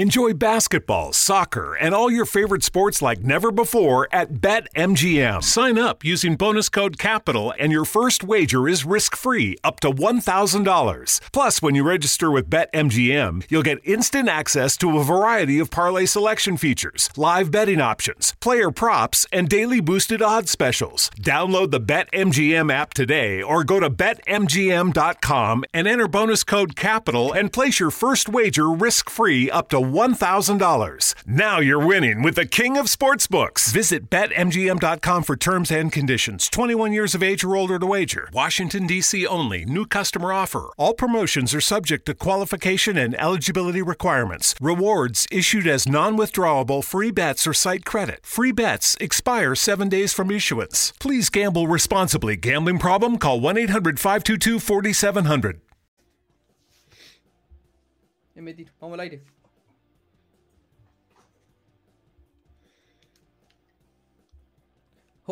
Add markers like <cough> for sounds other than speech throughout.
Enjoy basketball, soccer, and all your favorite sports like never before at BetMGM. Sign up using bonus code CAPITAL, and your first wager is risk free up to $1,000. Plus, when you register with BetMGM, you'll get instant access to a variety of parlay selection features, live betting options, player props, and daily boosted odds specials. Download the BetMGM app today or go to BetMGM.com and enter bonus code CAPITAL and place your first wager risk free up to $1,000. Now you're winning with the king of sportsbooks. Visit BetMGM.com for terms and conditions. 21 years of age or older to wager. Washington, D.C. only. New customer offer. All promotions are subject to qualification and eligibility requirements. Rewards issued as non withdrawable free bets or site credit. Free bets expire seven days from issuance. Please gamble responsibly. Gambling problem? Call 1 800 522 4700.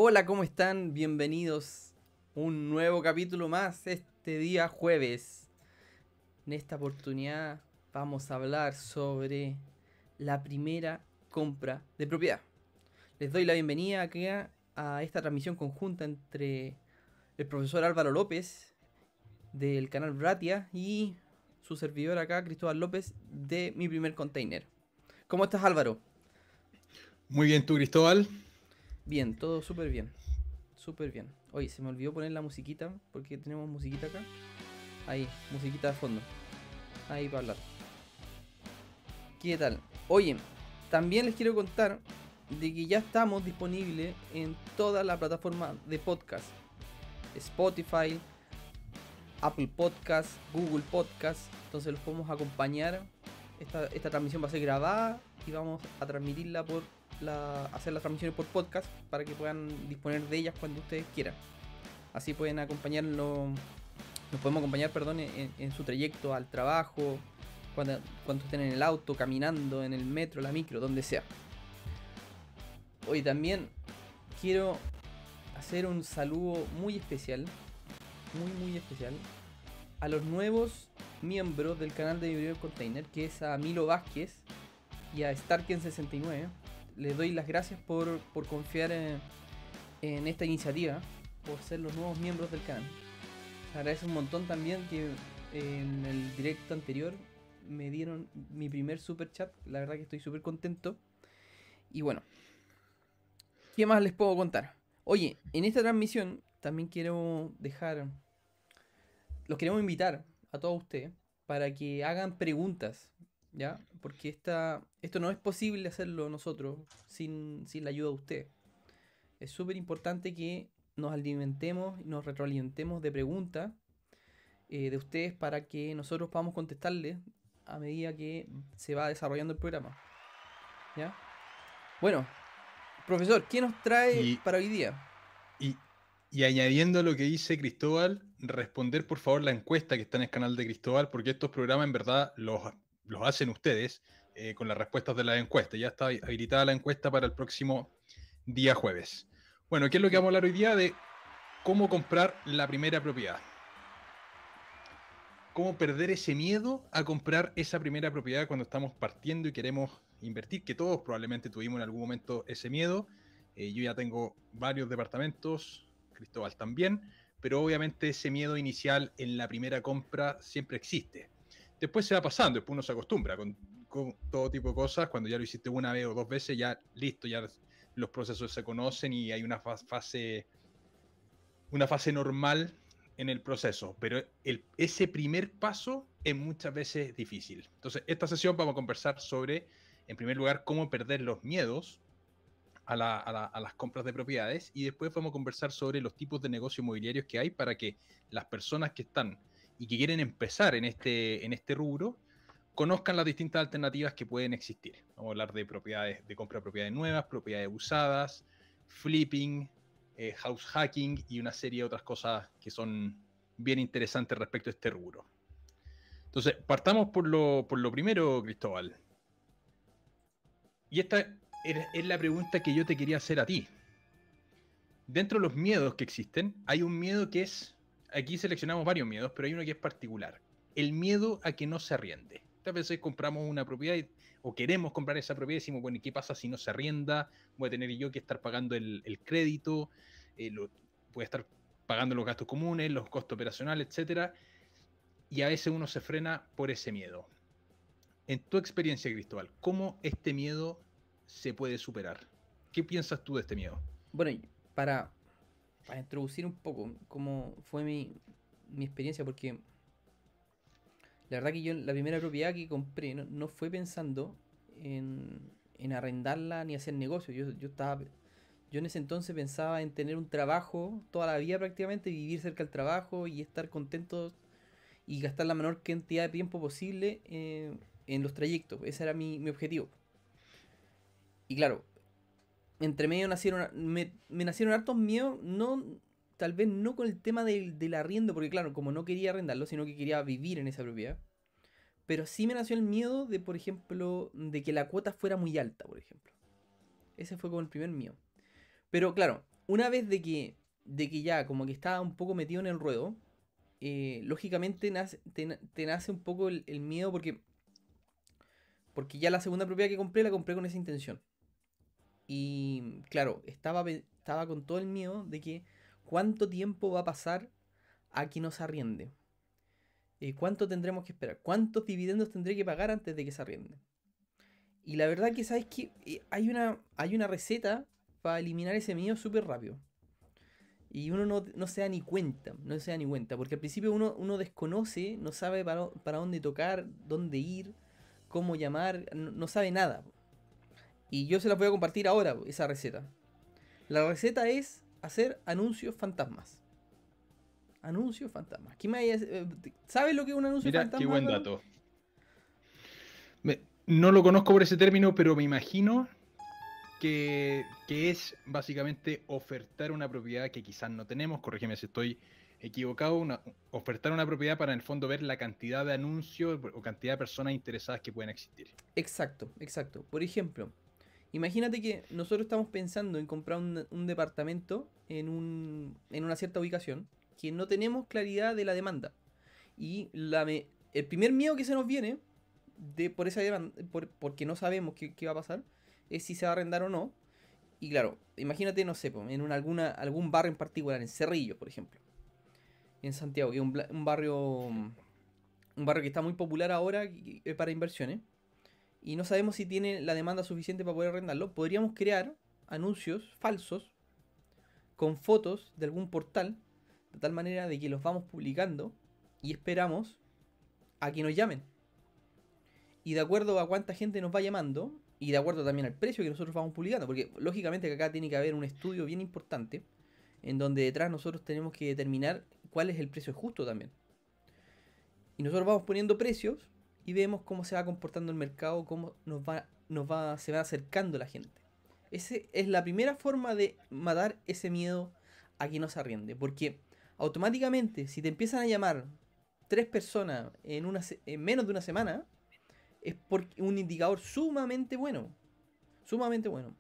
Hola, ¿cómo están? Bienvenidos a un nuevo capítulo más este día jueves. En esta oportunidad vamos a hablar sobre la primera compra de propiedad. Les doy la bienvenida a esta transmisión conjunta entre el profesor Álvaro López del canal Bratia y su servidor acá, Cristóbal López, de Mi Primer Container. ¿Cómo estás Álvaro? Muy bien, tú Cristóbal. Bien, todo súper bien. Súper bien. Oye, se me olvidó poner la musiquita, porque tenemos musiquita acá. Ahí, musiquita de fondo. Ahí para hablar. ¿Qué tal? Oye, también les quiero contar de que ya estamos disponibles en toda la plataforma de podcast. Spotify, Apple Podcast, Google Podcast. Entonces los podemos acompañar. Esta, esta transmisión va a ser grabada y vamos a transmitirla por hacer las transmisiones por podcast para que puedan disponer de ellas cuando ustedes quieran. Así pueden acompañarlo, nos podemos acompañar, perdón, en, su trayecto al trabajo, cuando, cuando estén en el auto, caminando, en el metro, la micro, donde sea. Hoy también quiero hacer un saludo muy especial, muy muy especial, a los nuevos miembros del canal de Video Container, que es a Milo Vázquez y a Starken69 les doy las gracias por, confiar en, esta iniciativa, por ser los nuevos miembros del canal. Agradezco un montón también que en el directo anterior me dieron mi primer super chat. La verdad que estoy súper contento. Y bueno, ¿qué más les puedo contar? Oye, en esta transmisión también quiero dejar, los queremos invitar a todos ustedes para que hagan preguntas ¿ya? Porque esta, esto no es posible hacerlo nosotros sin, la ayuda de usted. Es súper importante que nos alimentemos, nos retroalimentemos de preguntas eh, de ustedes para que nosotros podamos contestarles a medida que se va desarrollando el programa. ¿Ya? Bueno, profesor, ¿qué nos trae para hoy día? Y, y añadiendo lo que dice Cristóbal, responder por favor la encuesta que está en el canal de Cristóbal, porque estos programas en verdad los los hacen ustedes eh, con las respuestas de la encuesta. Ya está habilitada la encuesta para el próximo día jueves. Bueno, ¿qué es lo que vamos a hablar hoy día? De cómo comprar la primera propiedad. Cómo perder ese miedo a comprar esa primera propiedad cuando estamos partiendo y queremos invertir, que todos probablemente tuvimos en algún momento ese miedo. Eh, yo ya tengo varios departamentos, Cristóbal también, pero obviamente ese miedo inicial en la primera compra siempre existe después se va pasando, después uno se acostumbra con, todo tipo de cosas. Cuando ya lo hiciste una vez o dos veces, ya listo, ya los procesos se conocen y hay una fase, normal en el proceso. Pero ese primer paso es muchas veces difícil. Entonces, esta sesión vamos a conversar sobre, en primer lugar, cómo perder los miedos a, a, las compras de propiedades y después vamos a conversar sobre los tipos de negocios inmobiliarios que hay para que las personas que están y que quieren empezar en este, en este rubro, conozcan las distintas alternativas que pueden existir. Vamos a hablar de propiedades, de compra de propiedades nuevas, propiedades usadas, flipping, eh, house hacking y una serie de otras cosas que son bien interesantes respecto a este rubro. Entonces, partamos por lo, por lo primero, Cristóbal. Y esta es la pregunta que yo te quería hacer a ti. Dentro de los miedos que existen, hay un miedo que es aquí seleccionamos varios miedos, pero hay uno que es particular. El miedo a que no se arriende. muchas veces compramos una propiedad o queremos comprar esa propiedad y decimos, bueno, ¿y qué pasa si no se arrienda? Voy a tener yo que estar pagando el, crédito, eh, voy a estar pagando los gastos comunes, los costos operacionales, etcétera. Y a veces uno se frena por ese miedo. En tu experiencia, Cristóbal, ¿cómo este miedo se puede superar? ¿Qué piensas tú de este miedo? Bueno, para, para introducir un poco cómo fue mi, mi experiencia, porque la verdad que yo la primera propiedad que compré no, fue pensando en, en, arrendarla ni hacer negocio. Yo, yo estaba. Yo en ese entonces pensaba en tener un trabajo toda la vida prácticamente, vivir cerca del trabajo y estar contento y gastar la menor cantidad de tiempo posible eh, en los trayectos. Ese era mi, mi, objetivo. Y claro, entre medio nacieron, me, nacieron hartos miedos, no, tal vez no con el tema del, del arriendo, porque claro, como no quería arrendarlo, sino que quería vivir en esa propiedad. Pero sí me nació el miedo de, por ejemplo, de que la cuota fuera muy alta, por ejemplo. Ese fue como el primer miedo. Pero claro, una vez de que, de que ya como que estaba un poco metido en el ruedo, eh, lógicamente te, nace un poco el, el, miedo porque, porque ya la segunda propiedad que compré la compré con esa intención. Y claro, estaba, estaba con todo el miedo de que cuánto tiempo va a pasar a que nos arriende. Eh, ¿Cuánto tendremos que esperar? ¿Cuántos dividendos tendré que pagar antes de que se arriende? Y la verdad que sabes que eh, hay, una, hay una receta para eliminar ese miedo súper rápido. Y uno no, se da ni cuenta, no se da ni cuenta, porque al principio uno, uno desconoce, no sabe para, dónde tocar, dónde ir, cómo llamar, no, no sabe nada. Y yo se las voy a compartir ahora, esa receta. La receta es hacer anuncios fantasmas. Anuncios fantasmas. Eh, ¿Sabes lo que es un anuncio Mira, fantasma? Qué buen dato. no lo conozco por ese término, pero me imagino que, es básicamente ofertar una propiedad que quizás no tenemos. Corrígeme si estoy equivocado. ofertar una propiedad para en el fondo ver la cantidad de anuncios o cantidad de personas interesadas que pueden existir. Exacto, exacto. Por ejemplo, Imagínate que nosotros estamos pensando en comprar un, departamento en, un, una cierta ubicación que no tenemos claridad de la demanda. Y la el primer miedo que se nos viene de, por esa demanda, porque no sabemos qué, va a pasar, es si se va a arrendar o no. Y claro, imagínate, no sé, en algún barrio en particular, en Cerrillo, por ejemplo. En Santiago, que es un, un barrio un barrio que está muy popular ahora para inversiones y no sabemos si tiene la demanda suficiente para poder arrendarlo, podríamos crear anuncios falsos con fotos de algún portal, de tal manera de que los vamos publicando y esperamos a que nos llamen. Y de acuerdo a cuánta gente nos va llamando, y de acuerdo también al precio que nosotros vamos publicando, porque lógicamente que acá tiene que haber un estudio bien importante, en donde detrás nosotros tenemos que determinar cuál es el precio justo también. Y nosotros vamos poniendo precios y vemos cómo se va comportando el mercado, cómo nos va, nos va, se va acercando la gente. Esa es la primera forma de matar ese miedo a que no se arriende. Porque automáticamente, si te empiezan a llamar tres personas en, en menos de una semana, es porque un indicador sumamente bueno. Sumamente bueno.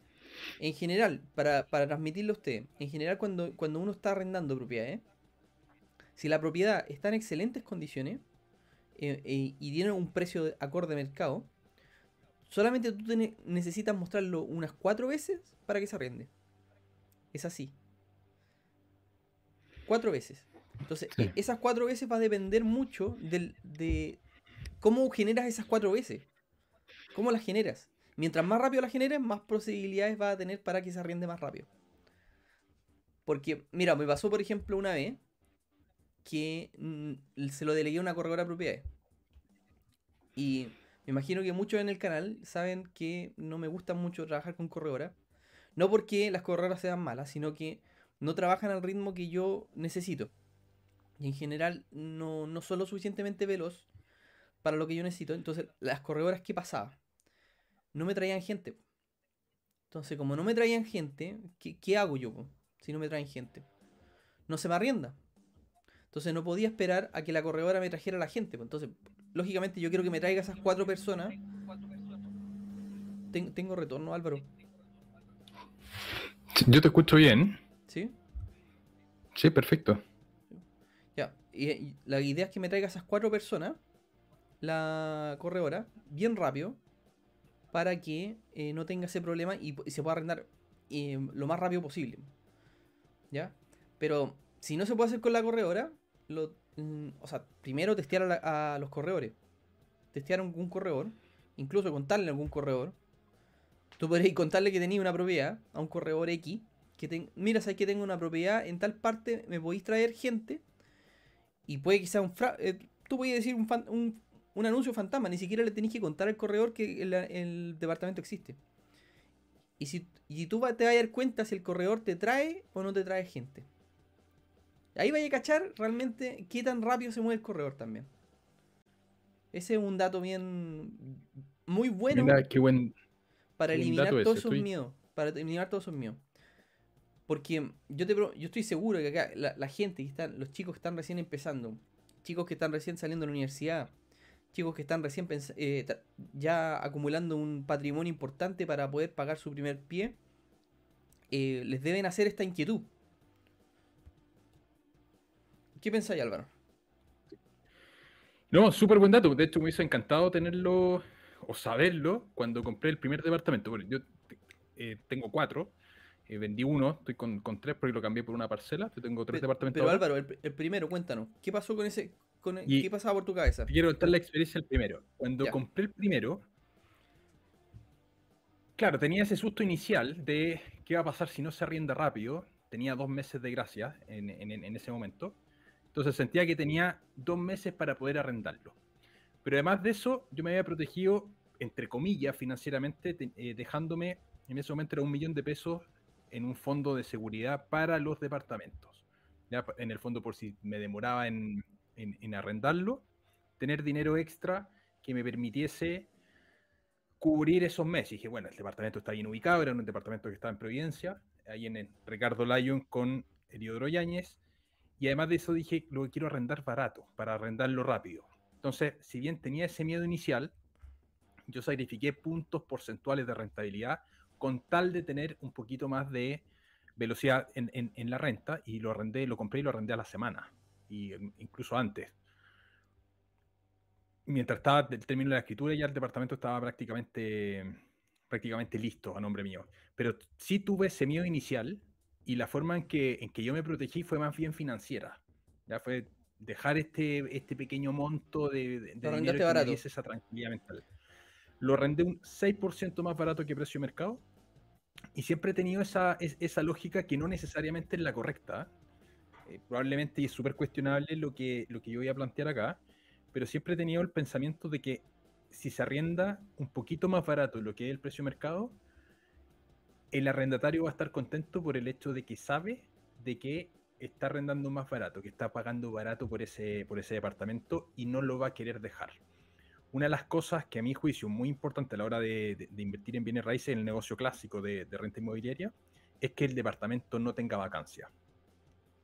En general, para, para transmitirlo a usted, en general cuando, cuando uno está arrendando propiedades, si la propiedad está en excelentes condiciones, eh, eh, y tiene un precio acorde mercado, solamente tú necesitas mostrarlo unas cuatro veces para que se arriende. Es así. Cuatro veces. Entonces, e, esas cuatro veces va a depender mucho de cómo generas esas cuatro veces. ¿Cómo las generas? Mientras más rápido las generes, más posibilidades va a tener para que se arriende más rápido. Porque, mira, me pasó, por ejemplo, una vez que mm, se lo delegué a una corredora de. Y me imagino que muchos en el canal saben que no me gusta mucho trabajar con corredoras. No porque las corredoras sean malas, sino que no trabajan al ritmo que yo necesito. Y en general no, no son lo suficientemente veloz para lo que yo necesito. Entonces, las corredoras, ¿qué pasaba? No me traían gente. Entonces, como no me traían gente, ¿qué, qué hago yo si no me traen gente? No se me arrienda. Entonces no podía esperar a que la corredora me trajera a la gente. Pues. Entonces, lógicamente yo quiero que me traiga esas cuatro personas. tengo retorno, Álvaro. Yo te escucho bien. ¿Sí? Sí, perfecto. Ya, y, la idea es que me traiga esas cuatro personas la corredora bien rápido para que eh, no tenga ese problema y, y se pueda arrendar eh, lo más rápido posible. ¿Ya? Pero si no se puede hacer con la corredora, mm, o sea, primero testear a, la- a los corredores. Testear a un corredor, incluso contarle a algún corredor. Tú podrías contarle que tenía una propiedad a un corredor X. Que ten- mira, que tengo una propiedad en tal parte, me podéis traer gente. Y puede que un fra- eh, Tú decir un, fan- un, un anuncio fantasma, ni siquiera le tenéis que contar al corredor que el, el departamento existe. Y si y tú te vas a dar cuenta si el corredor te trae o no te trae gente. Ahí vaya a cachar realmente qué tan rápido se mueve el corredor también. Ese es un dato bien muy bueno Mira, qué buen. para eliminar todos ese, esos estoy- miedos. Para eliminar todos esos miedos. Porque yo te yo estoy seguro que acá la, la gente que están, los chicos que están recién empezando, chicos que están recién saliendo de la universidad, chicos que están recién eh, ya acumulando un patrimonio importante para poder pagar su primer pie, eh, les deben hacer esta inquietud. ¿Qué pensáis, Álvaro? No, súper buen dato. De hecho, me hubiese encantado tenerlo o saberlo cuando compré el primer departamento. Bueno, yo eh, tengo cuatro, eh, vendí uno, estoy con, con tres porque lo cambié por una parcela. Yo tengo tres departamentos. Pero. Álvaro, el, pr- el primero, cuéntanos, ¿qué pasó con ese, con el- Y- qué pasaba por tu cabeza? Quiero contar la experiencia del primero. Cuando Ya. compré el primero, claro, tenía ese susto inicial de qué va a pasar si no se arrienda rápido. Tenía dos meses de gracia en, en- en ese momento. Entonces sentía que tenía dos meses para poder arrendarlo. Pero además de eso, yo me había protegido, entre comillas, financieramente, te- eh, dejándome, en ese momento era un millón de pesos en un fondo de seguridad para los departamentos. Ya, en el fondo, por si me demoraba en, en- en arrendarlo, tener dinero extra que me permitiese cubrir esos meses. Y dije, bueno, el departamento está bien ubicado, era un departamento que estaba en Providencia, ahí en el Ricardo Lyon con Heliodoro Yáñez. Y además de eso dije, lo que quiero arrendar barato, para arrendarlo rápido. Entonces, si bien tenía ese miedo inicial, yo sacrifiqué puntos porcentuales de rentabilidad con tal de tener un poquito más de velocidad en, en- en la renta y lo arrendé, lo compré y lo arrendé a la semana, y incluso antes. Mientras estaba el término de la escritura, ya el departamento estaba prácticamente, prácticamente listo a nombre mío. Pero sí tuve ese miedo inicial y la forma en que, en que yo me protegí fue más bien financiera. Ya fue dejar este, este pequeño monto de, de- de dinero que me barato. diese esa tranquilidad mental. Lo arrendé un 6% más barato que precio de mercado y siempre he tenido esa, es- esa lógica que no necesariamente es la correcta. Eh, probablemente es súper cuestionable lo que, lo que yo voy a plantear acá, pero siempre he tenido el pensamiento de que si se arrienda un poquito más barato lo que es el precio de mercado, el arrendatario va a estar contento por el hecho de que sabe de que está arrendando más barato, que está pagando barato por ese, por ese departamento y no lo va a querer dejar. Una de las cosas que a mi juicio muy importante a la hora de, invertir en bienes raíces en el negocio clásico de, de renta inmobiliaria es que el departamento no tenga vacancia.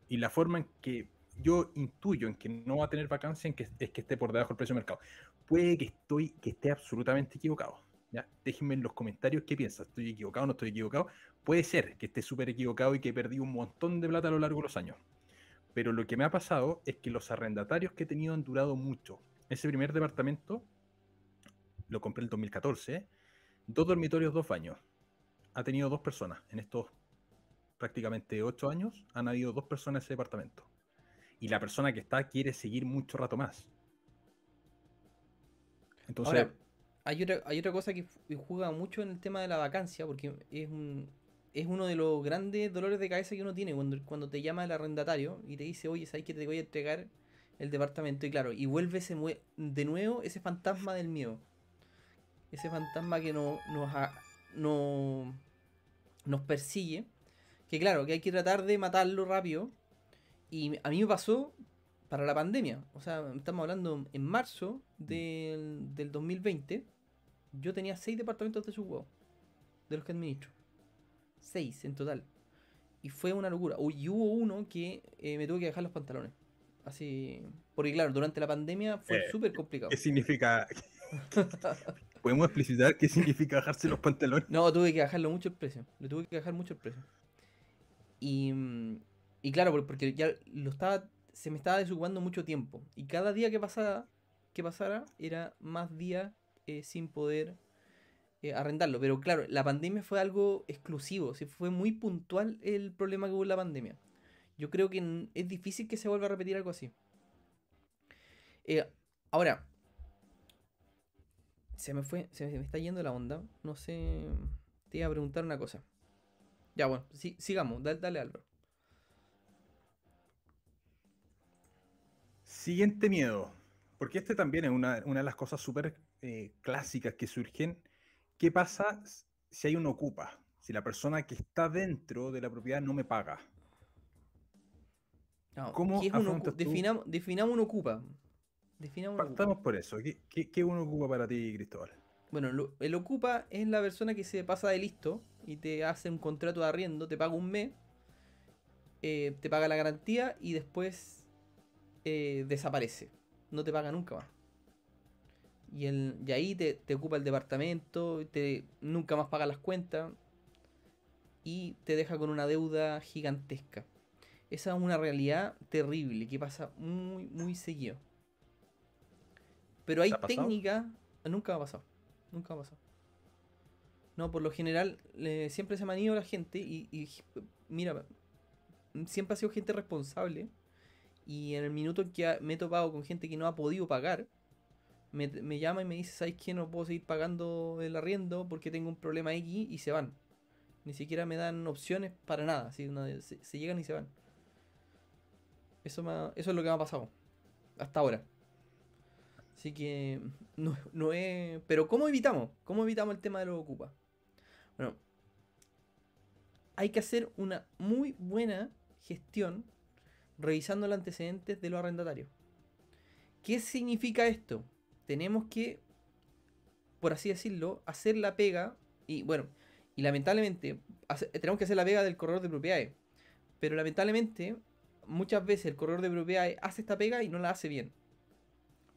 Y la forma en que yo intuyo en que no va a tener vacancia en que, es que esté por debajo del precio de mercado. Puede que, estoy, que esté absolutamente equivocado. ¿Ya? Déjenme en los comentarios qué piensas. ¿Estoy equivocado o no estoy equivocado? Puede ser que esté súper equivocado y que perdido un montón de plata a lo largo de los años. Pero lo que me ha pasado es que los arrendatarios que he tenido han durado mucho. Ese primer departamento lo compré en el 2014. Dos dormitorios, dos baños. Ha tenido dos personas. En estos prácticamente ocho años han habido dos personas en ese departamento. Y la persona que está quiere seguir mucho rato más. Entonces, hay otra, hay otra cosa que juega mucho en el tema de la vacancia, porque es un es uno de los grandes dolores de cabeza que uno tiene cuando, cuando te llama el arrendatario y te dice, oye, ¿sabes que te voy a entregar el departamento? Y claro, y vuelve ese de nuevo ese fantasma del miedo. Ese fantasma que no, nos, ha- no, nos persigue. Que claro, que hay que tratar de matarlo rápido. Y a mí me pasó para la pandemia. O sea, estamos hablando en marzo del, del 2020. Yo tenía seis departamentos de huevo. De los que administro. Seis en total. Y fue una locura. Y hubo uno que eh, me tuve que dejar los pantalones. Así. Porque claro, durante la pandemia fue Eh, súper complicado. ¿qué significa? <laughs> ¿Podemos explicitar qué significa bajarse los pantalones? No, tuve que bajarlo mucho el precio. Le tuve que bajar mucho el precio. Y, y claro, por- porque ya lo estaba, se me estaba desocupando mucho tiempo. Y cada día que pasaba que pasara era más días eh, sin poder eh, arrendarlo. Pero claro, la pandemia fue algo exclusivo, sí, fue muy puntual el problema que hubo en la pandemia. Yo creo que es difícil que se vuelva a repetir algo así. Eh, ahora, se me fue, se me está yendo la onda. No sé, te iba a preguntar una cosa. Ya, bueno, sí, sigamos, dale, dale Álvaro. Siguiente miedo, porque este también es una, una de las cosas súper eh, clásicas que surgen. ¿Qué pasa si hay un ocupa? Si la persona que está dentro de la propiedad no me paga. No, ¿Cómo ¿qué es un tú- definamos, definamos un ocupa. Definamos un ocupa. Partamos por eso. ¿Qué, qué, qué un ocupa para ti, Cristóbal? Bueno, lo- el ocupa es la persona que se pasa de listo y te hace un contrato de arriendo, te paga un mes, eh, te paga la garantía y después eh, desaparece. No te paga nunca más. Y, el, y ahí te, te ocupa el departamento, te, nunca más paga las cuentas y te deja con una deuda gigantesca. Esa es una realidad terrible que pasa muy, muy seguido. Pero hay ¿Te ha técnicas. Nunca ha pasado. Nunca ha pasado. No, por lo general siempre se me han ido la gente y, y, mira, siempre ha sido gente responsable. Y en el minuto en que ha- me he topado con gente que no ha podido pagar, me, llama y me dice, ¿sabes qué? No puedo seguir pagando el arriendo porque tengo un problema X y se van. Ni siquiera me dan opciones para nada. así, no, se, llegan y se van. Eso, me ha- eso es lo que me ha pasado. Hasta ahora. Así que no, no es... Pero ¿cómo evitamos? ¿Cómo evitamos el tema de los ocupas? Bueno, hay que hacer una muy buena gestión revisando los antecedentes de los arrendatarios. ¿Qué significa esto? Tenemos que, por así decirlo, hacer la pega y bueno, y lamentablemente tenemos que hacer la pega del corredor de propiedades. Pero lamentablemente muchas veces el corredor de propiedades hace esta pega y no la hace bien.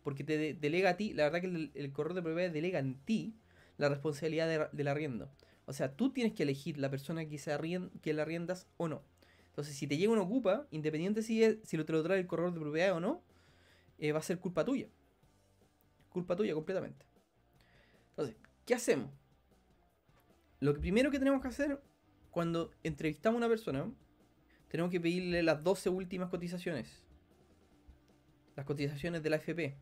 Porque te de- delega a ti, la verdad que el, corredor de propiedades delega en ti la responsabilidad de- del arriendo. O sea, tú tienes que elegir la persona que, se arrien, que la arriendas o no. Entonces, si te llega una ocupa, independiente si, es, si lo te lo trae el corredor de propiedades o no, eh, va a ser culpa tuya. Culpa tuya completamente. Entonces, ¿qué hacemos? Lo primero que tenemos que hacer cuando entrevistamos a una persona, tenemos que pedirle las 12 últimas cotizaciones. Las cotizaciones de la FP.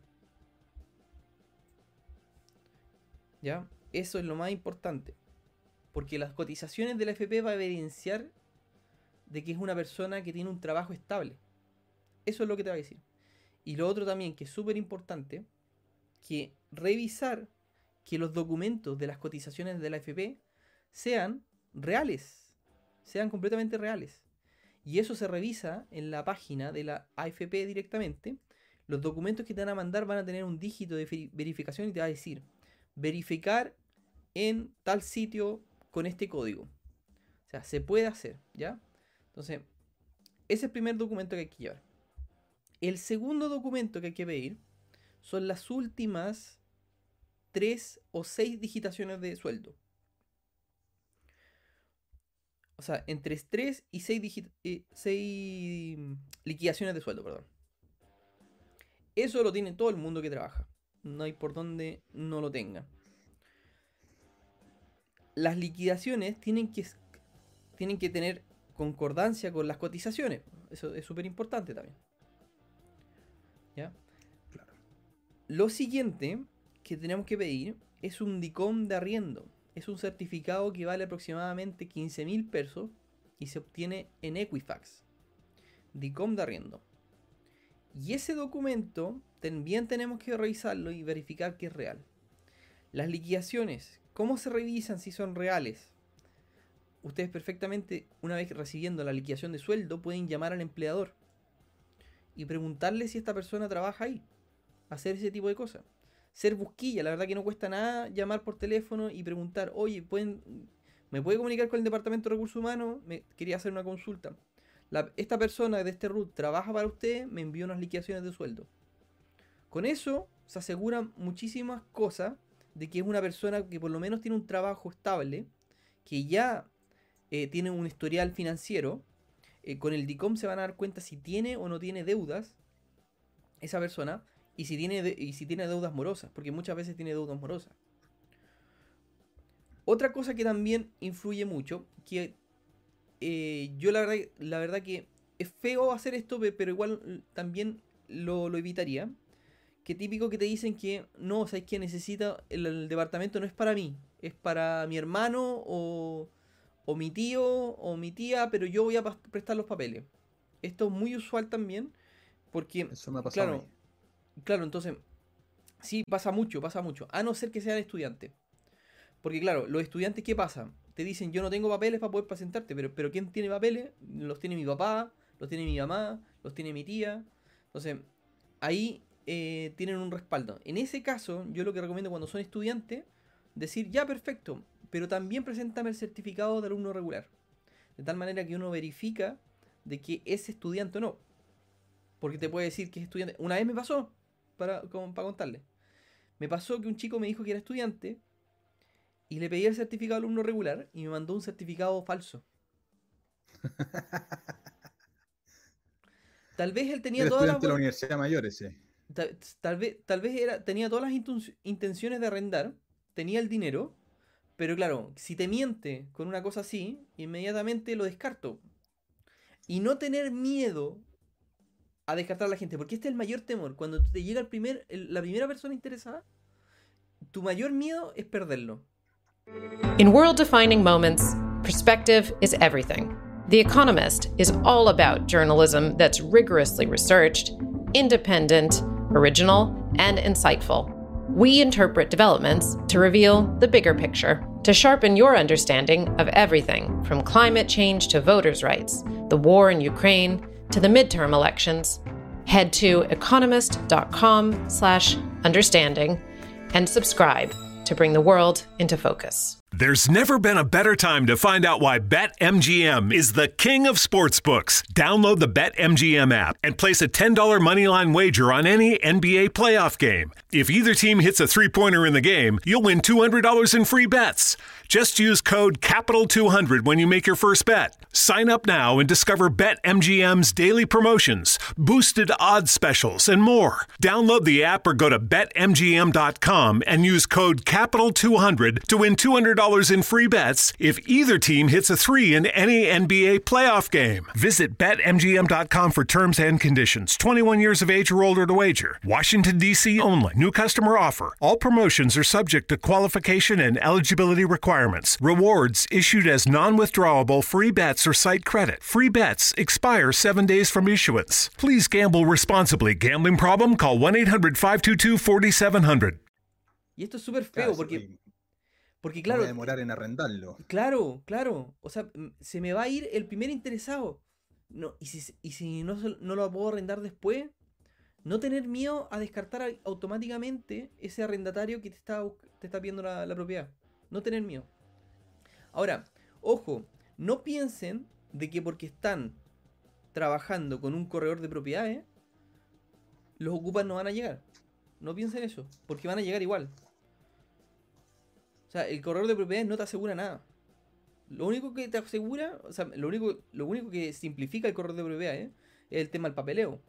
¿Ya? Eso es lo más importante. Porque las cotizaciones de la FP va a evidenciar de que es una persona que tiene un trabajo estable. Eso es lo que te va a decir. Y lo otro también, que es súper importante, que revisar que los documentos de las cotizaciones de la FP sean reales, sean completamente reales. Y eso se revisa en la página de la AFP directamente. Los documentos que te van a mandar van a tener un dígito de veri- verificación y te va a decir verificar en tal sitio con este código. O sea, se puede hacer, ¿ya? Entonces, ese es el primer documento que hay que llevar. El segundo documento que hay que pedir son las últimas tres o seis digitaciones de sueldo. O sea, entre 3 y 6 liquidaciones de sueldo, perdón. Eso lo tiene todo el mundo que trabaja. No hay por donde no lo tenga. Las liquidaciones tienen que, tienen que tener concordancia con las cotizaciones. Eso es súper importante también. ¿Ya? Lo siguiente que tenemos que pedir es un DICOM de arriendo. Es un certificado que vale aproximadamente 15 mil pesos y se obtiene en Equifax. DICOM de arriendo. Y ese documento también tenemos que revisarlo y verificar que es real. Las liquidaciones, ¿cómo se revisan si son reales? Ustedes perfectamente, una vez recibiendo la liquidación de sueldo, pueden llamar al empleador y preguntarle si esta persona trabaja ahí. Hacer ese tipo de cosas. Ser busquilla, la verdad que no cuesta nada llamar por teléfono y preguntar, oye, ¿pueden, ¿me puede comunicar con el Departamento de Recursos Humanos? Me quería hacer una consulta. Esta persona de este root trabaja para usted, me envió unas liquidaciones de sueldo. Con eso se aseguran muchísimas cosas de que es una persona que por lo menos tiene un trabajo estable, que ya eh, tiene un historial financiero. eh, con el DICOM se van a dar cuenta si tiene o no tiene deudas esa persona y si tiene, de- y si tiene deudas morosas, porque muchas veces tiene deudas morosas. Otra cosa que también influye mucho, que eh, yo la verdad, la verdad que es feo hacer esto, pe- pero igual también lo, lo evitaría. Que típico que te dicen que no, sabes que necesita el, el departamento no es para mí, es para mi hermano o, o mi tío o mi tía, pero yo voy a prestar los papeles. Esto es muy usual también, porque Eso me ha pasado. claro. Claro, entonces, sí, pasa mucho, pasa mucho. A no ser que sean estudiantes. Porque claro, los estudiantes, ¿qué pasa? Te dicen, yo no tengo papeles para poder presentarte, pero, pero ¿quién tiene papeles? Los tiene mi papá, los tiene mi mamá, los tiene mi tía. Entonces, ahí eh, tienen un respaldo. En ese caso, yo lo que recomiendo cuando son estudiantes, decir, ya, perfecto, pero también preséntame el certificado de alumno regular. De tal manera que uno verifica de que es estudiante o no. Porque te puede decir que es estudiante. Una vez me pasó, para, como- para contarle. Me pasó que un chico me dijo que era estudiante y le pedí el certificado de alumno regular y me mandó un certificado falso. <laughs> Tal vez él tenía Era todas las de la Universidad Mayor ese. tal, tal vez, tal vez era, tenía todas las intenciones de arrendar, tenía el dinero, pero claro, si te miente con una cosa así, inmediatamente lo descarto. Y no tener miedo a descartar a la gente, porque este es el mayor temor. Cuando te llega el primer, el- la primera persona interesada, tu mayor miedo es perderlo. In world defining moments, perspective is everything. The Economist is all about journalism that's rigorously researched, independent, original, and insightful. We interpret developments to reveal the bigger picture, to sharpen your understanding of everything from climate change to voters' rights, the war in Ukraine, to the midterm elections. Head to economist.com/understanding and subscribe to bring the world into focus. There's never been a better time to find out why BetMGM is the king of sportsbooks. Download the BetMGM app and place a $10 moneyline wager on any NBA playoff game. If either team hits a three pointer in the game, you'll win $200 in free bets. Just use code CAPITAL200 when you make your first bet. Sign up now and discover BetMGM's daily promotions, boosted odds specials, and more. Download the app or go to BetMGM.com and use code CAPITAL200 to win $200 in free bets if either team hits a three in any NBA playoff game. Visit BetMGM.com for terms and conditions. 21 years of age or older to wager. Washington, D.C. only. New customer offer. All promotions are subject to qualification and eligibility requirements. Rewards issued as non withdrawable free bets or site credit. Free bets expire seven days from issuance. Please gamble responsibly. Gambling problem? Call 1 800 522 4700. Y esto es súper feo Claro, porque, sí, porque me claro, voy a demorar en arrendarlo. Claro, claro. O sea, se me va a ir el primer interesado. No, y si, y si no, no lo puedo arrendar después, no tener miedo a descartar au- automáticamente ese arrendatario que te está, te está pidiendo la, la propiedad. No tener miedo. Ahora, ojo, no piensen de que porque están trabajando con un corredor de propiedades, los ocupas no van a llegar. No piensen eso, porque van a llegar igual. O sea, el corredor de propiedades no te asegura nada. Lo único que te asegura, o sea, lo único, lo único que simplifica el corredor de propiedades es el tema del papeleo.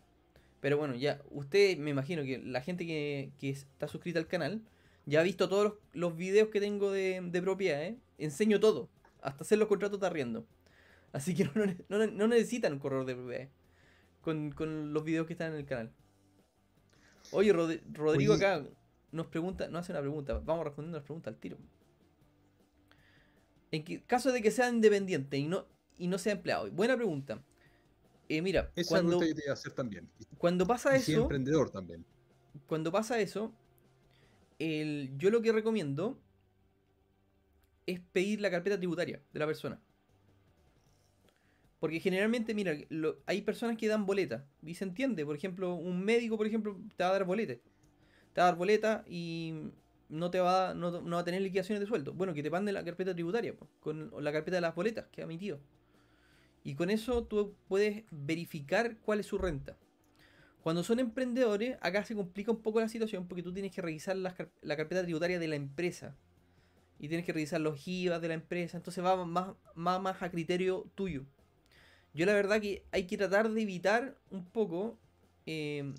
Pero bueno, ya, usted me imagino que la gente que, está suscrita al canal ya ha visto todos los, los videos que tengo de, de propiedades. Enseño todo, hasta hacer los contratos de arriendo. Así que <laughs> no, no no necesitan un corredor de propiedades con, con los videos que están en el canal. Oye, Rod- Rodrigo Oye. acá nos pregunta, nos hace una pregunta. Vamos respondiendo las preguntas al tiro. En que- caso de que sea independiente y no, y no sea empleado. Buena pregunta. Eh, mira, Esa cuando, pregunta a hacer también. Cuando pasa y si es eso, emprendedor también. cuando pasa eso, el- yo lo que recomiendo es pedir la carpeta tributaria de la persona. Porque generalmente, mira, lo- hay personas que dan boleta. Y se entiende. Por ejemplo, un médico, por ejemplo, te va a dar boleta. Te va a dar boleta y no te va, no, no va a tener liquidaciones de sueldo. Bueno, que te mande la carpeta tributaria, po, con la carpeta de las boletas que ha emitido. Y con eso tú puedes verificar cuál es su renta. Cuando son emprendedores, acá se complica un poco la situación porque tú tienes que revisar car- la carpeta tributaria de la empresa. Y tienes que revisar los IVA de la empresa. Entonces va más, más, a criterio tuyo. Yo la verdad que hay que tratar de evitar un poco eh,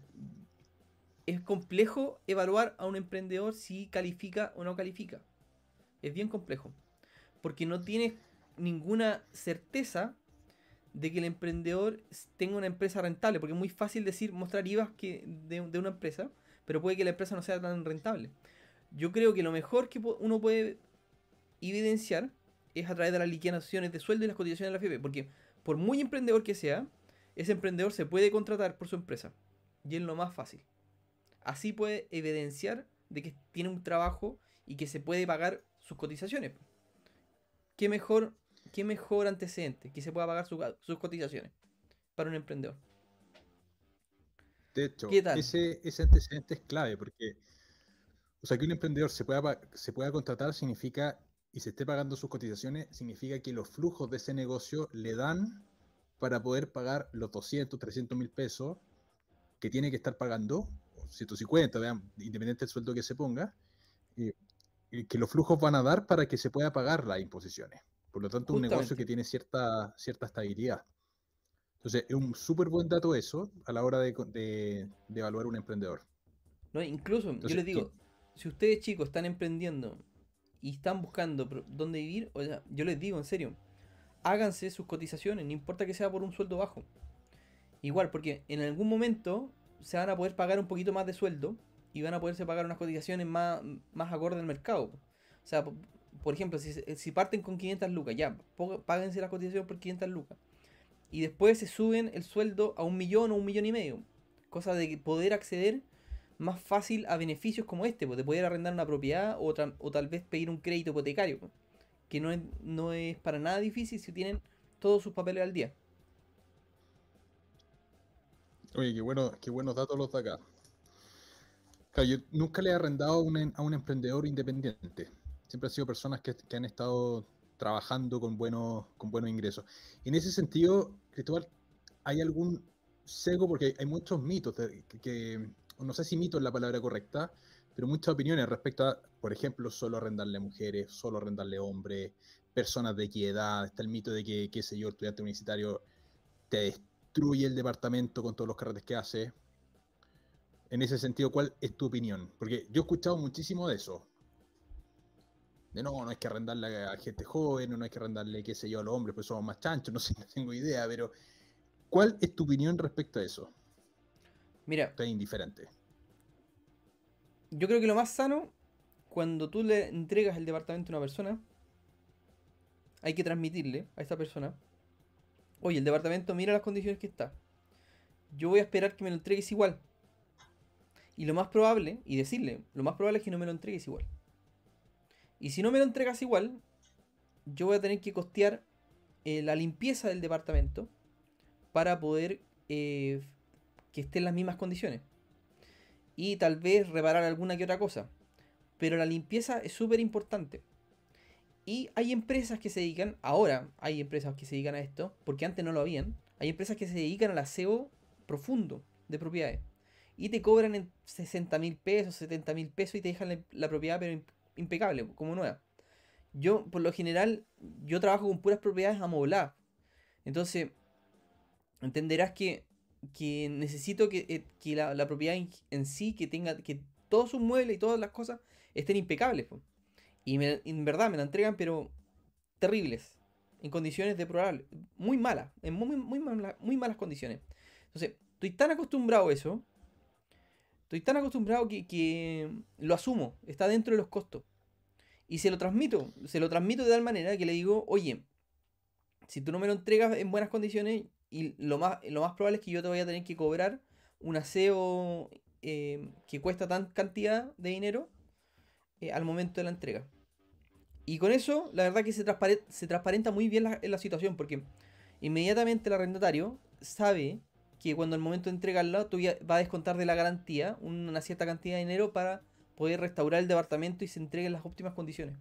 es complejo evaluar a un emprendedor si califica o no califica. Es bien complejo. Porque no tienes ninguna certeza de que el emprendedor tenga una empresa rentable. Porque es muy fácil decir, mostrar IVA que de una empresa, pero puede que la empresa no sea tan rentable. Yo creo que lo mejor que uno puede evidenciar es a través de las liquidaciones de sueldo y las cotizaciones de la FP. Porque por muy emprendedor que sea, ese emprendedor se puede contratar por su empresa. Y es lo más fácil. Así puede evidenciar de que tiene un trabajo y que se puede pagar sus cotizaciones. ¿Qué mejor, qué mejor antecedente que se pueda pagar sus cotizaciones para un emprendedor? De hecho, Ese, ese antecedente es clave porque, o sea, que un emprendedor se pueda, se pueda contratar significa y se esté pagando sus cotizaciones, significa que los flujos de ese negocio le dan para poder pagar los 200, 300 mil pesos que tiene que estar pagando, 150, vean, independiente del sueldo que se ponga, y que los flujos van a dar para que se pueda pagar las imposiciones. Por lo tanto, un negocio que tiene cierta, cierta estabilidad. Entonces, es un súper buen dato eso a la hora de, de, evaluar un emprendedor. No, incluso, yo les digo, si ustedes chicos están emprendiendo y están buscando dónde vivir, o sea, yo les digo en serio, háganse sus cotizaciones, no importa que sea por un sueldo bajo. Igual, porque en algún momento se van a poder pagar un poquito más de sueldo y van a poderse pagar unas cotizaciones más, más acorde al mercado. O sea, por ejemplo, si, si parten con 500 lucas, ya, páguense la cotización por 500 lucas. Y después se suben el sueldo a un millón o un millón y medio. Cosa de poder acceder más fácil a beneficios como este, pues, de poder arrendar una propiedad o, o tal vez pedir un crédito hipotecario. Que no es, no es para nada difícil si tienen todos sus papeles al día. Oye, qué, bueno, qué buenos datos los de acá. yo nunca le he arrendado a un, a un emprendedor independiente. Siempre han sido personas que, han estado trabajando con buenos, con buenos ingresos. En ese sentido, Cristóbal, ¿hay algún sesgo? Porque hay muchos mitos, que, no sé si mito es la palabra correcta, pero muchas opiniones respecto a, por ejemplo, solo arrendarle mujeres, solo arrendarle hombres, personas de qué edad, está el mito de que, qué sé yo, estudiante universitario te destruye el departamento con todos los carretes que hace. En ese sentido, ¿cuál es tu opinión? Porque yo he escuchado muchísimo de eso. De no, no hay que arrendarle a gente joven, no hay que arrendarle, qué sé yo, a los hombres, pues somos más chanchos, <laughs> no sé, no tengo idea, pero ¿cuál es tu opinión respecto a eso? Mira. Estoy indiferente. Yo creo que lo más sano, cuando tú le entregas el departamento a una persona, hay que transmitirle a esta persona Oye, el departamento mira las condiciones que está. Yo voy a esperar que me lo entregues igual. Y lo más probable, y decirle, lo más probable es que no me lo entregues igual. Y si no me lo entregas igual, yo voy a tener que costear eh, la limpieza del departamento para poder eh, que esté en las mismas condiciones. Y tal vez reparar alguna que otra cosa. Pero la limpieza es súper importante. Y hay empresas que se dedican, ahora hay empresas que se dedican a esto, porque antes no lo habían. Hay empresas que se dedican al aseo profundo de propiedades. Y te cobran en 60 mil pesos, 70 mil pesos y te dejan la, propiedad pero impecable, como nueva. Yo, por lo general, yo trabajo con puras propiedades amobladas. Entonces, entenderás que, que necesito que, eh, la, propiedad en, sí, que tenga, que todos sus muebles y todas las cosas estén impecables. Y en verdad me la entregan, pero terribles. En condiciones de probable. Muy malas. En muy, muy, muy malas condiciones. Entonces, estoy tan acostumbrado a eso. Estoy tan acostumbrado que, que, lo asumo. Está dentro de los costos. Y se lo transmito. Se lo transmito de tal manera que le digo, oye, si tú no me lo entregas en buenas condiciones, y lo más, lo más probable es que yo te voy a tener que cobrar un aseo eh, que cuesta tan cantidad de dinero eh, al momento de la entrega. Y con eso, la verdad que se, se transparenta muy bien la, situación, porque inmediatamente el arrendatario sabe que cuando el momento de entregarlo, tú va a descontar de la garantía una cierta cantidad de dinero para poder restaurar el departamento y se entregue en las óptimas condiciones.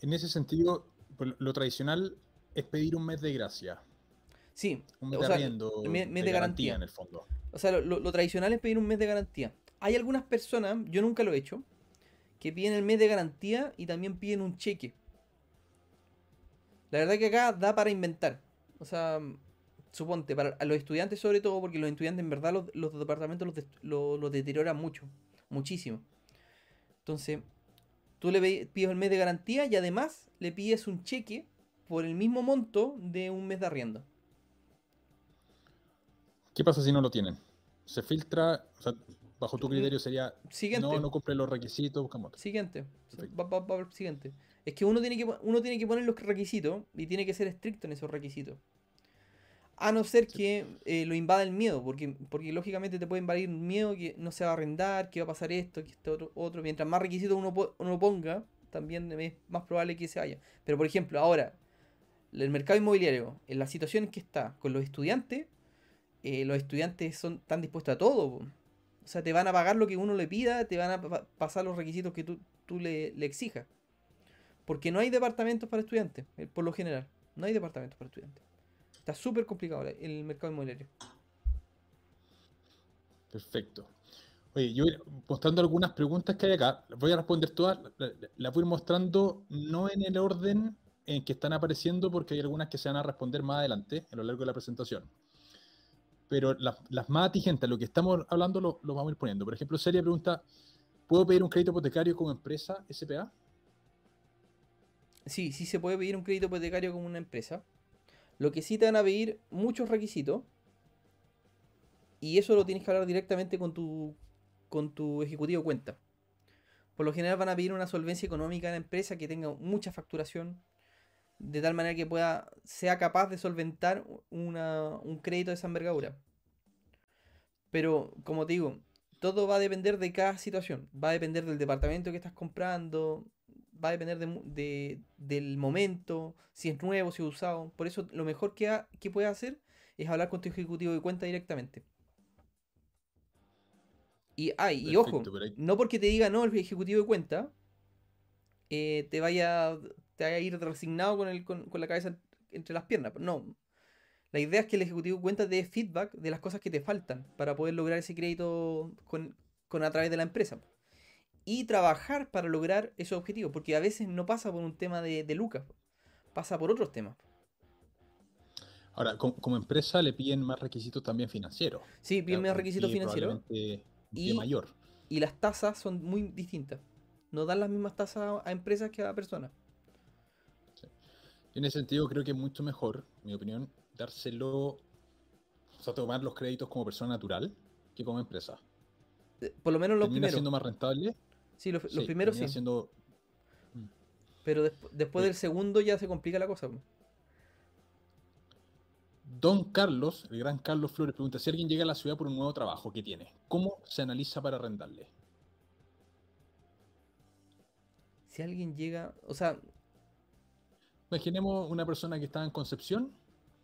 En ese sentido, pues, lo tradicional es pedir un mes de gracia. Sí, un mes, de, mes, de, garantía. en el fondo. O sea, lo, lo, tradicional es pedir un mes de garantía. Hay algunas personas, yo nunca lo he hecho, que piden el mes de garantía y también piden un cheque. La verdad que acá da para inventar. O sea, suponte, para los estudiantes sobre todo, porque los estudiantes en verdad los, los departamentos los, los deterioran mucho, muchísimo. Entonces, tú le pides el mes de garantía y además le pides un cheque por el mismo monto de un mes de arriendo. ¿Qué pasa si no lo tienen? Se filtra, o sea, bajo tu criterio sería, Siguiente. no, no cumple los requisitos, buscamos otro. Siguiente. Va, va- va siguiente. Es que uno tiene que, uno tiene que poner los requisitos y tiene que ser estricto en esos requisitos. A no ser Sí. que eh, lo invada el miedo, porque, porque lógicamente te puede invadir un miedo que no se va a arrendar, que va a pasar esto, que esto otro, otro. Mientras más requisitos uno, po- uno ponga, también es más probable que se vaya. Pero por ejemplo, ahora, el mercado inmobiliario, en la situación en que está con los estudiantes, eh, los estudiantes son tan dispuestos a todo. O sea, te van a pagar lo que uno le pida, te van a pa- pasar los requisitos que tú, tú le, le exijas. Porque no hay departamentos para estudiantes, eh, por lo general. No hay departamentos para estudiantes. Está súper complicado el mercado inmobiliario. Perfecto. Oye, yo voy mostrando algunas preguntas que hay acá. Voy a responder todas. la- la- Las voy a ir mostrando no en el orden en que están apareciendo, porque hay algunas que se van a responder más adelante, a lo largo de la presentación. Pero las, más atingentes, lo que estamos hablando, lo, vamos a ir poniendo. Por ejemplo, Celia pregunta: ¿Puedo pedir un crédito hipotecario como empresa SPA? Sí, sí se puede pedir un crédito hipotecario como una empresa. Lo que sí te van a pedir muchos requisitos. Y eso lo tienes que hablar directamente con tu, con tu ejecutivo de cuenta. Por lo general van a pedir una solvencia económica en la empresa que tenga mucha facturación. De tal manera que pueda, sea capaz de solventar una- un crédito de esa envergadura. Pero, como te digo, todo va a depender de cada situación. Va a depender del departamento que estás comprando. Va a depender de de- del momento, si es nuevo, si es usado. Por eso lo mejor que, ha- que puedes hacer es hablar con tu ejecutivo de cuenta directamente. Y, ay, y ojo, Perfecto, no porque te diga no el ejecutivo de cuenta, eh, te vaya te vaya a ir resignado con, el, con, con la cabeza entre las piernas. No. La idea es que el ejecutivo de cuenta dé feedback de las cosas que te faltan para poder lograr ese crédito con, con a través de la empresa. Y trabajar para lograr esos objetivos, porque a veces no pasa por un tema de, de lucas, pasa por otros temas. Ahora, como, como empresa le piden más requisitos también financieros. Sí, sea, más requisitos financieros y- mayor. y las tasas son muy distintas. No dan las mismas tasas a empresas que a personas. En ese sentido, creo que es mucho mejor, en mi opinión, dárselo, o sea, tomar los créditos como persona natural que como empresa. Eh, Por lo menos los primeros. siendo más rentable. Sí, los, primeros sí. siendo- Pero desp- después Oye. del segundo ya se complica la cosa. Don Carlos, el gran Carlos Flores, pregunta: si alguien llega a la ciudad por un nuevo trabajo, ¿qué tiene? ¿Cómo se analiza para arrendarle? Si alguien llega. O sea, Imaginemos una persona que está en Concepción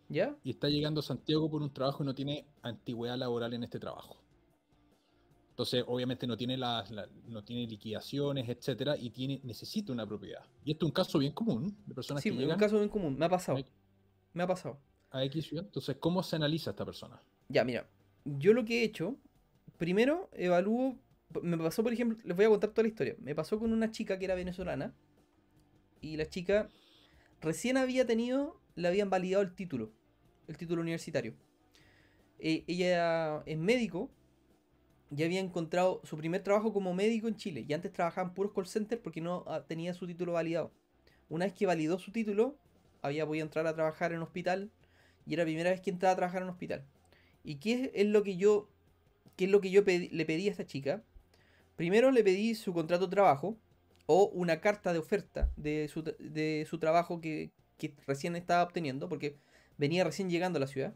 ¿ya? y está llegando a Santiago por un trabajo y no tiene antigüedad laboral en este trabajo. Entonces, obviamente no tiene las, la- no tiene liquidaciones, etcétera, y tiene, necesita una propiedad. Y esto es un caso bien común de personas Sí, que es un caso bien común. Me ha pasado. Me ha pasado. a X ciudad. Entonces, ¿cómo se analiza esta persona? Ya, mira. Yo lo que he hecho. Primero evalúo. Me pasó, por ejemplo. Les voy a contar toda la historia. Me pasó con una chica que era venezolana. Y la chica recién había tenido. Le habían validado el título. El título universitario. Eh, ella es médico. Ya había encontrado su primer trabajo como médico en Chile. Y antes trabajaba en puros call center porque no ah, tenía su título validado. Una vez que validó su título, había podido entrar a trabajar en hospital. Y era la primera vez que entraba a trabajar en hospital. ¿Y qué es, lo que yo, qué es lo que yo le pedí a esta chica? Primero le pedí su contrato de trabajo o una carta de oferta de su, de su trabajo que, que recién estaba obteniendo, porque venía recién llegando a la ciudad.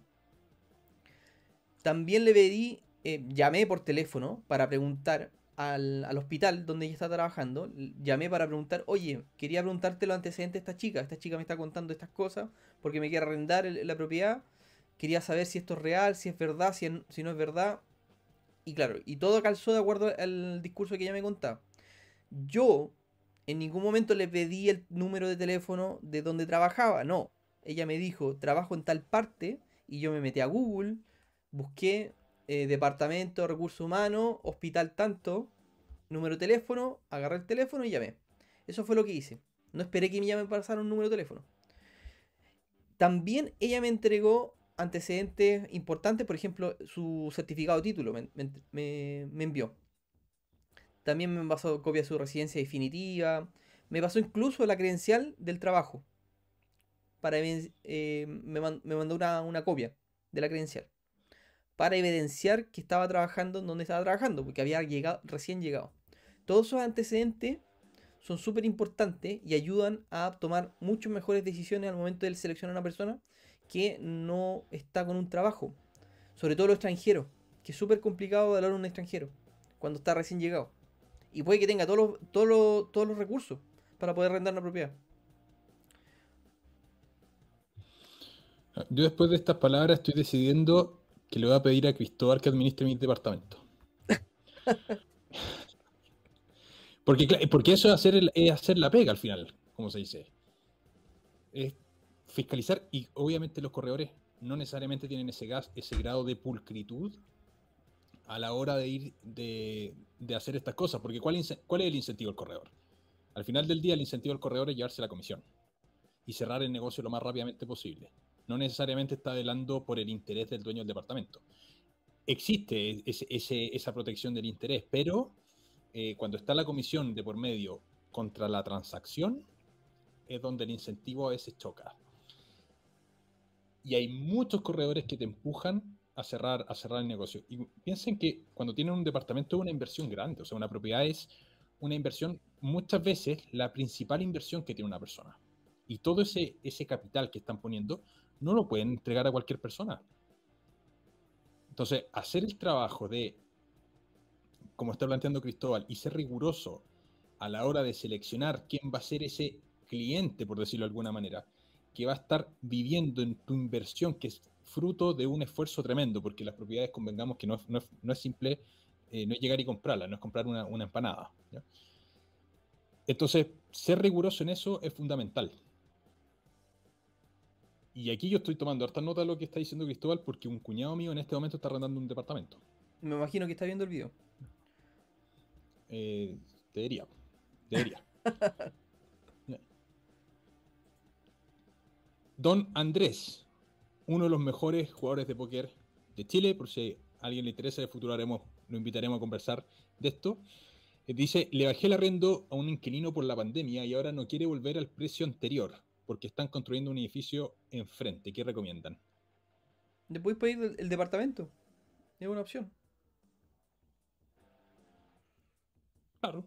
También le pedí, eh, llamé por teléfono para preguntar al, al hospital donde ella está trabajando. Llamé para preguntar, oye, quería preguntarte los antecedentes de esta chica. Esta chica me está contando estas cosas porque me quiere arrendar la propiedad. Quería saber si esto es real, si es verdad, si, si no es verdad. Y claro, y todo calzó de acuerdo al discurso que ella me contaba. Yo en ningún momento le pedí el número de teléfono de donde trabajaba, no. Ella me dijo, trabajo en tal parte, y yo me metí a Google, busqué eh, departamento de recursos humanos, hospital tanto, número de teléfono, agarré el teléfono y llamé. Eso fue lo que hice. No esperé que me llamen para pasar un número de teléfono. También ella me entregó antecedentes importantes, por ejemplo, su certificado de título me envió. También me pasó copia de su residencia definitiva. Me pasó incluso la credencial del trabajo. Para eh, me, man- me mandó una, copia de la credencial. Para evidenciar que estaba trabajando donde estaba trabajando, porque había llegado, recién llegado. Todos esos antecedentes son súper importantes y ayudan a tomar muchas mejores decisiones al momento de seleccionar a una persona que no está con un trabajo. Sobre todo los extranjeros, que es súper complicado hablar a un extranjero cuando está recién llegado. Y puede que tenga todos los, todos los, recursos para poder arrendar una propiedad. Yo después de estas palabras estoy decidiendo que le voy a pedir a Cristóbal que administre mi departamento. <laughs> Porque, porque eso es hacer, es hacer la pega al final, como se dice. Es fiscalizar y obviamente los corredores no necesariamente tienen ese, gas, ese grado de pulcritud a la hora de ir de, de hacer estas cosas. Porque ¿cuál, ¿cuál es el incentivo del corredor? Al final del día el incentivo del corredor es llevarse la comisión y cerrar el negocio lo más rápidamente posible. No necesariamente está velando por el interés del dueño del departamento. Existe ese- esa protección del interés, pero eh, cuando está la comisión de por medio contra la transacción, es donde el incentivo a veces choca. Y hay muchos corredores que te empujan a cerrar, a cerrar el negocio. Y piensen que cuando tienen un departamento es una inversión grande, o sea, una propiedad es una inversión, muchas veces la principal inversión que tiene una persona. Y todo ese, ese capital que están poniendo no lo pueden entregar a cualquier persona. Entonces, hacer el trabajo de, como está planteando Cristóbal, y ser riguroso a la hora de seleccionar quién va a ser ese cliente, por decirlo de alguna manera, que va a estar viviendo en tu inversión, que es fruto de un esfuerzo tremendo, porque las propiedades, convengamos que no es, no es- no es simple, eh, no es llegar y comprarla, no es comprar una, una empanada. ¿ya? Entonces, ser riguroso en eso es fundamental. Y aquí yo estoy tomando harta nota de lo que está diciendo Cristóbal, porque un cuñado mío en este momento está arrendando un departamento. Me imagino que está viendo el video. Eh, debería. Debería. <laughs> Don Andrés, uno de los mejores jugadores de póker de Chile, por si a alguien le interesa, en el futuro haremos, lo invitaremos a conversar de esto. Eh, Dice, le bajé el arrendo a un inquilino por la pandemia y ahora no quiere volver al precio anterior, porque están construyendo un edificio enfrente. ¿Qué recomiendan? ¿Le podéis pedir el, el departamento? Es una opción. Claro.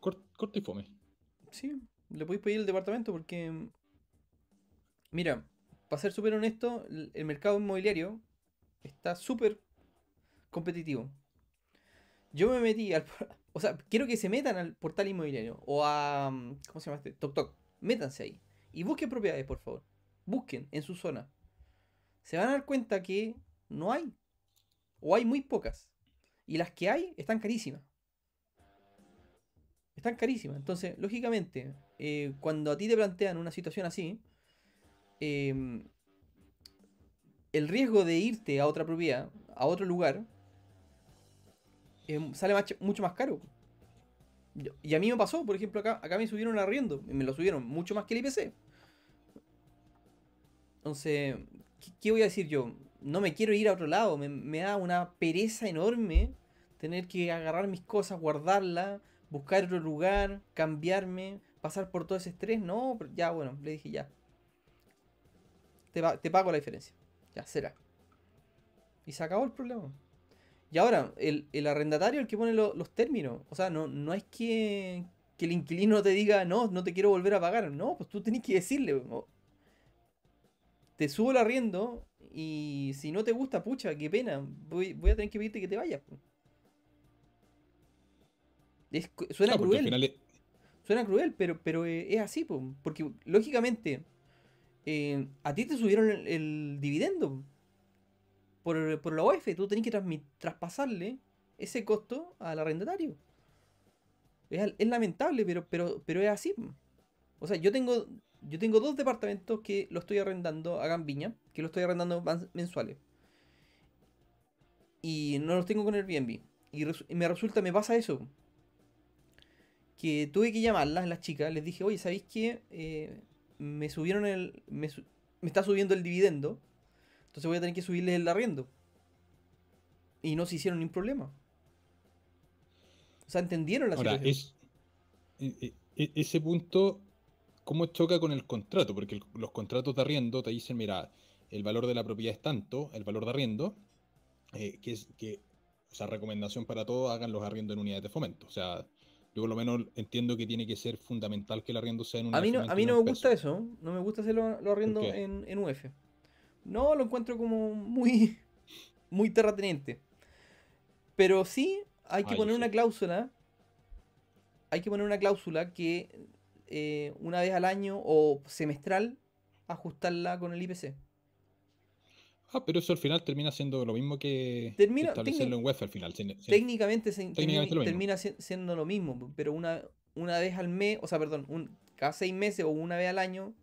Cort- y fome. Sí, le podéis pedir el departamento porque. mm, Mira, para ser súper honesto, el, mercado inmobiliario está súper competitivo. Yo me metí al. <laughs> O sea, quiero que se metan al portal inmobiliario o a. mm, ¿Cómo se llama este? TokTok. Métanse ahí. Y busquen propiedades, por favor. Busquen en su zona. Se van a dar cuenta que no hay. O hay muy pocas. Y las que hay están carísimas. Están carísimas. Entonces, lógicamente, eh, cuando a ti te plantean una situación así, em, el riesgo de irte a otra propiedad, a otro lugar, em, sale mucho más caro. Y a mí me pasó, por ejemplo, acá, acá me subieron arriendo, y me lo subieron mucho más que el IPC. Entonces, ¿qué, qué voy a decir yo? No me quiero ir a otro lado, me, me da una pereza enorme tener que agarrar mis cosas, guardarlas, buscar otro lugar, cambiarme, pasar por todo ese estrés. No, pero ya bueno, le dije ya. Te, te pago la diferencia. Ya será. Y se acabó el problema. Y ahora, el, el arrendatario es el que pone lo- los términos. O sea, no, no es que, que el inquilino te diga, no, no te quiero volver a pagar. No, pues tú tenés que decirle. Te subo el arriendo y si no te gusta, pucha, qué pena. Voy, voy a tener que pedirte que te vayas. po. Es cu- suena Claro, cruel. es- Suena cruel, pero, pero eh, es así, po, porque lógicamente eh, a ti te subieron el, dividendo por, por la OF, tú tenés que traspasarle ese costo al arrendatario. Es, es lamentable, pero, pero, pero es así. O sea, yo tengo, yo tengo dos departamentos que lo estoy arrendando a Gambiña, que lo estoy arrendando mensuales. Y no los tengo con Airbnb. Y me resulta, me pasa eso que tuve que llamarlas, las chicas, les dije, oye, ¿sabéis qué? Eh, me subieron el... Me, me está subiendo el dividendo, entonces voy a tener que subirles el arriendo. Y no se hicieron ningún problema. O sea, entendieron la Ahora, situación. es, e- e- ese punto, ¿cómo choca con el contrato? Porque el- los contratos de arriendo te dicen, mira, el valor de la propiedad es tanto, el valor de arriendo, eh, que es que, o sea, recomendación para todos, hagan los arriendos en unidades de fomento. O sea, yo por lo menos entiendo que tiene que ser fundamental que el arriendo sea en A unidades mí no, a mí no me gusta eso. No me gusta hacer los lo arriendo en, en UF. No, lo encuentro como muy, <laughs> muy terrateniente. Pero sí hay que poner sí. una cláusula. Hay que poner una cláusula que eh, una vez al año o semestral ajustarla con el IPC. Ah, pero eso al final termina siendo lo mismo que, Termina- establecerlo en UEFA al final. sin- sin- Técnicamente, se- Técnicamente lo mismo. termina si- siendo lo mismo, pero una, una vez al mes, o sea, perdón, un, cada seis meses o una vez al año,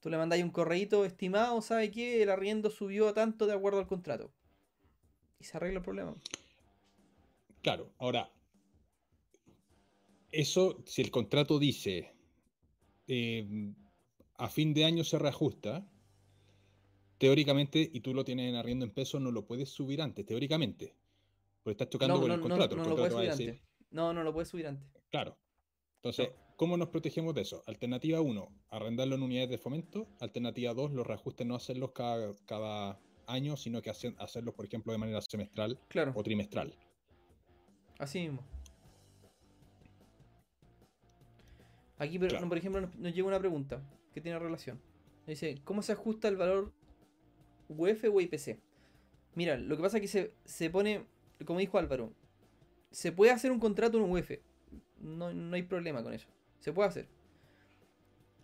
tú le mandáis un correíto estimado, ¿sabe qué? El arriendo subió a tanto de acuerdo al contrato. Y se arregla el problema. Claro, ahora, eso, si el contrato dice eh, a fin de año se reajusta, teóricamente, y tú lo tienes en arriendo en pesos, no lo puedes subir antes, teóricamente. Porque estás chocando No, con no, el contrato. no el lo puedes subir decir, antes. No, no lo puedes subir antes. claro. Entonces, ¿cómo nos protegemos de eso? Alternativa 1, arrendarlo en unidades de fomento. Alternativa 2, los reajustes no hacerlos cada, cada año, sino que hacer- hacerlos, por ejemplo, de manera semestral Claro, o trimestral. así mismo. Aquí, pero, Claro. por ejemplo, nos, nos llega una pregunta que tiene relación. Dice, ¿cómo se ajusta el valor UF o IPC? Mira, lo que pasa es que se, se pone, como dijo Álvaro, se puede hacer un contrato en UF. No, no hay problema con eso. Se puede hacer.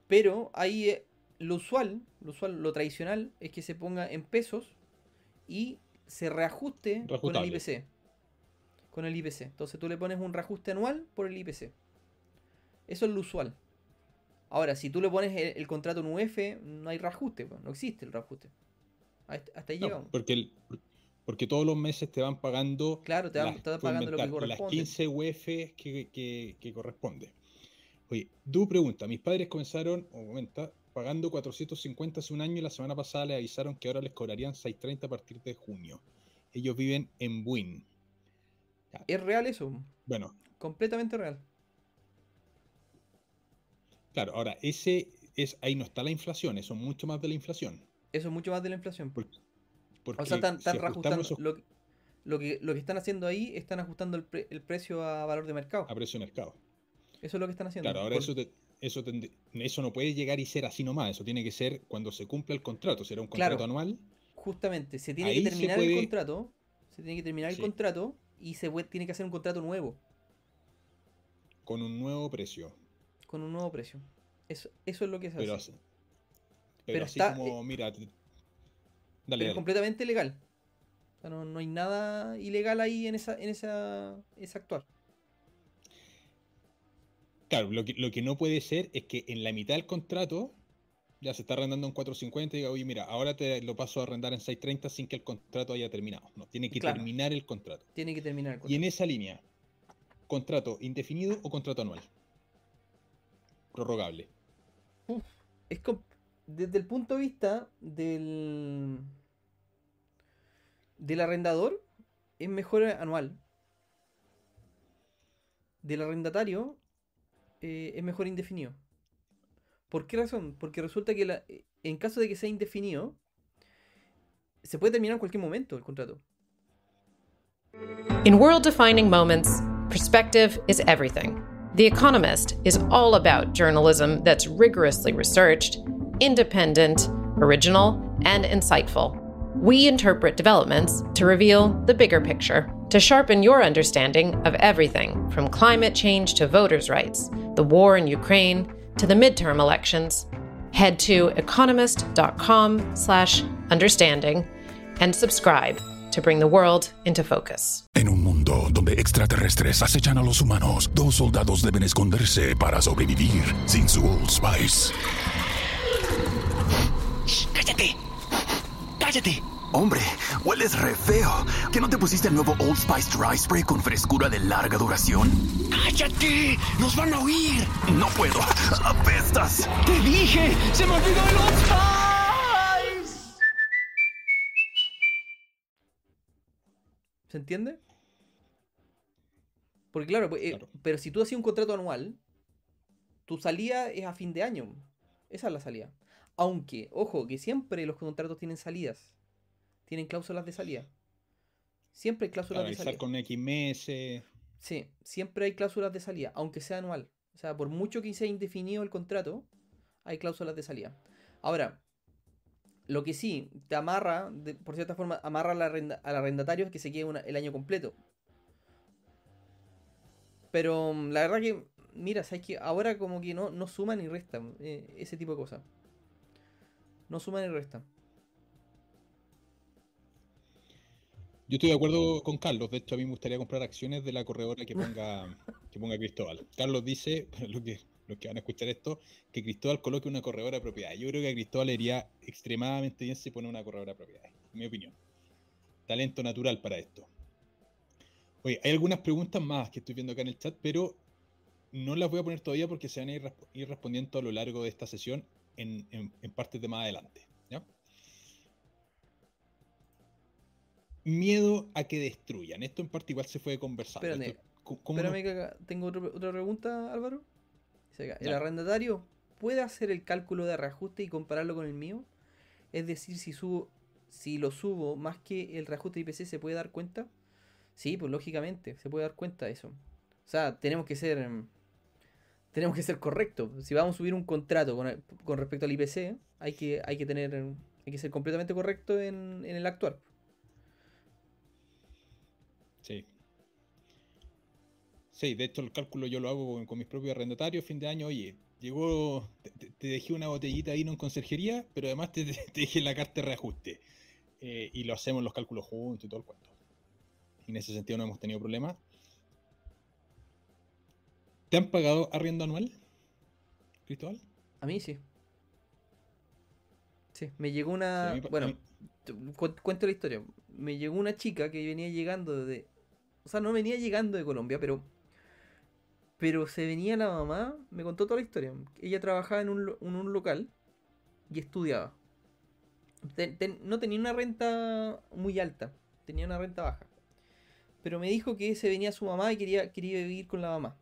Pero ahí eh, lo usual, lo usual, lo tradicional es que se ponga en pesos y se reajuste con el. IPC. Con el IPC. Entonces tú le pones un reajuste anual por el IPC. Eso es lo usual. Ahora, si tú le pones el, el contrato en UF, no hay reajuste, pues, no existe el reajuste. Hasta ahí No, llegamos. porque, el- porque todos los meses te van pagando Claro, te van- las, te pagando lo que inventar, las corresponde. 15 UF que, que, que corresponde. Oye, Du pregunta, mis padres comenzaron, o comenta, pagando 450 hace un año y la semana pasada le avisaron que ahora les cobrarían 630 a partir de junio. Ellos viven en Buin. Es real eso, Bueno, completamente real. claro, ahora, ese es, ahí no está la inflación, eso es mucho más de la inflación. Eso es mucho más de la inflación. Por- Porque o sea, están, reajustando. esos Lo, que- lo, que, lo que están haciendo ahí, están ajustando el, pre- el precio a valor de mercado. a precio de mercado. Eso es lo que están haciendo. Claro, ahora Por- eso, te- eso, tend- eso no puede llegar y ser así nomás, eso tiene que ser cuando se cumpla el contrato, será un contrato Claro. anual. Justamente, se tiene Ahí que terminar el contrato. Se tiene que terminar el contrato y se puede- tiene que hacer un contrato nuevo, con un nuevo precio. con un nuevo precio. Eso, eso es lo que se Pero hace. Pero Pero así está- como, mira, te- Pero dale, es dale. completamente legal. O sea, no, no hay nada ilegal ahí en esa, en esa, esa actuar. Claro, lo que, lo que no puede ser es que en la mitad del contrato ya se está arrendando en 450 y diga, oye, mira, ahora te lo paso a arrendar en 630 sin que el contrato haya terminado. No, tiene que Claro. terminar el contrato. Tiene que terminar el Y contrato. en esa línea, ¿contrato indefinido o contrato anual? Prorrogable. Es com- desde el punto de vista del del arrendador es mejor anual. Del arrendatario eh, es mejor indefinido. ¿Por qué razón? Porque resulta que la- en caso de que sea indefinido, se puede terminar en cualquier momento el contrato. In world defining moments, perspective is everything. The Economist is all about journalism that's rigorously researched, independent, original, and insightful. We interpret developments to reveal the bigger picture, to sharpen your understanding of everything from climate change to voters' rights, the war in Ukraine, to the midterm elections. Head to economist.com/understanding and subscribe to bring the world into focus. En un mundo donde extraterrestres acechan a los humanos, dos soldados deben esconderse para sobrevivir sin su Old Spice. ¡Cállate! ¡Cállate! Hombre, hueles re feo. ¿Que no te pusiste el nuevo Old Spice Dry Spray con frescura de larga duración? ¡Cállate! ¡Nos van a oír! No puedo. ¡Apestas! ¡Te dije! ¡Se me olvidó el Old Spice! ¿Se entiende? Porque claro, pues, eh, claro. pero si tú hacías un contrato anual, tu salida es a fin de año. Esa es la salida. Aunque, ojo, que siempre los contratos tienen salidas. Tienen cláusulas de salida. Siempre hay cláusulas de salida. con X meses. Sí, siempre hay cláusulas de salida, aunque sea anual. O sea, por mucho que sea indefinido el contrato, hay cláusulas de salida. Ahora, lo que sí te amarra, de- por cierta forma, amarra al, arrenda- al arrendatario es que se quede una- el año completo. Pero mm, la verdad que, mira, sabes que ahora como que no, no suman ni restan eh, ese tipo de cosas. No suman ni restan. Yo estoy de acuerdo con Carlos. De hecho, a mí me gustaría comprar acciones de la corredora que ponga, <laughs> que ponga Cristóbal. Carlos dice, <laughs> para los que, los que van a escuchar esto, que Cristóbal coloque una corredora de propiedades. Yo creo que a Cristóbal le iría extremadamente bien si pone una corredora de propiedades. En mi opinión. Talento natural para esto. Oye, hay algunas preguntas más que estoy viendo acá en el chat, pero no las voy a poner todavía porque se van a ir respondiendo a lo largo de esta sesión en, en, en partes de más adelante. ¿ya? Miedo a que destruyan. Esto en parte igual se fue conversando. Espérate, Esto- ¿cómo- cómo Espérame nos- que acá tengo otro- otra pregunta, Álvaro. Dice acá, ¿El arrendatario puede hacer el cálculo de reajuste y compararlo con el mío? Es decir, si subo, si lo subo más que el reajuste de IPC, ¿se puede dar cuenta? Sí, pues lógicamente, se puede dar cuenta de eso. O sea, tenemos que ser. Tenemos que ser correctos. Si vamos a subir un contrato con, respecto al IPC, hay que, hay que tener. Hay que ser completamente correcto en, el actuar. Sí. Sí, de hecho el cálculo yo lo hago con, mis propios arrendatarios. Fin de año, oye, llegó, te, dejé una botellita ahí en conserjería, pero además te, te- <laughs> te dejé la carta de reajuste. Eh, y lo hacemos los cálculos juntos y todo el cuento. En ese sentido no hemos tenido problemas. ¿Te han pagado arriendo anual, Cristóbal? A mí sí. Sí, me llegó una. bueno, cu- cuento la historia. Me llegó una chica que venía llegando de. O sea, no venía llegando de Colombia, pero. Pero se venía la mamá, me contó toda la historia. Ella trabajaba en un, lo- en un local y estudiaba. Ten- ten- no tenía una renta muy alta, tenía una renta baja. Pero me dijo que se venía su mamá y quería, quería vivir con la mamá.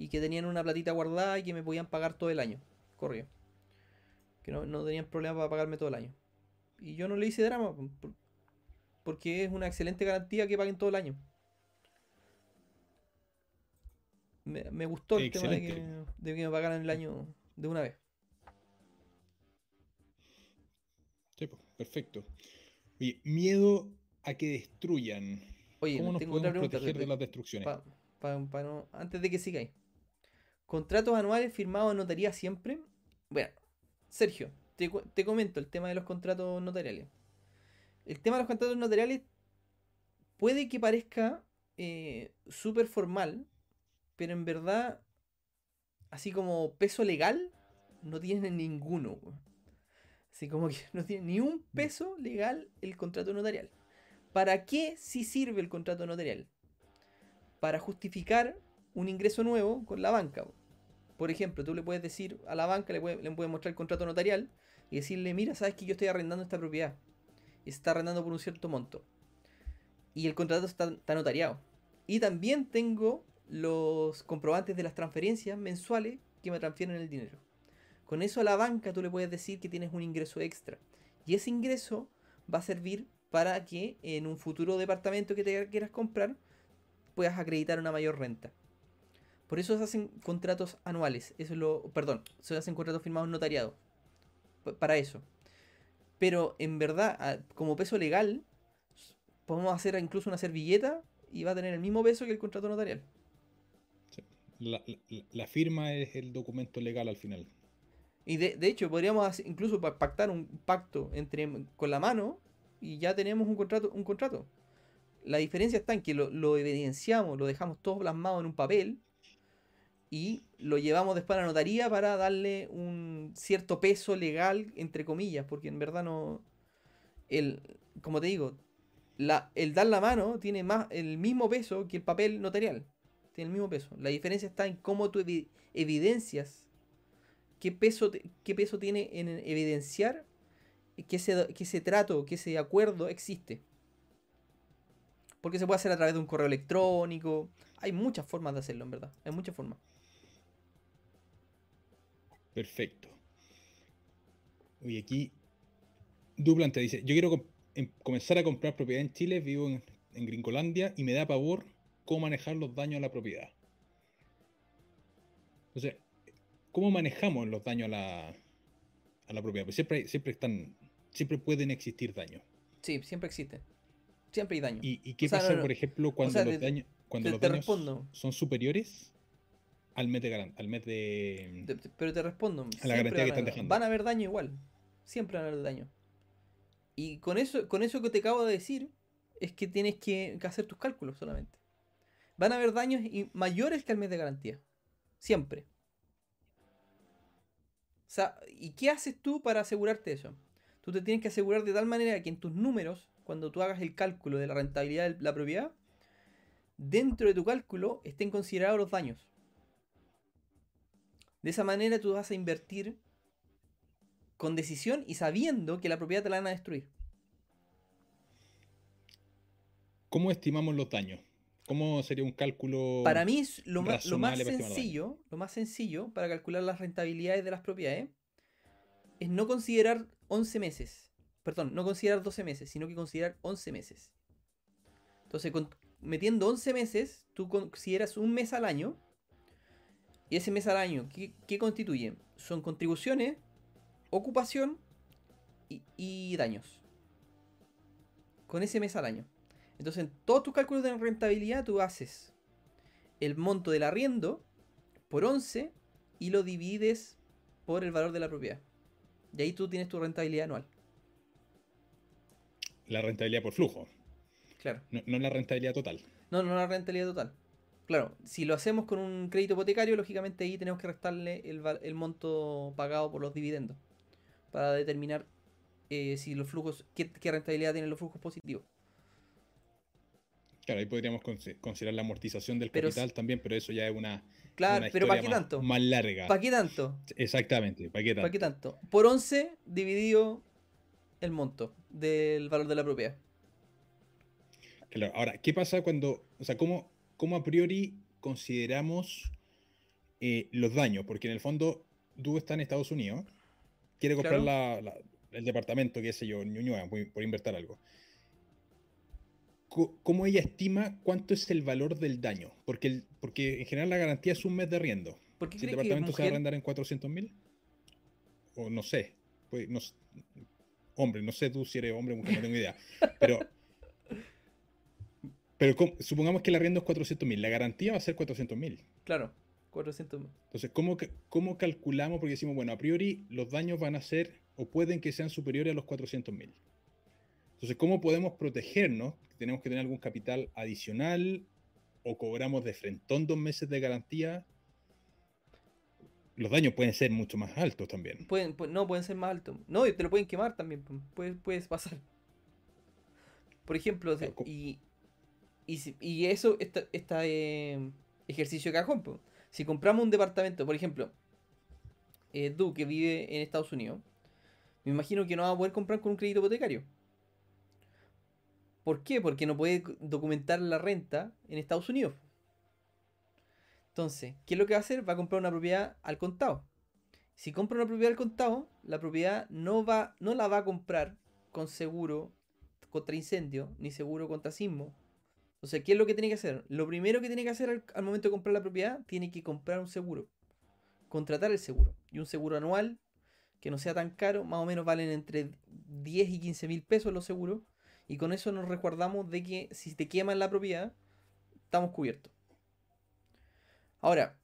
Y que tenían una platita guardada y que me podían pagar todo el año. Corrió. Que no, no tenían problema para pagarme todo el año. Y yo no le hice drama. po, por- Porque es una excelente garantía que paguen todo el año. Me, me gustó el tema de que, Excelente. de que me pagaran el año de una vez. Sí, pues, perfecto. Oye, miedo a que destruyan. Oye, ¿Cómo nos tengo otra podemos pregunta. proteger de de- las destrucciones? pa- pa- pa no- antes de que sigáis. ¿Contratos anuales firmados en notaría siempre? Bueno, Sergio, te, te comento el tema de los contratos notariales. El tema de los contratos notariales puede que parezca eh, súper formal, pero en verdad, así como peso legal, no tiene ninguno. Así como que <laughs> no tiene ni un peso legal el contrato notarial. ¿Para qué sí sirve el contrato notarial? Para justificar un ingreso nuevo con la banca. Po. Por ejemplo, tú le puedes decir a la banca, le puedes, mostrar el contrato notarial y decirle, mira, sabes que yo estoy arrendando esta propiedad. Está arrendando por un cierto monto. Y el contrato está, está notariado. Y también tengo los comprobantes de las transferencias mensuales que me transfieren el dinero. Con eso a la banca tú le puedes decir que tienes un ingreso extra. Y ese ingreso va a servir para que en un futuro departamento que te quieras comprar puedas acreditar una mayor renta. Por eso se hacen contratos anuales. Eso es lo. Perdón, se hacen contratos firmados notariados. pa- Para eso. Pero en verdad, como peso legal, podemos hacer incluso una servilleta y va a tener el mismo peso que el contrato notarial. La, la- la firma es el documento legal al final. Y de, de hecho, podríamos hacer- incluso pa- pactar un pacto entre con la mano y ya tenemos un contrato. Un contrato. La diferencia está en que lo, lo evidenciamos, lo dejamos todo plasmado en un papel y lo llevamos después a la notaría para darle un cierto peso legal, entre comillas, porque en verdad no. El, como te digo, la, el dar la mano tiene más el mismo peso que el papel notarial. Tiene el mismo peso. La diferencia está en cómo tú evi- evidencias qué peso, qué peso tiene en evidenciar que ese, que ese trato, que ese acuerdo existe. Porque se puede hacer a través de un correo electrónico. Hay muchas formas de hacerlo, en verdad. Hay muchas formas. Perfecto. Oye, aquí Duplan te dice, yo quiero com- em- comenzar a comprar propiedad en Chile, vivo en, en Gringolandia y me da pavor cómo manejar los daños a la propiedad. Entonces, ¿cómo manejamos los daños a la, a la propiedad? Pues siempre, hay- siempre están, siempre pueden existir daños. Sí, siempre existe. Siempre hay daño. ¿Y, y qué O sea, pasa, no, no. por ejemplo, cuando sea, los te- cuando te- los te daños respondo. son superiores al mes de al mes de pero te respondo. la siempre garantía que van a- están dejando. Van a haber daño igual. Siempre van a haber daño. Y con eso, con eso que te acabo de decir, es que tienes que, que hacer tus cálculos solamente. Van a haber daños y- mayores que al mes de garantía. Siempre. O sea, ¿y qué haces tú para asegurarte eso? Tú te tienes que asegurar de tal manera que en tus números, cuando tú hagas el cálculo de la rentabilidad de la propiedad, dentro de tu cálculo estén considerados los daños. De esa manera tú vas a invertir con decisión y sabiendo que la propiedad te la van a destruir. ¿Cómo estimamos los daños? ¿Cómo sería un cálculo? Para mí es lo más, lo sencillo, lo más sencillo para calcular las rentabilidades de las propiedades es no considerar 11 meses. Perdón, no considerar 12 meses, sino que considerar 11 meses. Entonces, con- metiendo 11 meses, tú consideras un mes al año. Y ese mes al año, ¿qué, qué constituye? Son contribuciones, ocupación y, y daños. Con ese mes al año. Entonces, en todos tus cálculos de rentabilidad, tú haces el monto del arriendo por 11 y lo divides por el valor de la propiedad. Y ahí tú tienes tu rentabilidad anual. La rentabilidad por flujo, Claro. no, no la rentabilidad total. No, no la rentabilidad total. Claro, si lo hacemos con un crédito hipotecario, lógicamente ahí tenemos que restarle el, monto pagado por los dividendos para determinar eh, si los flujos, qué, qué rentabilidad tienen los flujos positivos. Claro, ahí podríamos consi- considerar la amortización del Pero capital también, pero eso ya es una, Claro, una pero ¿para qué más- tanto? Más larga. ¿Para qué tanto? Exactamente, ¿para qué tanto? ¿Para qué tanto? Por 11 dividido el monto del valor de la propiedad. Claro, ahora, ¿qué pasa cuando, o sea, cómo, cómo a priori consideramos eh, los daños? Porque en el fondo, tú estás en Estados Unidos, quiere comprar Claro. la- la- el departamento, qué sé yo, Ñuñoa, por, por invertir algo. ¿Cómo ella estima cuánto es el valor del daño? Porque, el- porque en general la garantía es un mes de arriendo. ¿Por qué Si el departamento se va a mujer- arrendar en 400 mil, o no sé, pues, no hombre, no sé tú si eres hombre o mujer, no tengo idea. Pero, pero supongamos que el arriendo es 400 mil, la garantía va a ser 400 mil. Claro, 400 Entonces, ¿cómo, ¿cómo calculamos? Porque decimos, bueno, a priori los daños van a ser o pueden que sean superiores a los 400 mil. Entonces, ¿cómo podemos protegernos? ¿Tenemos que tener algún capital adicional o cobramos de frentón dos meses de garantía? Los daños pueden ser mucho más altos también. Pueden, pu- no, pueden ser más altos. No, y te lo pueden quemar también. pu- Puede, puedes pasar. Por ejemplo, Claro, y, y, eso, esta, eh, ejercicio de cajón. pu. Si compramos un departamento, por ejemplo, eh, Du, que vive en Estados Unidos, me imagino que no va a poder comprar con un crédito hipotecario. ¿Por qué? Porque no puede documentar la renta en Estados Unidos. Entonces, ¿qué es lo que va a hacer? Va a comprar una propiedad al contado. Si compra una propiedad al contado, la propiedad no, va, no la va a comprar con seguro contra incendio, ni seguro contra sismo. Sea, ¿qué es lo que tiene que hacer? Lo primero que tiene que hacer al, al momento de comprar la propiedad, tiene que comprar un seguro. Contratar el seguro. Y un seguro anual, que no sea tan caro, más o menos valen entre 10 y 15 mil pesos los seguros. Y con eso nos resguardamos de que si te queman la propiedad, estamos cubiertos. Ahora,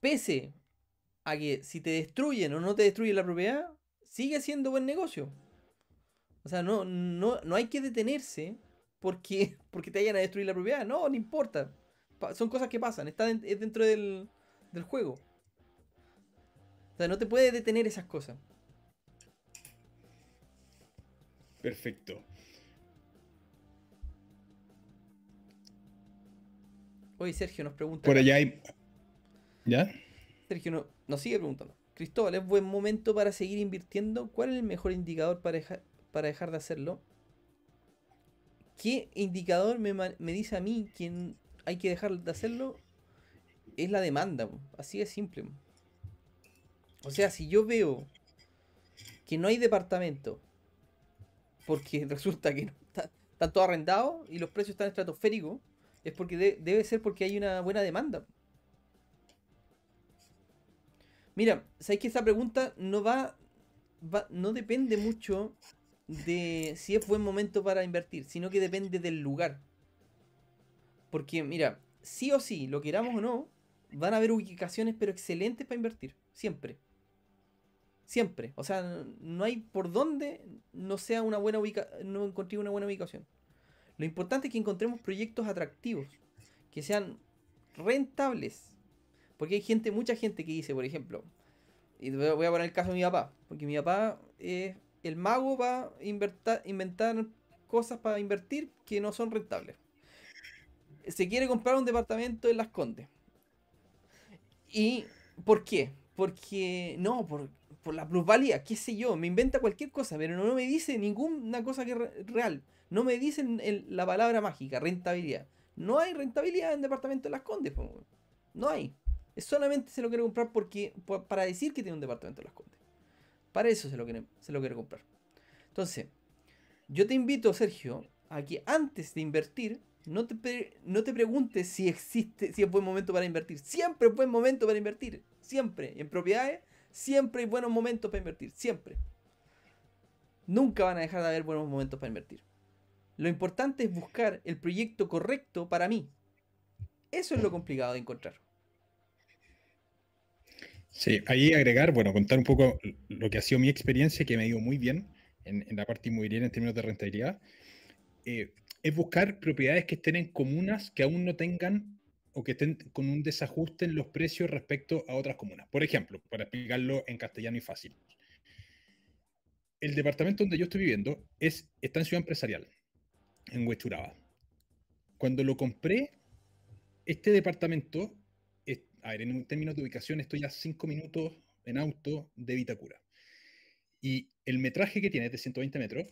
pese a que si te destruyen o no te destruyen la propiedad, sigue siendo buen negocio. O sea, no, no, no hay que detenerse porque, <laughs> porque te vayan a destruir la propiedad. No, no importa. Pa- son cosas que pasan. Está es dentro del, del juego. O sea, no te puede detener esas cosas. Perfecto. Oye, Sergio nos pregunta. Por allá hay... ¿Ya? Sergio no- nos sigue preguntando. Cristóbal, ¿es buen momento para seguir invirtiendo? ¿Cuál es el mejor indicador para dejar, para dejar de hacerlo? ¿Qué indicador me, dice a mí que hay que dejar de hacerlo? Es la demanda, así de simple. O sea, si yo veo que no hay departamento, porque <laughs> resulta que están todos arrendados y los precios están estratosféricos, es porque de- debe ser porque hay una buena demanda. Mira, ¿sabes que esa pregunta no va- no depende mucho de si es buen momento para invertir, sino que depende del lugar. Porque, mira, sí o sí, lo queramos o no, van a haber ubicaciones pero excelentes para invertir, siempre. Siempre. O sea, no hay por dónde no sea una buena ubica no encontré una buena ubicación. Lo importante es que encontremos proyectos atractivos, que sean rentables. Porque hay gente, mucha gente que dice, por ejemplo, y voy a poner el caso de mi papá, porque mi papá es el mago para inventar, inventar cosas para invertir que no son rentables. Se quiere comprar un departamento en Las Condes. ¿Y por qué? Porque, no, por, la plusvalía, qué sé yo, me inventa cualquier cosa, pero no me dice ninguna cosa que re- real. No me dicen la palabra mágica, rentabilidad. No hay rentabilidad en departamento de Las Condes, no hay. Solamente se lo quiere comprar porque pa- para decir que tiene un departamento en Las Condes. Para eso se lo quiere, se lo comprar. Entonces, yo te invito, Sergio, a que antes de invertir, no te, no te preguntes si existe, si es buen momento para invertir. Siempre es buen momento para invertir. Siempre. En propiedades, siempre hay buenos momentos para invertir. Siempre. Nunca van a dejar de haber buenos momentos para invertir. Lo importante es buscar el proyecto correcto para mí. Eso es lo complicado de encontrar. Sí, ahí agregar, bueno, contar un poco lo que ha sido mi experiencia, que me ha ido muy bien en, en la parte inmobiliaria en términos de rentabilidad. Eh, es buscar propiedades que estén en comunas que aún no tengan o que estén con un desajuste en los precios respecto a otras comunas. Por ejemplo, para explicarlo en castellano y fácil. El departamento donde yo estoy viviendo es, está en Ciudad Empresarial, en Huechuraba. Cuando lo compré, este departamento, a ver, en términos de ubicación, estoy a 5 minutos en auto de Vitacura. Y el metraje que tiene es de 120 metros.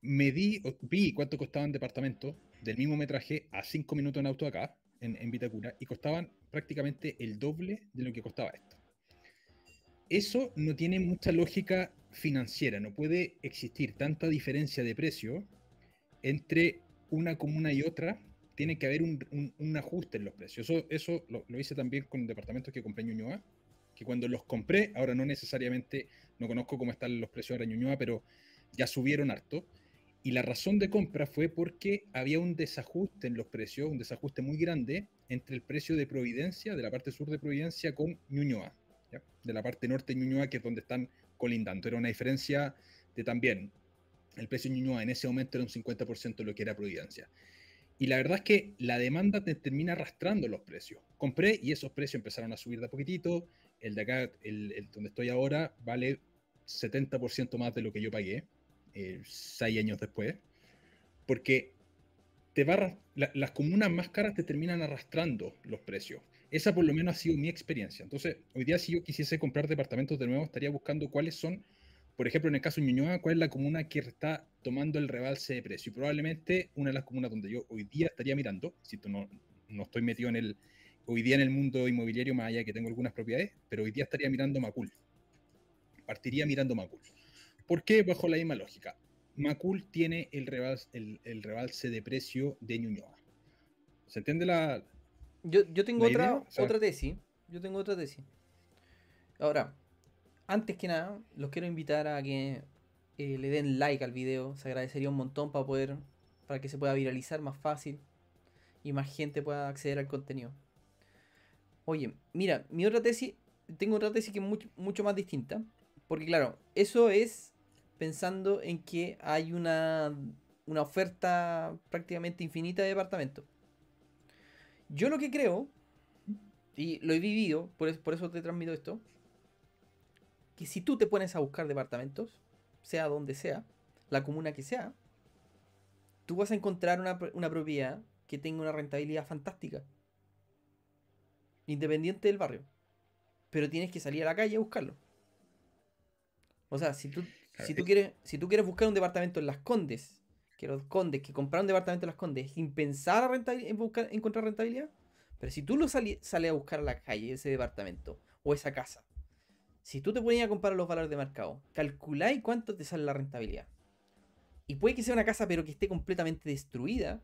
Medí, vi cuánto costaban departamentos del mismo metraje a 5 minutos en auto acá, en, en Vitacura, y costaban prácticamente el doble de lo que costaba esto. Eso no tiene mucha lógica financiera, no puede existir tanta diferencia de precio entre una comuna y otra, tiene que haber un, un- un ajuste en los precios. Eso, eso lo, lo hice también con departamentos que compré en Ñuñoa, que cuando los compré, ahora no necesariamente, no conozco cómo están los precios ahora en Ñuñoa, pero ya subieron harto. Y la razón de compra fue porque había un desajuste en los precios, un desajuste muy grande entre el precio de Providencia, de la parte sur de Providencia, con Ñuñoa, ¿ya? de la parte norte de Ñuñoa, que es donde están colindando. Era una diferencia de también, el precio de Ñuñoa en ese momento era un 50% de lo que era Providencia. Y la verdad es que la demanda te termina arrastrando los precios. Compré y esos precios empezaron a subir de a poquitito. El de acá, el, el donde estoy ahora, vale 70% más de lo que yo pagué eh, seis años después. Porque te va, las comunas más caras te terminan arrastrando los precios. Esa por lo menos ha sido mi experiencia. Entonces, hoy día si yo quisiese comprar departamentos de nuevo, estaría buscando cuáles son, por ejemplo, en el caso de Ñuñoa, cuál es la comuna que está tomando el rebalse de precio. Y probablemente una de las comunas donde yo hoy día estaría mirando, si no, no estoy metido en el, hoy día en el mundo inmobiliario, más allá de que tengo algunas propiedades, pero hoy día estaría mirando Macul. Partiría mirando Macul. ¿Por qué? Bajo la misma lógica. Macul tiene el rebalse, el, el rebalse de precio de Ñuñoa. ¿Se entiende la...? Yo, yo tengo La otra, idea, otra tesis. Yo tengo otra tesis. Ahora, antes que nada, los quiero invitar a que eh, le den like al video. Se agradecería un montón para poder. para que se pueda viralizar más fácil. Y más gente pueda acceder al contenido. Oye, mira, mi otra tesis. Tengo otra tesis que es mucho, más distinta. Porque claro, eso es pensando en que hay una, una oferta prácticamente infinita de departamentos. Yo lo que creo, y lo he vivido, por por eso te transmito esto, que si tú te pones a buscar departamentos, sea donde sea, la comuna que sea, tú vas a encontrar una, una propiedad que tenga una rentabilidad fantástica. Independiente del barrio. Pero tienes que salir a la calle a buscarlo. O sea, si tú, si tú, es- quieres, si tú quieres buscar un departamento en Las Condes que los condes que compraron departamento en las condes sin pensar en buscar, encontrar rentabilidad. Pero si tú lo sales a buscar a la calle, ese departamento o esa casa, si tú te ponías a comparar los valores de mercado, calculáis cuánto te sale la rentabilidad. Y puede que sea una casa, pero que esté completamente destruida.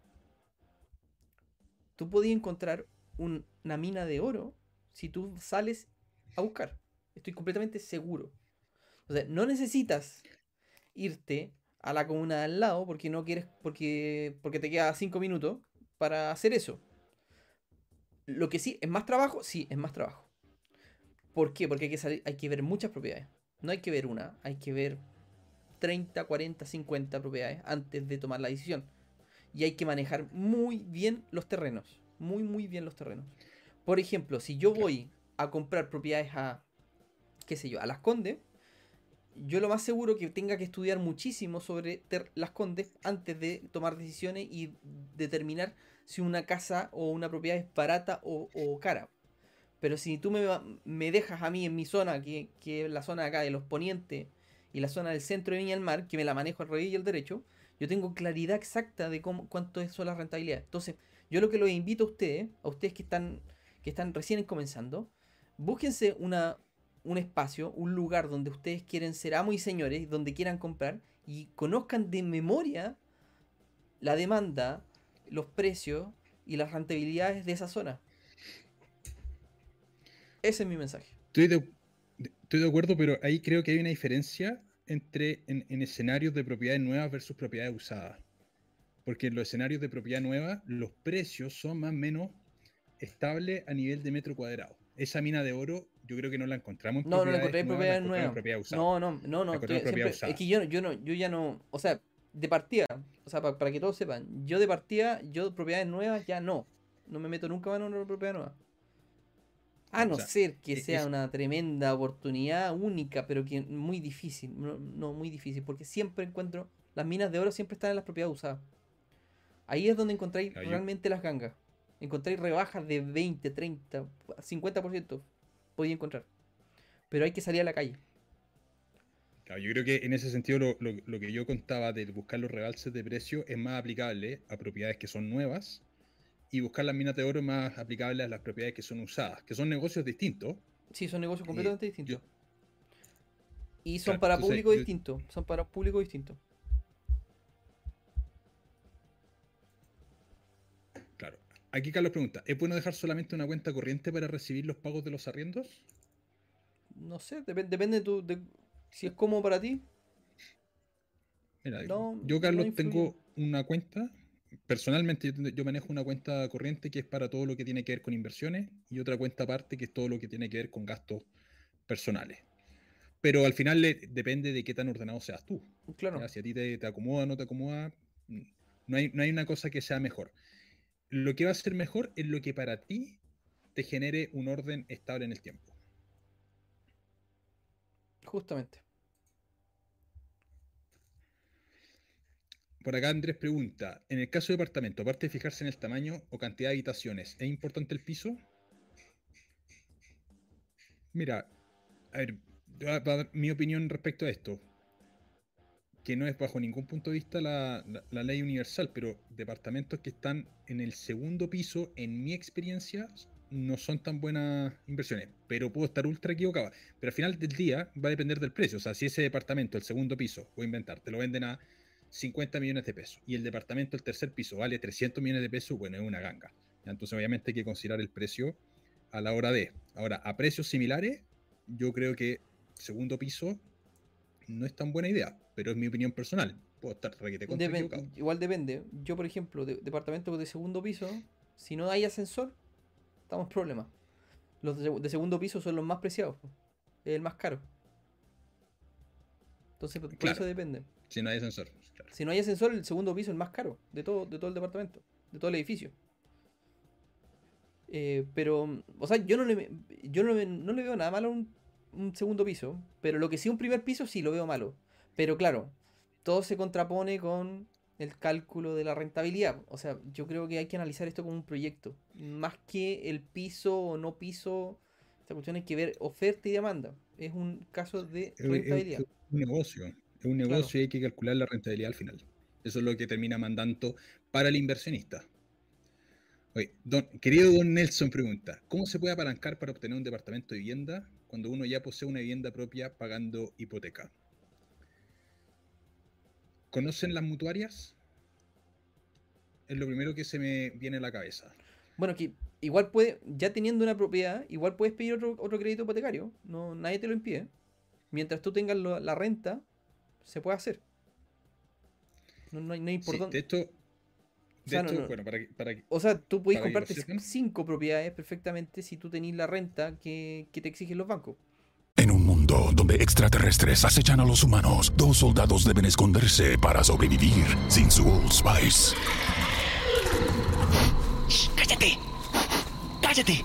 Tú podías encontrar un- una mina de oro si tú sales a buscar. Estoy completamente seguro. No necesitas irte a la comuna de al lado porque no quieres, porque, porque te queda cinco minutos para hacer eso. Lo que sí, ¿es más trabajo? Sí, es más trabajo. ¿Por qué? Porque hay que, ver muchas propiedades. No hay que ver una, hay que ver 30, 40, 50 propiedades antes de tomar la decisión. Y hay que manejar muy bien los terrenos. Muy, muy bien los terrenos. Por ejemplo, si yo voy a comprar propiedades a, qué sé yo, a Las Condes, yo lo más seguro que tenga que estudiar muchísimo sobre Las Condes antes de tomar decisiones y determinar si una casa o una propiedad es barata o cara. Pero si tú me, me dejas a mí en mi zona, que, que es la zona acá de los ponientes y la zona del centro de Viña del Mar, que me la manejo al revés y al derecho, yo tengo claridad exacta de cómo, cuánto son las rentabilidades. Entonces, yo lo que los invito a ustedes, a ustedes que están, que están recién comenzando, búsquense una, un espacio, un lugar donde ustedes quieren ser amos y señores, donde quieran comprar y conozcan de memoria la demanda, los precios y las rentabilidades de esa zona. Ese es mi mensaje. Estoy de, de- estoy de acuerdo, pero ahí creo que hay una diferencia entre en, en escenarios de propiedades nuevas versus propiedades usadas. Porque en los escenarios de propiedad nueva, los precios son más o menos estables a nivel de metro cuadrado. Esa mina de oro, yo creo que no la encontramos en No, no la encontré en propiedades nuevas. propiedad. No, no, no, no. Estoy- siempre- es que yo, yo, no, yo ya no. O sea, de partida, o sea, pa- para, que todos sepan, yo de partida, yo de propiedades nuevas ya no. No me meto nunca más en una propiedad nueva. A O no sea, ser que e- sea una tremenda oportunidad única, pero que muy difícil. No, no, muy difícil, porque siempre encuentro. Las minas de oro siempre están en las propiedades usadas. Ahí es donde encontráis yo- realmente las gangas. Encontráis rebajas de 20, 30, 50%. Podía encontrar. Pero hay que salir a la calle. Claro, yo creo que en ese sentido lo, lo- lo que yo contaba de buscar los rebalses de precio es más aplicable a propiedades que son nuevas y buscar las minas de oro más aplicable a las propiedades que son usadas, que son negocios distintos. Sí, son negocios Eh, completamente yo- distintos. Y son Claro, para entonces, público yo- distinto. Son para público distinto. Claro. Aquí Carlos pregunta, ¿es bueno dejar solamente una cuenta corriente para recibir los pagos de los arriendos? No sé, depe- depende de, tu, de si es cómodo para ti. Mira, No, yo Carlos tengo una cuenta, personalmente yo, manejo una cuenta corriente que es para todo lo que tiene que ver con inversiones y otra cuenta aparte que es todo lo que tiene que ver con gastos personales. Pero al final le- depende de qué tan ordenado seas tú. Claro. ¿ya? Si a ti te, te acomoda o no te acomoda, mm, no hay, no hay una cosa que sea mejor. Lo que va a ser mejor es lo que para ti te genere un orden estable en el tiempo. Justamente. Por acá Andrés pregunta, en el caso de departamento, aparte de fijarse en el tamaño o cantidad de habitaciones, ¿es importante el piso? Mira, a ver, mi opinión respecto a esto, que no es bajo ningún punto de vista la, ley universal, pero departamentos que están en el segundo piso, en mi experiencia, no son tan buenas inversiones, pero puedo estar ultra equivocado. Pero al final del día va a depender del precio, o sea, si ese departamento, el segundo piso, voy a inventar, te lo venden a 50 millones de pesos y el departamento, el tercer piso, vale 300 millones de pesos, bueno, es una ganga. Entonces, obviamente hay que considerar el precio a la hora de. Ahora, a precios similares, yo creo que segundo piso no es tan buena idea, pero es mi opinión personal. Puedo estar requete Depen- igual depende. Yo, por ejemplo, de, departamento de segundo piso, si no hay ascensor, estamos en problemas. Los de, seg- de segundo piso son los más preciados. el más caro. Entonces, por por Claro. eso depende. Si no hay ascensor. Claro. Si no hay ascensor, el segundo piso es el más caro de todo, de todo el departamento, de todo el edificio. Eh, pero, o sea, yo no le, yo no no le veo nada malo a un, un segundo piso, pero lo que sí un primer piso sí lo veo malo. Pero claro, todo se contrapone con el cálculo de la rentabilidad. O sea, yo creo que hay que analizar esto como un proyecto, más que el piso o no piso. Esta cuestión hay que ver oferta y demanda. Es un caso de rentabilidad. es un negocio. Es un Claro. negocio y hay que calcular la rentabilidad al final. Eso es lo que termina mandando para el inversionista. Oye, don, querido don Nelson pregunta, ¿cómo se puede apalancar para obtener un departamento de vivienda cuando uno ya posee una vivienda propia pagando hipoteca? ¿Conocen las mutuarias? Es lo primero que se me viene a la cabeza. Bueno, que igual puede, ya teniendo una propiedad, igual puedes pedir otro, otro crédito hipotecario. No, nadie te lo impide. Mientras tú tengas lo- la renta, se puede hacer. No, no hay, no hay por Sí, dónde- de esto, de sea, esto, no. bueno, para que, para que- O sea, tú lo comprarte cinco propiedades perfectamente si tú tenés la renta que, que te exigen los bancos. En un mundo donde extraterrestres acechan a los humanos, dos soldados deben esconderse para sobrevivir sin su Old Spice. ¡Cállate! ¡Cállate!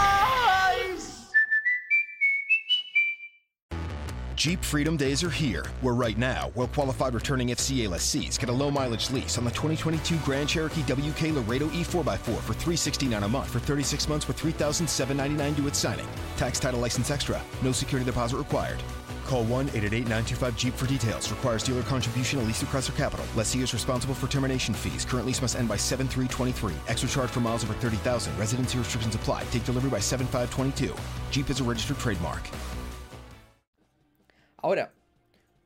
Jeep Freedom Days are here, where right now, well qualified returning FCA lessees get a low mileage lease on the 2022 Grand Cherokee WK Laredo E4x4 for 369 a month for 36 months with $3,799 due at signing. Tax title license extra. No security deposit required. Call 1 888 925 Jeep for details. Requires dealer contribution at least through Chrysler Capital. Lessee is responsible for termination fees. Current lease must end by 7323. Extra charge for miles over 30,000. Residency restrictions apply. Take delivery by 7522. Jeep is a registered trademark. Ahora,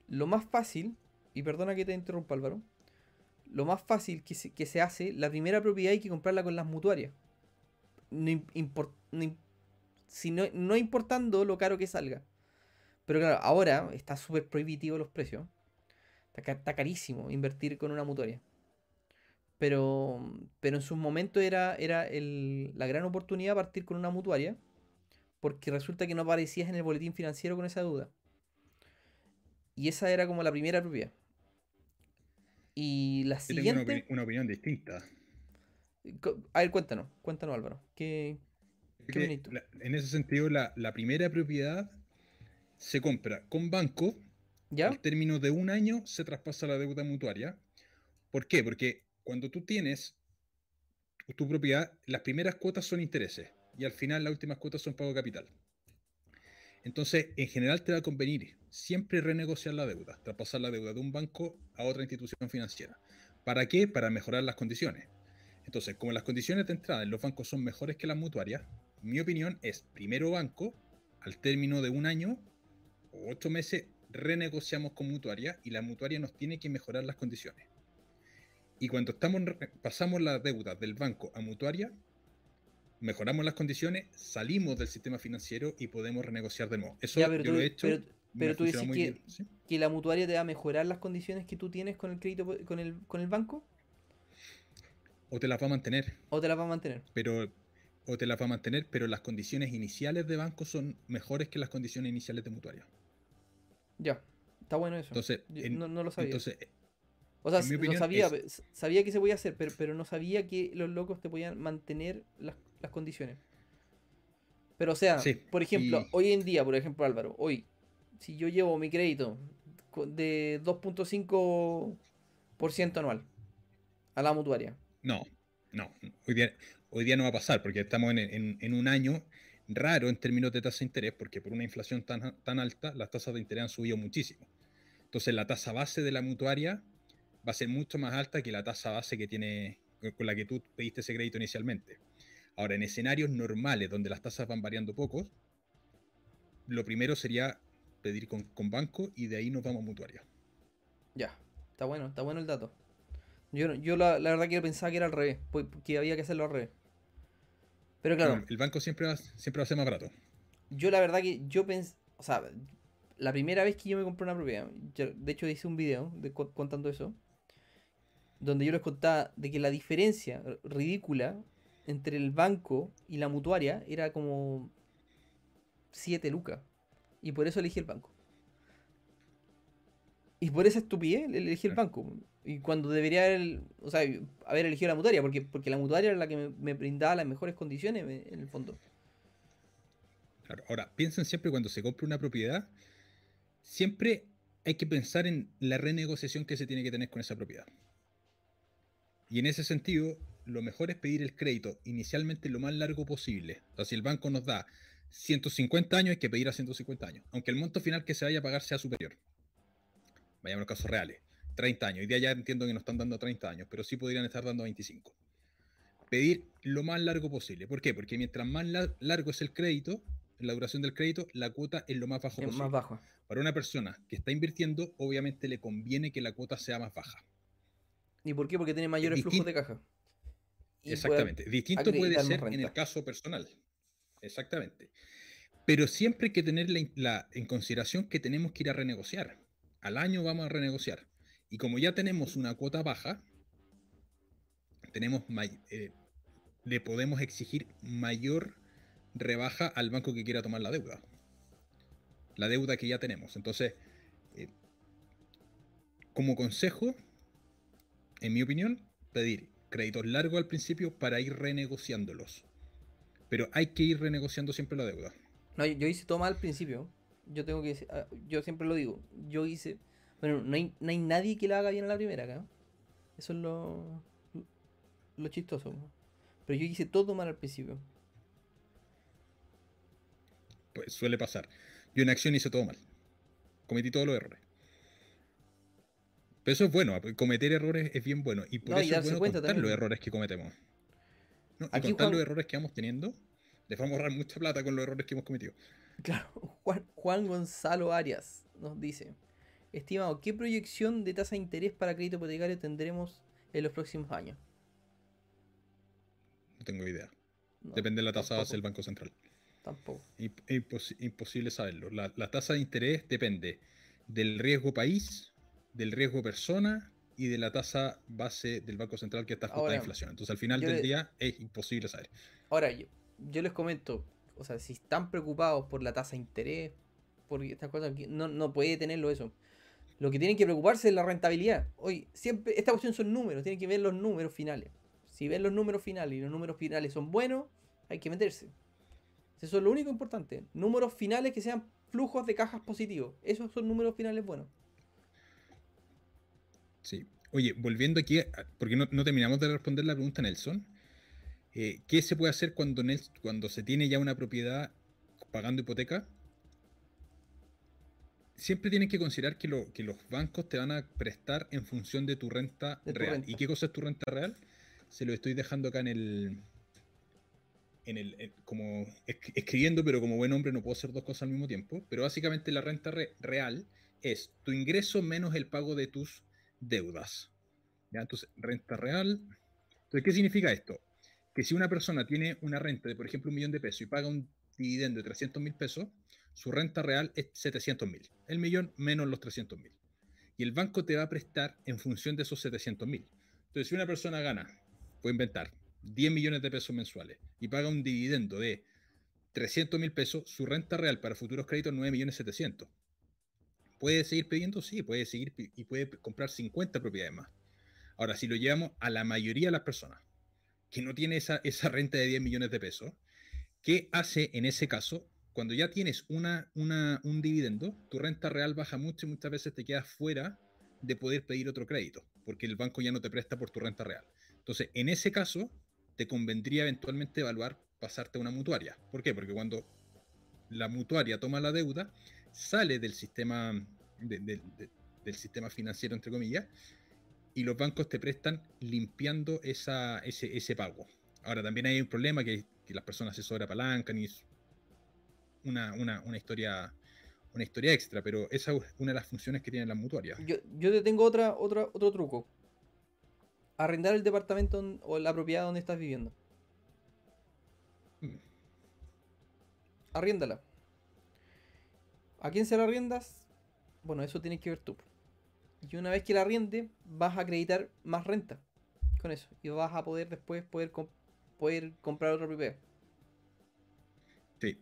lo más fácil, y perdona que te interrumpa Álvaro, lo más fácil que se, hace, la primera propiedad hay que comprarla con las mutuarias. No, no si no, importando lo caro que salga. Pero claro, ahora está súper prohibitivo los precios. Está, ca- está carísimo invertir con una mutuaria. Pero, pero en sus momentos era, era la gran oportunidad partir con una mutuaria. Porque resulta que no aparecías en el boletín financiero con esa duda. Y esa era como la primera propiedad. Y la yo tengo una, siguiente. opini- una opinión distinta. A ver, cuéntanos, cuéntanos Álvaro. ¿Qué, la- en ese sentido, la, la primera propiedad se compra con banco. ¿Ya? Al término de un año se traspasa la deuda mutuaria. ¿Por qué? Porque cuando tú tienes tu propiedad, las primeras cuotas son intereses y al final las últimas cuotas son pago de capital. Entonces, en general te va a convenir siempre renegociar la deuda, traspasar la deuda de un banco a otra institución financiera. ¿Para qué? Para mejorar las condiciones. Entonces, como las condiciones de entrada en los bancos son mejores que las mutuarias, mi opinión es primero banco, al término de un año o ocho meses, renegociamos con mutuaria y la mutuaria nos tiene que mejorar las condiciones. Y cuando estamos, pasamos la deuda del banco a mutuaria, mejoramos las condiciones, salimos del sistema financiero y podemos renegociar de nuevo. Eso Ya, pero yo tú- lo he hecho. pero- pero tú dices que- bien, ¿sí? ¿Que la mutuaria te va a mejorar las condiciones que tú tienes con el crédito con el, con el banco? O te las va a mantener, ¿O te las va a mantener? pero o te las va a mantener, pero las condiciones iniciales de banco son mejores que las condiciones iniciales de mutuaria. Ya, está bueno eso. Entonces, en- no, no lo sabía. entonces o sea, en mi lo sabía, es- sabía que se podía hacer, pero, pero no sabía que los locos te podían mantener las, las condiciones. Pero o sea, Sí, por ejemplo, y- hoy en día, por ejemplo, Álvaro, hoy, si yo llevo mi crédito de 2.5% anual a la mutuaria, No, no. Hoy día, hoy día no va a pasar porque estamos en, en- en un año raro en términos de tasa de interés porque por una inflación tan, tan alta las tasas de interés han subido muchísimo. Entonces la tasa base de la mutuaria va a ser mucho más alta que la tasa base que tiene con- con la que tú pediste ese crédito inicialmente. Ahora, en escenarios normales donde las tasas van variando poco, lo primero sería pedir con, con banco y de ahí nos vamos a mutuaria. Ya, está bueno, está bueno el dato. Yo, yo la, la verdad que pensaba que era al revés, pues, que había que hacerlo al revés. Pero claro, el banco siempre va, siempre va a ser más barato. yo la verdad que yo pensé, o sea, la primera vez que yo me compré una propiedad, yo, de hecho hice un video de, co- contando eso, donde yo les contaba de que la diferencia ridícula entre el banco y la mutuaria era como 7 lucas. Y por eso elegí el banco. Y por esa estupidez le- elegí el banco. Y cuando debería haber, o sea, haber elegido la mutuaria, porque, porque la mutuaria era la que me, me brindaba las mejores condiciones eh, en el fondo. Claro, Ahora, piensen siempre cuando se compra una propiedad, siempre hay que pensar en la renegociación que se tiene que tener con esa propiedad. Y en ese sentido, lo mejor es pedir el crédito inicialmente lo más largo posible. O sea, si el banco nos da 150 años, hay que pedir a 150 años, aunque el monto final que se vaya a pagar sea superior. Vayamos a los casos reales, 30 años. Hoy día ya entiendo que nos están dando 30 años, pero sí podrían estar dando 25. Pedir lo más largo posible. ¿Por qué? Porque mientras más largo es el crédito, la duración del crédito, la cuota es lo más bajo es posible. Más bajo. Para una persona que está invirtiendo, obviamente le conviene que la cuota sea más baja. ¿Y por qué? Porque tiene mayores flujos de caja. Exactamente. Distinto puede ser en el caso personal. Exactamente. Pero siempre hay que tener la, en consideración que tenemos que ir a renegociar. Al año vamos a renegociar. Y como ya tenemos una cuota baja, tenemos eh, le podemos exigir mayor rebaja al banco que quiera tomar la deuda. La deuda que ya tenemos. Entonces, eh, como consejo, en mi opinión, pedir créditos largos al principio para ir renegociándolos. Pero hay que ir renegociando siempre la deuda. No, yo hice todo mal al principio. Yo tengo que ah, yo siempre lo digo. Yo hice. Bueno, no hay, nadie que la haga bien a la primera acá. Eso es lo, lo chistoso. Pero yo hice todo mal al principio. Pues suele pasar. Yo en acción hice todo mal. Cometí todos los errores. Pero eso es bueno, cometer errores es bien bueno. Y por eso es bueno contar los errores que cometemos. No, y contar los errores que vamos teniendo, les vamos a ahorrar mucha plata con los errores que hemos cometido. Claro, <laughs> Juan, Juan Gonzalo Arias nos dice, estimado, ¿qué proyección de tasa de interés para crédito hipotecario tendremos en los próximos años? No tengo idea. Depende de la tasa base del Banco Central. Tampoco. imposible saberlo. La, la tasa de interés depende del riesgo país, del riesgo persona y de la tasa base del Banco Central que está ajustada a inflación. Entonces al final del día es imposible saber. Ahora, yo, yo, les comento, o sea, si están preocupados por la tasa de interés, por estas cosas, no, no puede tenerlo eso. Lo que tienen que preocuparse es la rentabilidad. Hoy, siempre, esta cuestión son números, tienen que ver los números finales. Si ven los números finales y los números finales son buenos, hay que meterse. Eso es lo único importante. Números finales que sean flujos de cajas positivos. Esos son números finales buenos. Sí. Oye, volviendo aquí, porque no, terminamos de responder la pregunta Nelson. Eh, ¿Qué se puede hacer cuando, cuando se tiene ya una propiedad pagando hipoteca? Siempre tienes que considerar que, lo, que los bancos te van a prestar en función de tu renta real. ¿Y qué cosa es tu renta real? Se lo estoy dejando acá en el, en el, como escribiendo, pero como buen hombre no puedo hacer dos cosas al mismo tiempo. Pero básicamente la renta real es tu ingreso menos el pago de tus deudas. ¿ya? Entonces, renta real. Entonces, ¿qué significa esto? Que si una persona tiene una renta de, por ejemplo, un millón de pesos y paga un dividendo de 300 mil pesos, su renta real es 700 mil. El millón menos los 300 mil. Y el banco te va a prestar en función de esos 700 mil. Entonces, si una persona gana, puede inventar 10 millones de pesos mensuales y paga un dividendo de 300 mil pesos, su renta real para futuros créditos es 9 millones 700. ¿Puede seguir pidiendo? Sí, puede seguir y puede comprar 50 propiedades más. Ahora, si lo llevamos a la mayoría de las personas que no tiene esa, esa renta de 10 millones de pesos, ¿qué hace en ese caso? Cuando ya tienes una, una, un dividendo, tu renta real baja mucho y muchas veces te quedas fuera de poder pedir otro crédito, porque el banco ya no te presta por tu renta real. Entonces, en ese caso, te convendría eventualmente evaluar pasarte a una mutuaria. ¿Por qué? Porque cuando la mutuaria toma la deuda, sale del sistema, del sistema financiero, entre comillas, y los bancos te prestan limpiando esa, ese, ese pago. Ahora, también hay un problema que, las personas se sobreapalancan y es una, una, una, historia una historia extra, pero esa es una de las funciones que tienen las mutuarias. Yo, yo te tengo otra, otra, otro truco. Arrendar el departamento o la propiedad donde estás viviendo. Mm. Arriéndala. ¿A quién se la arriendas? Bueno, eso tienes que ver tú. Y una vez que la arriende, vas a acreditar más renta con eso. Y vas a poder después poder, poder comprar otra propiedad. Sí.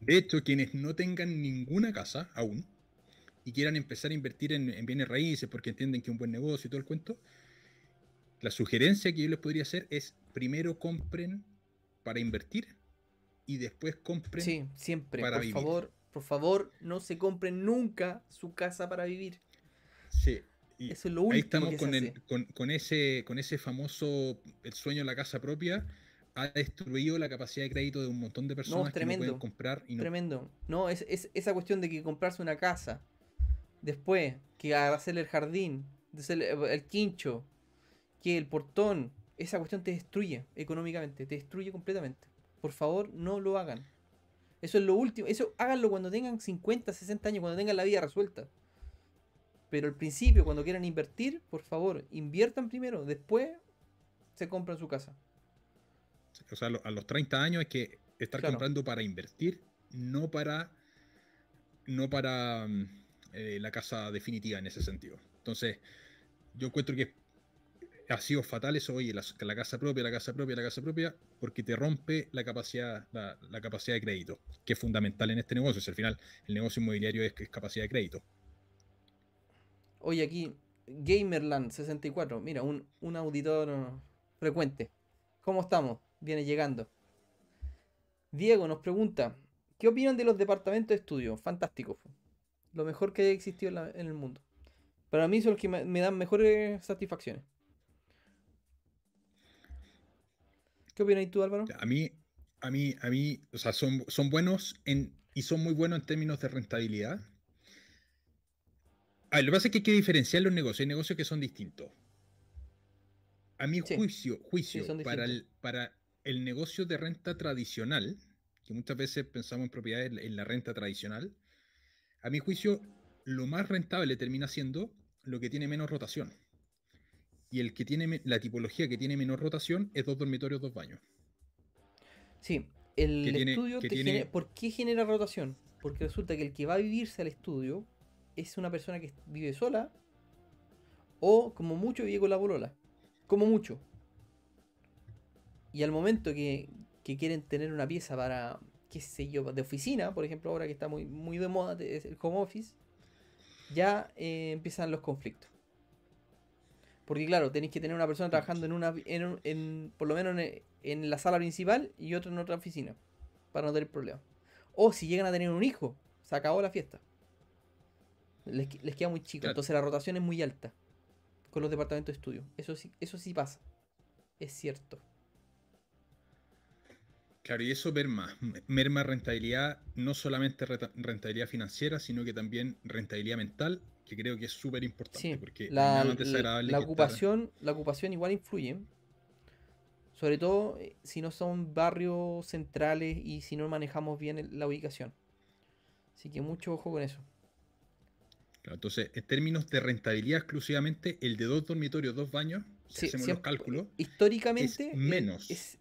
De hecho, quienes no tengan ninguna casa aún y quieran empezar a invertir en, en, bienes raíces porque entienden que es un buen negocio y todo el cuento, la sugerencia que yo les podría hacer es primero compren para invertir y después compren sí, siempre, para por favor por favor, no se compren nunca su casa para vivir. Sí, Eso es lo último Ahí estamos que con, se el- con, con ese, con ese famoso el sueño de la casa propia. Ha destruido la capacidad de crédito de un montón de personas que no pueden comprar y no Tremendo. No, es, es esa cuestión de que comprarse una casa, después, que hacerle el jardín, el, el quincho, que el portón, esa cuestión te destruye económicamente, te destruye completamente. Por favor, no lo hagan. Eso es lo último. Eso háganlo cuando tengan 50, 60 años, cuando tengan la vida resuelta. Pero al principio, cuando quieran invertir, por favor, inviertan primero, después se compran su casa. O sea, a lo- a los 30 años hay que estar Claro. comprando para invertir, no para, no para mm, eh, la casa definitiva en ese sentido. Entonces, yo encuentro que ha sido fatal eso, oye, la, casa propia, la casa propia, la casa propia, porque te rompe la capacidad, la, capacidad de crédito, que es fundamental en este negocio. Al final el negocio inmobiliario es, es capacidad de crédito. Oye, aquí, Gamerland64, mira, un, un auditor frecuente. ¿Cómo estamos? Viene llegando. Diego nos pregunta, ¿qué opinan de los departamentos de estudio? Fantástico. Lo mejor que ha existido en, la- el mundo. Para mí son los que me, me dan mejores satisfacciones. ¿Qué opinas tú, Álvaro? A mí, a mí, a mí, o sea, son, son buenos en, y son muy buenos en términos de rentabilidad. A ver, lo que pasa es que hay que diferenciar los negocios. Hay negocios que son distintos. A mi Sí, juicio, juicio para, el, para el negocio de renta tradicional, que muchas veces pensamos en propiedades en la renta tradicional, a mi juicio, lo más rentable termina siendo lo que tiene menos rotación. Y el que tiene la tipología que tiene menor rotación es dos dormitorios, dos baños. Sí, el que tiene- estudio que tiene- genera- ¿Por qué genera rotación? Porque resulta que el que va a vivirse al estudio es una persona que vive sola o como mucho vive con la bolola. Como mucho. Y al momento que, que quieren tener una pieza para, qué sé yo, de oficina, por ejemplo, ahora que está muy, muy de moda el home office, ya eh, empiezan los conflictos. Porque claro, tenéis que tener una persona trabajando en una en, un- en- por lo menos en, en la sala principal y otro en otra oficina. Para no tener problemas. O si llegan a tener un hijo, se acabó la fiesta. Les, les queda muy chico. Claro. Entonces la rotación es muy alta. Con los departamentos de estudio. Eso sí, eso sí pasa. Es cierto. Claro, y eso merma, merma rentabilidad, no solamente rentabilidad financiera, sino que también rentabilidad mental, que creo que es súper importante, Sí, porque la, la- la estar- ocupación, la ocupación igual influye. Sobre todo eh, si no son barrios centrales y si no manejamos bien la ubicación. Así que mucho ojo con eso. Claro, entonces, en términos de rentabilidad exclusivamente, el de dos dormitorios, dos baños, si Sí, hacemos siempre- los cálculos, Históricamente es menos. es,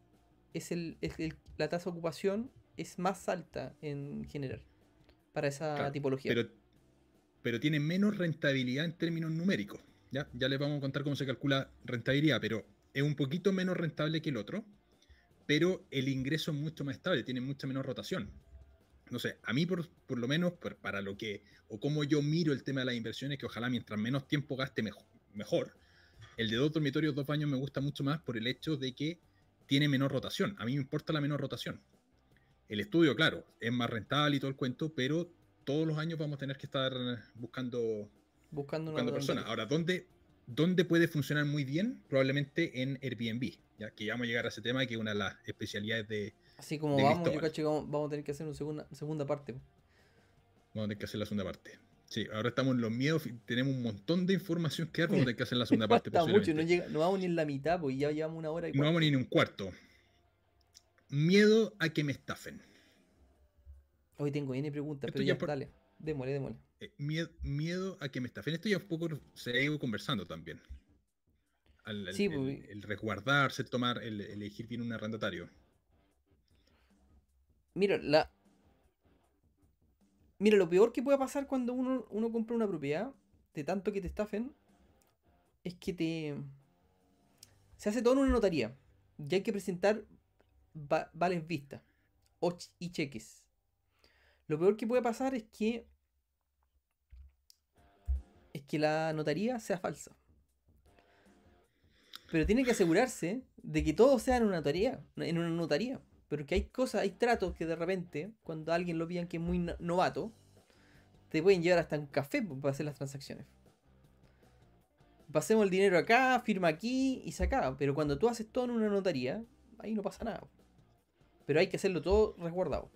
es el, es el- la tasa de ocupación es más alta en general para esa claro, tipología. pero, pero tiene menos rentabilidad en términos numéricos. ¿ya? ya les vamos a contar cómo se calcula rentabilidad, pero es un poquito menos rentable que el otro, pero el ingreso es mucho más estable, tiene mucha menos rotación. No sé, a mí por, por lo menos para lo que, o como yo miro el tema de las inversiones, que ojalá mientras menos tiempo gaste mejor, mejor. El de dos dormitorios, dos baños me gusta mucho más por el hecho de que tiene menor rotación. A mí me importa la menor rotación. El estudio, claro, es más rentable y todo el cuento, pero todos los años vamos a tener que estar buscando, buscando buscando personas. Ahora, ¿dónde, ¿dónde puede funcionar muy bien? Probablemente en Airbnb, ya que ya vamos a llegar a ese tema, que es una de las especialidades de... Así como de vamos, yo cacho que vamos, vamos a tener que hacer una segunda, segunda parte. Vamos a tener que hacer la segunda parte. Sí, ahora estamos en los miedos, tenemos un montón de información que dar, vamos a tener que hacer la segunda <laughs> parte. Mucho, no, llega, no vamos ni en la mitad, pues ya llevamos una hora y No cuarto. vamos ni en un cuarto. Miedo a que me estafen. Hoy tengo N preguntas, Esto pero ya por- dale. Démosle, démosle. Eh, miedo, miedo a que me estafen. Esto ya un poco se ha ido conversando también. Al- Sí, el- pues. el resguardarse, el tomar, el, el elegir bien un arrendatario. Mira, la. Mira, lo peor que puede pasar cuando uno, uno compra una propiedad, de tanto que te estafen, es que te. Se hace todo en una notaría. Y hay que presentar va- vales vistas y cheques. Lo peor que puede pasar es que. Es que la notaría sea falsa. Pero tiene que asegurarse de que todo sea en una notaría. En una notaría. Pero que hay cosas, hay tratos que de repente, cuando alguien lo pillan que es muy no- novato, te pueden llevar hasta un café para hacer las transacciones. pasemos el dinero acá, firma aquí y saca. Pero cuando tú haces todo en una notaría, ahí no pasa nada. Pero hay que hacerlo todo resguardado.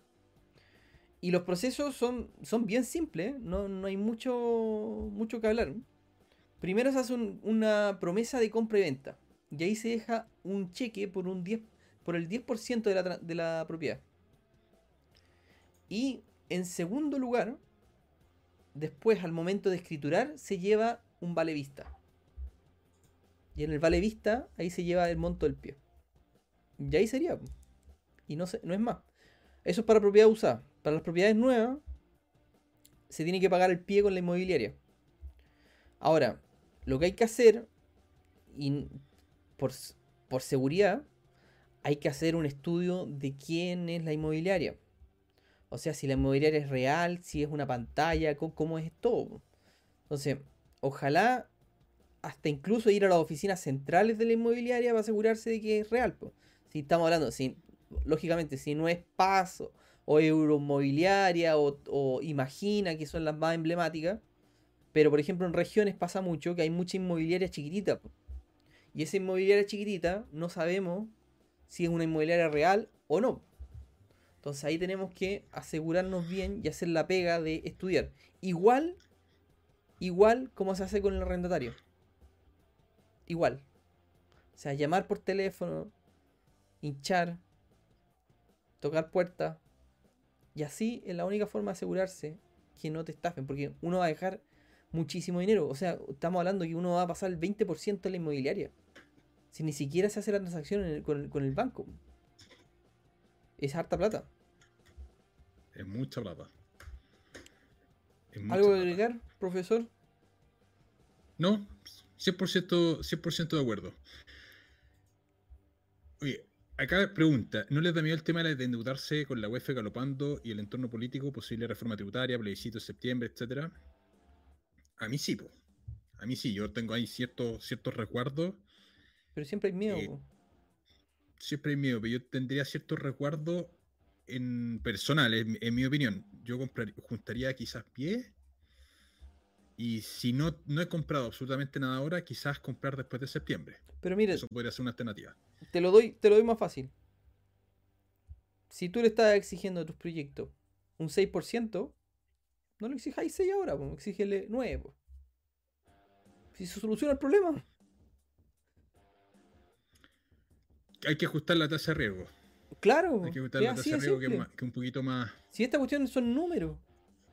Y los procesos son, son bien simples, no, no hay mucho, mucho que hablar. Primero se hace una promesa de compra y venta. Y ahí se deja un cheque por, un 10, por el 10% de la, de la propiedad. Y en segundo lugar, después al momento de escriturar, se lleva un vale vista. Y en el vale vista, ahí se lleva el monto del pie. Y ahí sería. Y no, no es más. Eso es para propiedad usada. Para las propiedades nuevas, se tiene que pagar el pie con la inmobiliaria. Ahora, lo que hay que hacer, y por, seguridad, hay que hacer un estudio de quién es la inmobiliaria. O sea, si la inmobiliaria es real, si es una pantalla, cómo, es todo. Entonces, ojalá hasta incluso ir a las oficinas centrales de la inmobiliaria para asegurarse de que es real. Si estamos hablando, si, lógicamente, si no es Paso o Euromobiliaria o, o Imagina, que son las más emblemáticas, pero por ejemplo en regiones pasa mucho que hay mucha inmobiliaria chiquitita. Y esa inmobiliaria chiquitita no sabemos si es una inmobiliaria real o no. Entonces ahí tenemos que asegurarnos bien y hacer la pega de estudiar. Igual, igual como se hace con el arrendatario. Igual. O sea, llamar por teléfono, hinchar, tocar puerta. Y así es la única forma de asegurarse que no te estafen. Porque uno va a dejar muchísimo dinero. O sea, estamos hablando que uno va a pasar el 20% de la inmobiliaria. Si ni siquiera se hace la transacción con, con, el banco. Es harta plata. Es mucha plata. ¿Algo que agregar, profesor? No, 100%, 100 de acuerdo. Oye, acá pregunta, ¿no les da miedo el tema de endeudarse con la UEF galopando y el entorno político, posible reforma tributaria, plebiscito de septiembre, etcétera? A mí sí, po. A mí sí, yo tengo ahí ciertos ciertos resguardos. Pero siempre hay miedo. Eh, siempre hay miedo, pero yo tendría ciertos resguardos en personal, en, mi opinión, yo juntaría quizás pie. Y si no, no he comprado absolutamente nada ahora, quizás comprar después de septiembre. Pero mire, eso podría ser una alternativa. Te lo doy, te lo doy más fácil. Si tú le estás exigiendo a tus proyectos un 6%, no le exijáis 6 ahora, pues, exígele 9. Si se soluciona el problema. Hay que ajustar la tasa de riesgo. Claro. Hay que que, un poquito más. Si esta cuestión son números.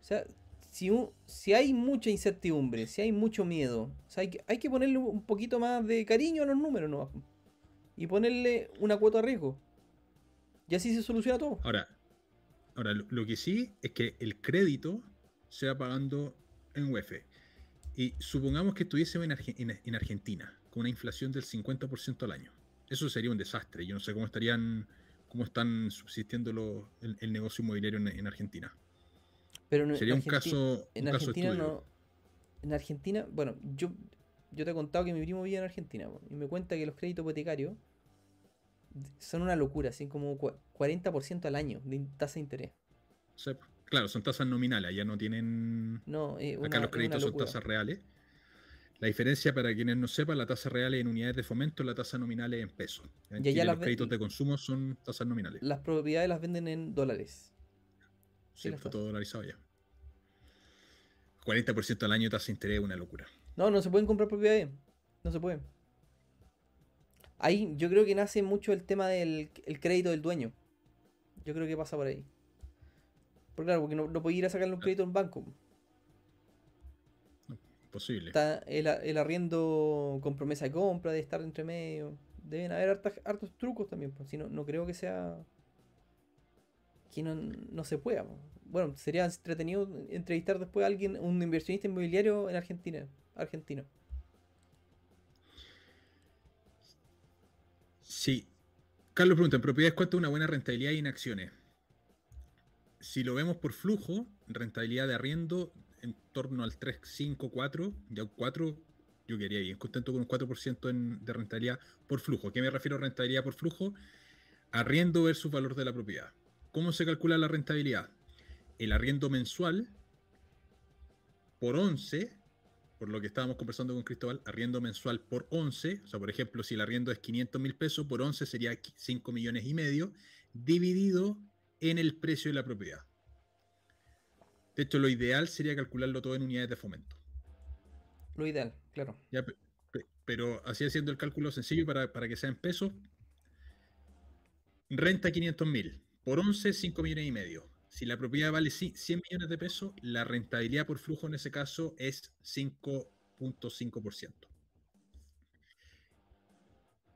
O sea, si, si hay mucha incertidumbre, si hay mucho miedo, o sea, hay, que, ponerle un poquito más de cariño a los números, ¿no? Y ponerle una cuota de riesgo. Y así se soluciona todo. Ahora, ahora lo, que sí es que el crédito se va pagando en UEF. Y supongamos que estuviésemos en, en Argentina, con una inflación del 50% al año. Eso sería un desastre. Yo no sé cómo estarían cómo están subsistiendo el, negocio inmobiliario en, Argentina. Pero Sería un caso. En Argentina no. En Argentina, bueno, yo, yo te he contado que mi primo vive en Argentina y me cuenta que los créditos hipotecarios son una locura, así como 40% al año de tasa de interés. claro, son tasas nominales, ya no tienen. No, eh, Acá los créditos son tasas reales. La diferencia, para quienes no sepan, la tasa real es en unidades de fomento, la tasa nominal es en pesos. En Chile, los créditos de consumo son tasas nominales. Las propiedades las venden en dólares. Sí, está todo dolarizado ya. 40% al año de tasa de interés es una locura. No, no se pueden comprar propiedades. No se pueden. Ahí yo creo que nace mucho el tema del crédito del dueño. Yo creo que pasa por ahí. Porque claro, porque no, no ir a sacarle un ah. crédito en un banco posible. Está el, arriendo con promesa de compra, de estar entre medio. Deben haber hartos, trucos también, pues. Si no, no creo que sea. que no, se pueda. Bueno, sería entretenido entrevistar después a alguien, un inversionista inmobiliario en Argentina. Argentino. Sí. Carlos pregunta, ¿en propiedades cuánto una buena rentabilidad y en acciones? Si lo vemos por flujo, rentabilidad de arriendo en torno al 3, 5, 4, ya un 4, yo quedaría bien contento con un 4% de rentabilidad por flujo. ¿A qué me refiero a rentabilidad por flujo? Arriendo versus valor de la propiedad. ¿Cómo se calcula la rentabilidad? El arriendo mensual por 11, por lo que estábamos conversando con Cristóbal, arriendo mensual por 11, o sea, por ejemplo, si el arriendo es 500 mil pesos, por 11 sería 5 millones y medio, dividido en el precio de la propiedad. De hecho, lo ideal sería calcularlo todo en unidades de fomento. Lo ideal, claro. pero así haciendo el cálculo sencillo para, para que sea en pesos, renta 500 mil, por 11, 5 millones y medio si la propiedad vale 100 millones de pesos, la rentabilidad por flujo en ese caso es 5.5%.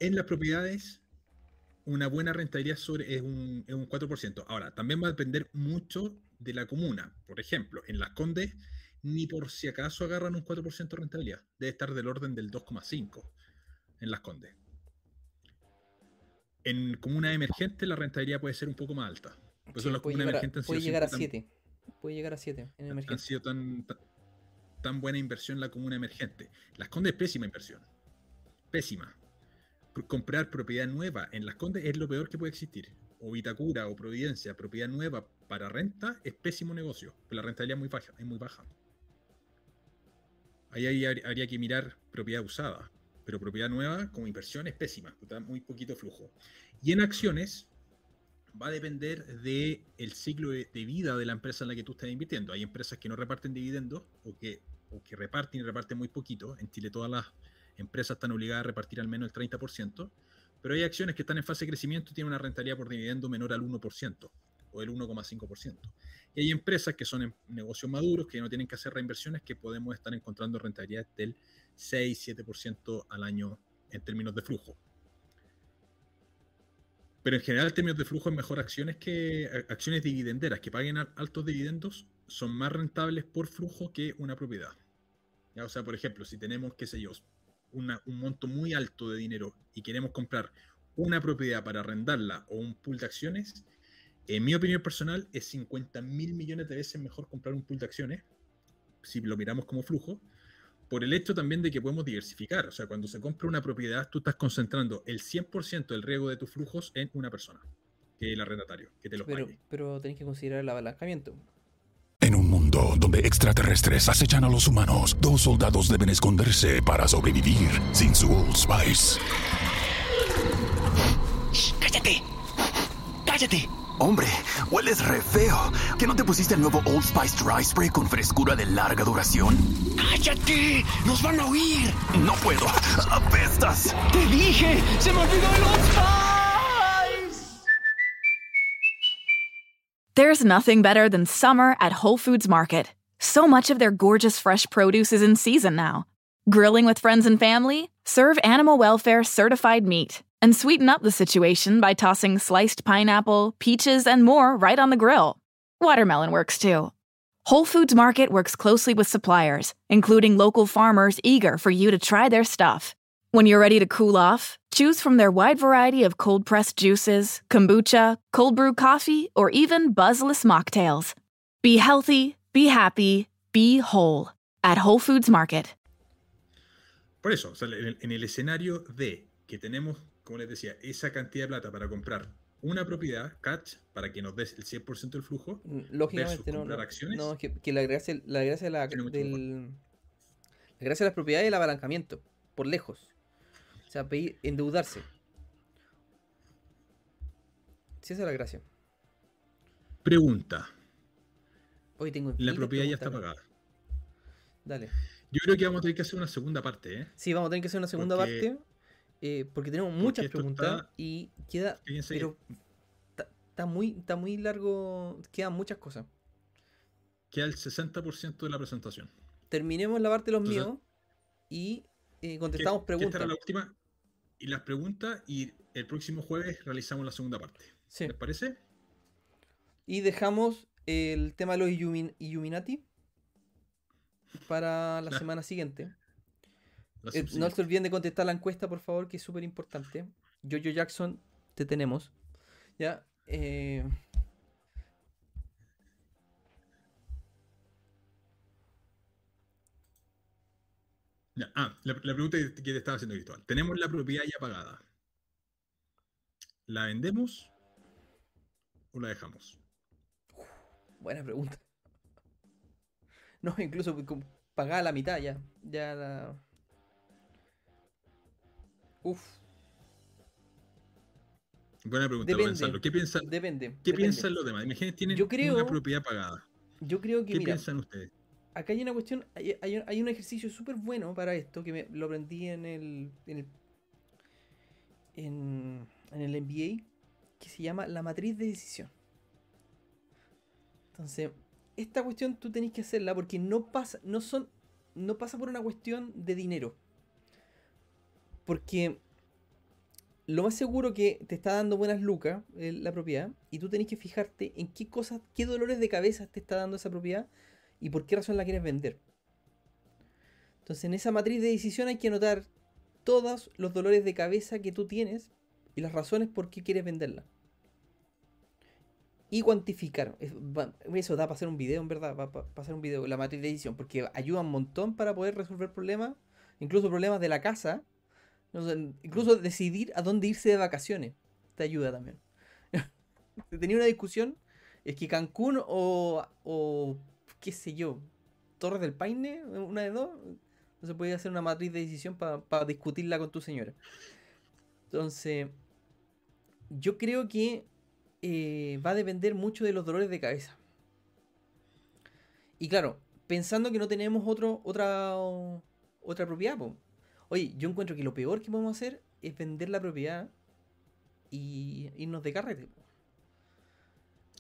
En las propiedades, una buena rentabilidad sobre, es, un, 4%. Ahora, también va a depender mucho de la comuna. Por ejemplo, en las Condes, ni por si acaso agarran un 4% de rentabilidad. Debe estar del orden del 2,5% en las Condes. En comuna emergente, la rentabilidad puede ser un poco más alta. Pues puede, llegar a, puede llegar a 7. Puede llegar a 7 en emergencia. Han sido tan, tan, buena inversión la comuna emergente. Las Condes es pésima inversión. Pésima. Comprar propiedad nueva en Las Condes es lo peor que puede existir. O Vitacura o Providencia, propiedad nueva para renta es pésimo negocio. Pero la rentabilidad es muy baja. Es muy baja. Ahí habría que mirar propiedad usada. Pero propiedad nueva como inversión es pésima. Muy poquito flujo. Y en acciones, va a depender del el ciclo de, vida de la empresa en la que tú estás invirtiendo. Hay empresas que no reparten dividendos o que, o que reparten y reparten muy poquito. En Chile todas las empresas están obligadas a repartir al menos el 30%, pero hay acciones que están en fase de crecimiento y tienen una rentabilidad por dividendo menor al 1% o el 1,5%. Y hay empresas que son en negocios maduros, que no tienen que hacer reinversiones, que podemos estar encontrando rentabilidades del 6-7% al año en términos de flujo. Pero en general, en términos de flujo, es mejor acciones que acciones dividenderas que paguen altos dividendos son más rentables por flujo que una propiedad. O sea, por ejemplo, si tenemos, qué sé yo, un monto muy alto de dinero y queremos comprar una propiedad para arrendarla o un pool de acciones, en mi opinión personal, es 50 mil millones de veces mejor comprar un pool de acciones, si lo miramos como flujo, por el hecho también de que podemos diversificar. O sea, cuando se compra una propiedad, tú estás concentrando el 100% del riesgo de tus flujos en una persona, que es el arrendatario, que te lo pero, Pero tenés que considerar el abalancamiento. En un mundo donde extraterrestres acechan a los humanos, dos soldados deben esconderse para sobrevivir sin su Old Spice. ¡Cállate! ¡Cállate! Hombre, hueles re feo. ¿Que no te pusiste el nuevo Old Spice Dry Spray con frescura de larga duración? ¡Cállate! ¡Nos van a oír! No puedo. <laughs> ¡Apestas! ¡Te dije! ¡Se me olvidó el Old There's nothing better than summer at Whole Foods Market. So much of their gorgeous fresh produce is in season now. Grilling with friends and family? Serve animal welfare certified meat and sweeten up the situation by tossing sliced pineapple, peaches, and more right on the grill. Watermelon works too. Whole Foods Market works closely with suppliers, including local farmers eager for you to try their stuff. When you're ready to cool off, choose from their wide variety of cold pressed juices, kombucha, cold brew coffee, or even buzzless mocktails. Be healthy, be happy, be whole at Whole Foods Market. Por eso, en el escenario de que tenemos como les decía, esa cantidad de plata para comprar una propiedad, catch, para que nos des el 100% del flujo, mm, lógicamente no, no, acciones. No, es que, la gracia, la gracia, la, del, la gracia de las propiedades es el apalancamiento, por lejos. O sea, pedir, endeudarse. Sí, esa es la gracia. Pregunta. Hoy tengo la propiedad ya está pagada. Dale. Yo creo que vamos a tener que hacer una segunda parte, ¿eh? Sí, vamos a tener que hacer una segunda parte eh, porque tenemos muchas preguntas y queda. Pero está muy, está muy largo. Quedan muchas cosas. Queda el 60% de la presentación. Terminemos la parte de los míos y eh, contestamos preguntas. la última. Y las preguntas, y el próximo jueves realizamos la segunda parte. ¿Les parece? Y dejamos el tema de los Illuminati para la <laughs> semana siguiente. Eh, no se olviden de contestar la encuesta, por favor, que es súper importante. Jojo Jackson, te tenemos. Ya. Eh... Ah, la, pregunta que te estaba haciendo Cristóbal. Tenemos la propiedad ya pagada. ¿La vendemos o la dejamos? buena pregunta. No, incluso pagada la mitad ya. Ya la. Uf. Buena pregunta, Depende. Gonzalo. ¿Qué piensan, Depende. ¿qué depende. piensan los demás? Imagínense, tienen Yo creo- una propiedad pagada. Yo creo que, ¿Qué mira, piensan ustedes? acá hay una cuestión, hay, hay un ejercicio súper bueno para esto que me, lo aprendí en el, en el en, en el MBA que se llama la matriz de decisión. Entonces, esta cuestión tú tenés que hacerla porque no pasa, no son, no pasa por una cuestión de dinero. Porque lo más seguro que te está dando buenas lucas eh, la propiedad y tú tenés que fijarte en qué cosas, qué dolores de cabeza te está dando esa propiedad y por qué razón la quieres vender. Entonces en esa matriz de decisión hay que anotar todos los dolores de cabeza que tú tienes y las razones por qué quieres venderla. Y cuantificar. Eso da para hacer un video, en verdad. Va para hacer un video, la matriz de decisión. Porque ayuda un montón para poder resolver problemas. Incluso problemas de la casa. Incluso decidir a dónde irse de vacaciones. Te ayuda también. <laughs> Tenía una discusión. Es que Cancún o, o qué sé yo, Torres del Paine, una de dos. No se puede hacer una matriz de decisión para discutirla con tu señora. Entonces, yo creo que eh, va a depender mucho de los dolores de cabeza. Y claro, pensando que no tenemos otro, otra, otra propiedad. po. Oye, yo encuentro que lo peor que podemos hacer es vender la propiedad y irnos de carrete. po.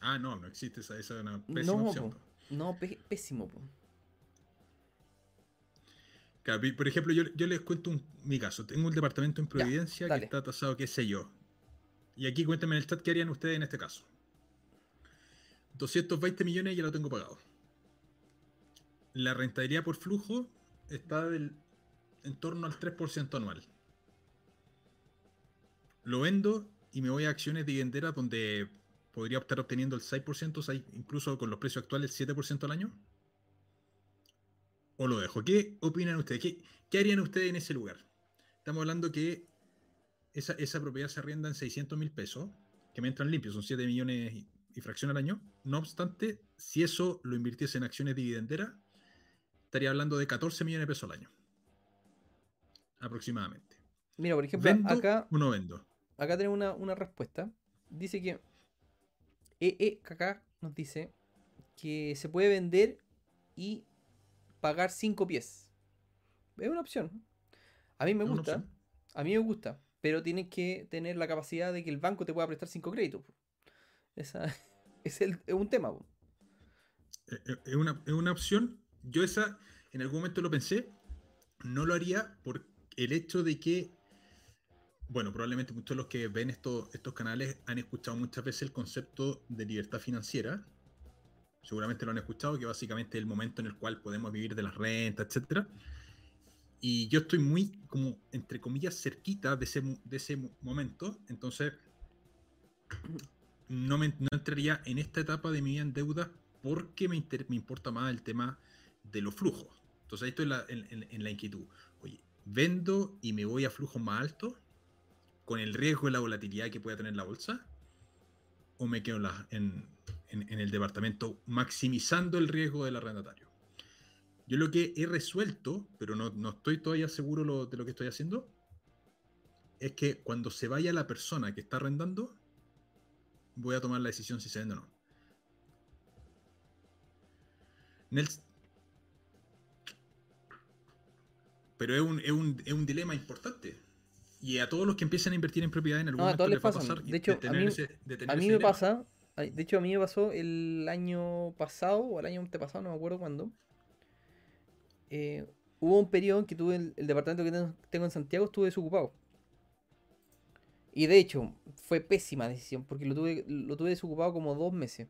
Ah, no, no existe esa, esa es una pésima No, opción. po. no, pésimo. po. Por ejemplo, yo, yo les cuento un- mi caso. Tengo un departamento en Providencia que está tasado, qué sé yo. Y aquí cuéntame en el chat qué harían ustedes en este caso. 220 millones ya lo tengo pagado. La rentabilidad por flujo está del, en torno al 3% anual. Lo vendo y me voy a acciones dividenderas donde podría estar obteniendo el 6%, o sea, incluso con los precios actuales el 7% al año. ¿O lo dejo? ¿Qué opinan ustedes? ¿Qué, harían ustedes en ese lugar? Estamos hablando que esa, esa propiedad se arrienda en 600 mil pesos, que me entran limpios, son 7 millones y, y fracción al año. No obstante, si eso lo invirtiese en acciones dividenderas, estaría hablando de 14 millones de pesos al año. Aproximadamente. Mira, por ejemplo, ¿Vendo acá, o no vendo? acá tenemos una, una respuesta. Dice que EEKK nos dice que se puede vender y pagar 5 pies. Es una opción. A mí me Es gusta. A mí me gusta. Pero tienes que tener la capacidad de que el banco te pueda prestar 5 créditos. Esa <laughs> es, el- es un tema. Eh, eh, Es una, es una opción. Yo esa, en algún momento lo pensé, no lo haría por el hecho de que, bueno, probablemente muchos de los que ven estos, estos canales han escuchado muchas veces el concepto de libertad financiera. Seguramente lo han escuchado, que básicamente es el momento en el cual podemos vivir de las rentas, etc. Y yo estoy muy, como, entre comillas, cerquita de ese, de ese mo- momento. Entonces, no, me, no entraría en esta etapa de mi vida en deuda porque me, inter- me importa más el tema de los flujos. Entonces ahí estoy en la, en- en- en la inquietud. ¿Vendo y me voy a flujos más altos con el riesgo de la volatilidad que pueda tener la bolsa? ¿O me quedo en, el departamento maximizando el riesgo del arrendatario? Yo lo que he resuelto, pero no, no estoy todavía seguro de lo que estoy haciendo, es que cuando se vaya la persona que está arrendando, voy a tomar la decisión si se vende o no. Nels- Pero es un, es, un, es un dilema importante. Y a todos los que empiezan a invertir en propiedad en algún No, momento les les va a pasa. pasar De hecho, a mí- ese- A mí me dilema. pasa, de hecho a mí me pasó el año pasado o el año antepasado, no me acuerdo cuándo. eh, hubo un periodo en que tuve el, el departamento que tengo, en Santiago estuve desocupado. Y de hecho, fue pésima decisión porque lo tuve, lo tuve desocupado como dos meses.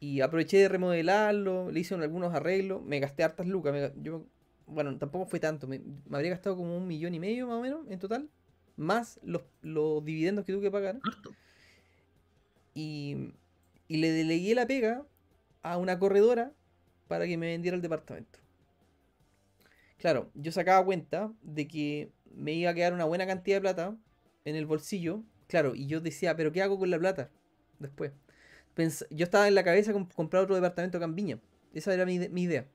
Y aproveché de remodelarlo, le hice algunos arreglos, me gasté hartas lucas. me yo, bueno, tampoco fue tanto, me, me habría gastado como un millón y medio más o menos en total, más los, los dividendos que tuve que pagar. Y, y le delegué la pega a una corredora para que me vendiera el departamento. Claro, yo sacaba cuenta de que me iba a quedar una buena cantidad de plata en el bolsillo. Claro, y yo decía, pero ¿qué hago con la plata? Después. Pens- yo estaba en la cabeza con comprar otro departamento en Viña. Esa era mi, mi idea.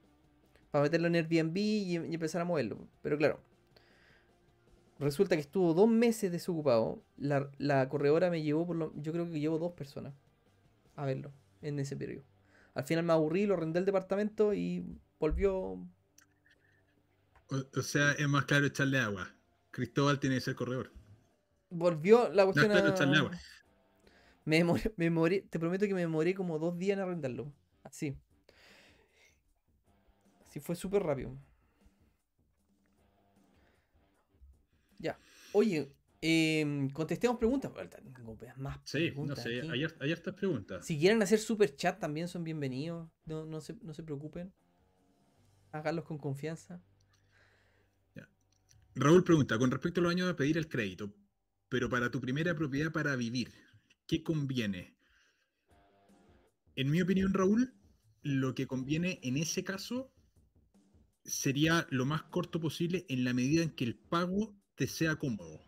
Para meterlo en Airbnb y, y empezar a moverlo. Pero claro, resulta que estuvo dos meses desocupado. La, la corredora me llevó por lo. Yo creo que llevo dos personas a verlo en ese periodo. Al final me aburrí, lo rendé el departamento y volvió. O, o sea, es más claro echarle agua. Cristóbal tiene que ser corredor. Volvió la cuestión claro a- echarle agua. Me demoré, me demoré- te prometo que me demoré como dos días en arrendarlo. Así. Así fue súper rápido. Ya. Oye, em, contestemos preguntas. Tengo más Sí, no sé, hay, hay hartas preguntas. Si quieren hacer super chat también son bienvenidos. No, no, se, no se preocupen. Háganlos con confianza. Raúl pregunta, con respecto a los años de pedir el crédito, pero para tu primera propiedad para vivir, ¿qué conviene? En mi opinión, Raúl, lo que conviene en ese caso sería lo más corto posible en la medida en que el pago te sea cómodo.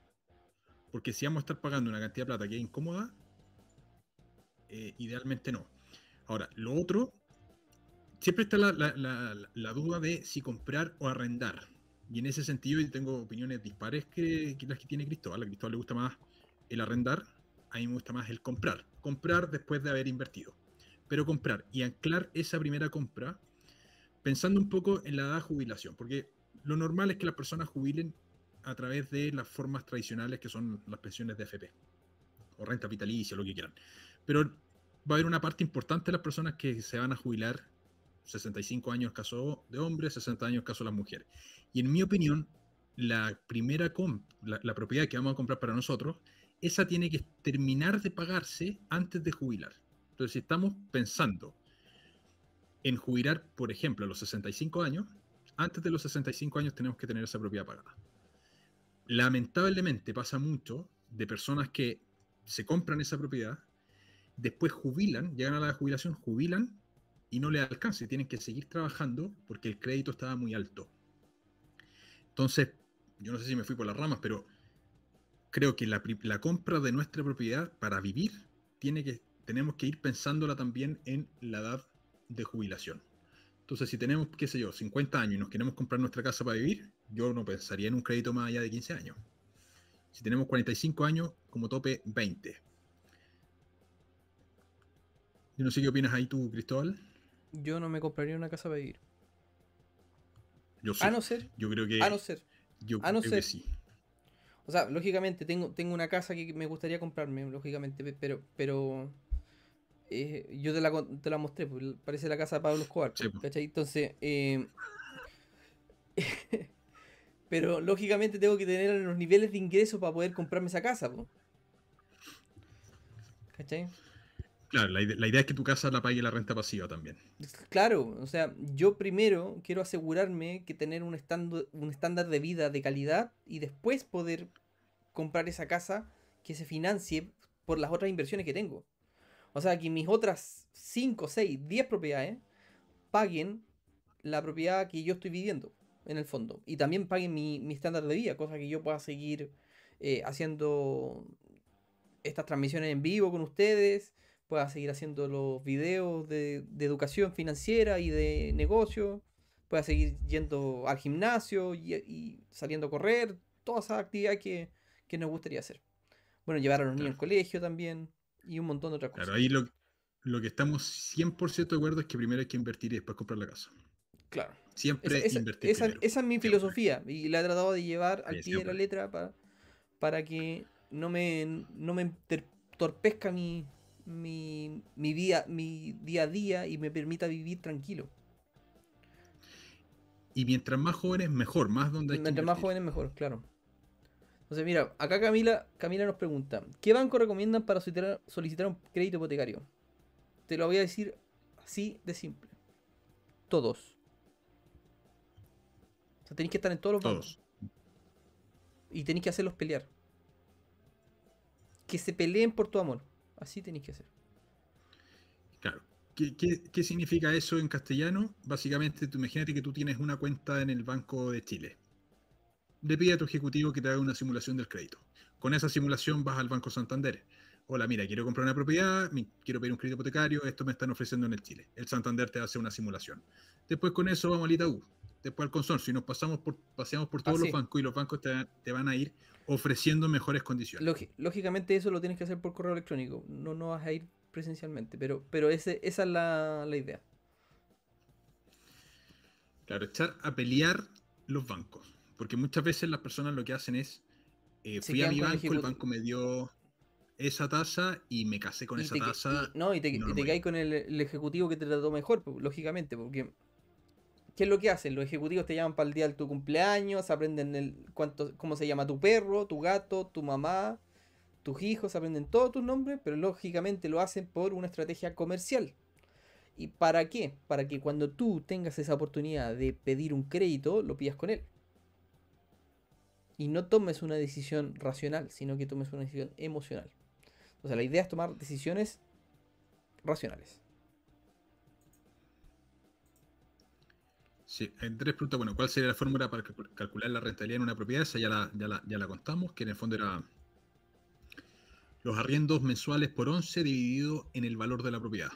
Porque si vamos a estar pagando una cantidad de plata que es incómoda, eh, idealmente no. Ahora, lo otro, siempre está la, la- la- la duda de si comprar o arrendar. Y en ese sentido yo tengo opiniones dispares que, que las que tiene Cristóbal. A Cristóbal le gusta más el arrendar, a mí me gusta más el comprar. Comprar después de haber invertido. Pero comprar y anclar esa primera compra pensando un poco en la edad de jubilación. Porque lo normal es que las personas jubilen a través de las formas tradicionales que son las pensiones de FP. O renta vitalicia, lo que quieran. Pero va a haber una parte importante de las personas que se van a jubilar 65 años caso de hombres, 60 años caso de las mujeres. Y en mi opinión, la primera comp- la, la propiedad que vamos a comprar para nosotros, esa tiene que terminar de pagarse antes de jubilar. Entonces, si estamos pensando en jubilar, por ejemplo, a los 65 años, antes de los 65 años tenemos que tener esa propiedad pagada. Lamentablemente pasa mucho de personas que se compran esa propiedad, después jubilan, llegan a la jubilación, jubilan y no les alcanza y tienen que seguir trabajando porque el crédito estaba muy alto. Entonces, yo no sé si me fui por las ramas, pero creo que la, la compra de nuestra propiedad para vivir tiene que, tenemos que ir pensándola también en la edad de jubilación. Entonces, si tenemos, qué sé yo, 50 años y nos queremos comprar nuestra casa para vivir, yo no pensaría en un crédito más allá de 15 años. Si tenemos 45 años, como tope 20. Yo no sé qué opinas ahí tú, Cristóbal. Yo no me compraría una casa para vivir. Yo. A no ser, Yo creo que, a no ser. yo a no creo que ser- sí. O sea, lógicamente tengo, tengo una casa que me gustaría comprarme, lógicamente, pe- pero, pero eh, yo te la, te la mostré, pues, parece la casa de Pablo Escobar, Sí, pues. ¿cachai? Entonces, eh, <laughs> pero lógicamente tengo que tener los niveles de ingresos para poder comprarme esa casa. ¿cachai? Claro, la, ide- la idea es que tu casa la pague la renta pasiva también. Claro, o sea, yo primero quiero asegurarme que tener un estándar, un estándar de vida de calidad y después poder comprar esa casa que se financie por las otras inversiones que tengo. O sea, que mis otras 5, 6, 10 propiedades paguen la propiedad que yo estoy viviendo en el fondo. Y también paguen mi, mi estándar de vida, cosa que yo pueda seguir eh, haciendo estas transmisiones en vivo con ustedes, pueda seguir haciendo los videos de, de educación financiera y de negocio, pueda seguir yendo al gimnasio y, y saliendo a correr, todas esas actividades que, que nos gustaría hacer. Bueno, llevar a los niños al colegio también y un montón de otras cosas. Claro, ahí lo, lo que estamos 100% de acuerdo es que primero hay que invertir y después comprar la casa. Claro. Siempre Esa, esa- invertir esa- primero. esa es mi filosofía y la he tratado de llevar al Sí, pie de la letra pa- para que no me, no me entorpezca mi, mi, mi, día, mi día a día y me permita vivir tranquilo. Y mientras más jóvenes, mejor, más donde hay que Mientras más jóvenes, mejor, claro. Entonces, mira, acá Camila, Camila nos pregunta: ¿Qué banco recomiendan para solicitar, solicitar un crédito hipotecario? Te lo voy a decir así de simple: Todos. O sea, tenéis que estar en todos los bancos. Todos. Y tenéis que hacerlos pelear. Que se peleen por tu amor. Así tenéis que hacer. Claro. ¿Qué, qué, qué significa eso en castellano? Básicamente, tú imagínate que tú tienes una cuenta en el Banco de Chile. Le pide a tu ejecutivo que te haga una simulación del crédito. Con esa simulación vas al Banco Santander. hola, mira, quiero comprar una propiedad, quiero pedir un crédito hipotecario, esto me están ofreciendo en el Chile. El Santander te hace una simulación. Después con eso vamos al Itaú, después al consorcio y nos pasamos por, paseamos por todos los bancos y los bancos te, van a ir ofreciendo mejores condiciones. lógicamente eso lo tienes que hacer por correo electrónico, no, no vas a ir presencialmente, pero, pero ese, esa es la, idea. Claro, echar a pelear los bancos, porque muchas veces las personas lo que hacen es, eh, fui a mi banco, el, banco me dio esa tasa y me casé con esa tasa. no, y te, caes con el, el, ejecutivo que te trató mejor, lógicamente, porque ¿Qué es lo que hacen? Los ejecutivos te llaman para el día de tu cumpleaños, aprenden el, cuánto, cómo se llama tu perro, tu gato, tu mamá, tus hijos, aprenden todos tus nombres, pero lógicamente lo hacen por una estrategia comercial. ¿Y para qué? Para que cuando tú tengas esa oportunidad de pedir un crédito, lo pidas con él. Y no tomes una decisión racional, sino que tomes una decisión emocional. O sea, la idea es tomar decisiones racionales. Sí, en tres preguntas. Bueno, ¿cuál sería la fórmula para calcular la rentabilidad en una propiedad? Esa ya la, ya la, contamos, que en el fondo era los arriendos mensuales por 11 dividido en el valor de la propiedad.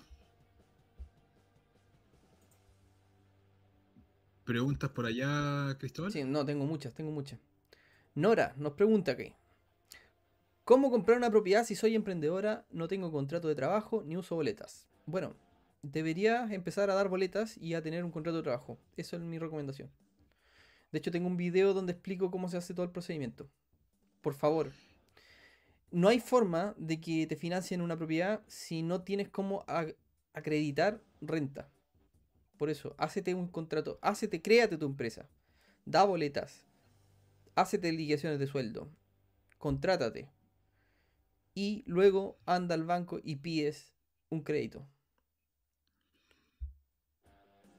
¿Preguntas por allá, Cristóbal? Sí, no, tengo muchas, tengo muchas. Nora nos pregunta aquí. ¿Cómo comprar una propiedad si soy emprendedora, no tengo contrato de trabajo ni uso boletas? Bueno, deberías empezar a dar boletas y a tener un contrato de trabajo. Eso es mi recomendación. De hecho, tengo un video donde explico cómo se hace todo el procedimiento. Por favor. No hay forma de que te financien una propiedad si no tienes cómo acreditar renta. Por eso, hácete un contrato, hácete, créate tu empresa. Da boletas. Hácete liquidaciones de sueldo. Contrátate. Y luego anda al banco y pides un crédito.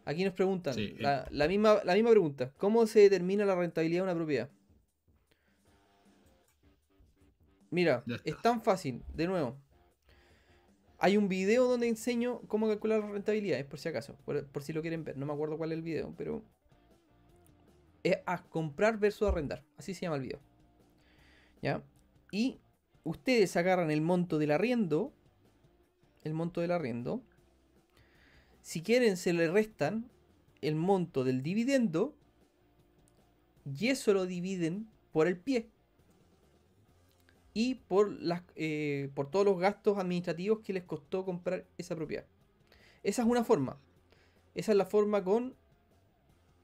Aquí nos preguntan eh. la, misma, la misma pregunta. ¿Cómo se determina la rentabilidad de una propiedad? Mira, es tan fácil. De nuevo. Hay un video donde enseño cómo calcular la rentabilidad, es por si acaso, por, si lo quieren ver. No me acuerdo cuál es el video, pero es a comprar versus arrendar. Así se llama el video. ¿Ya? Y ustedes agarran el monto del arriendo. El monto del arriendo. Si quieren, se le restan el monto del dividendo y eso lo dividen por el pie y por, las, eh, por todos los gastos administrativos que les costó comprar esa propiedad. Esa es una forma. Esa es la forma con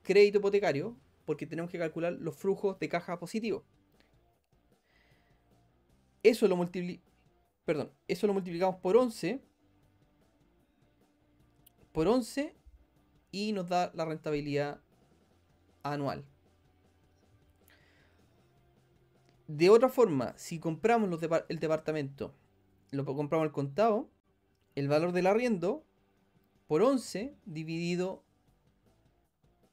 crédito hipotecario, porque tenemos que calcular los flujos de caja positivos. Eso lo, multiplicamos por 11 por 11 y nos da la rentabilidad anual. De otra forma, si compramos el departamento, lo compramos al contado, el valor del arriendo por 11 dividido,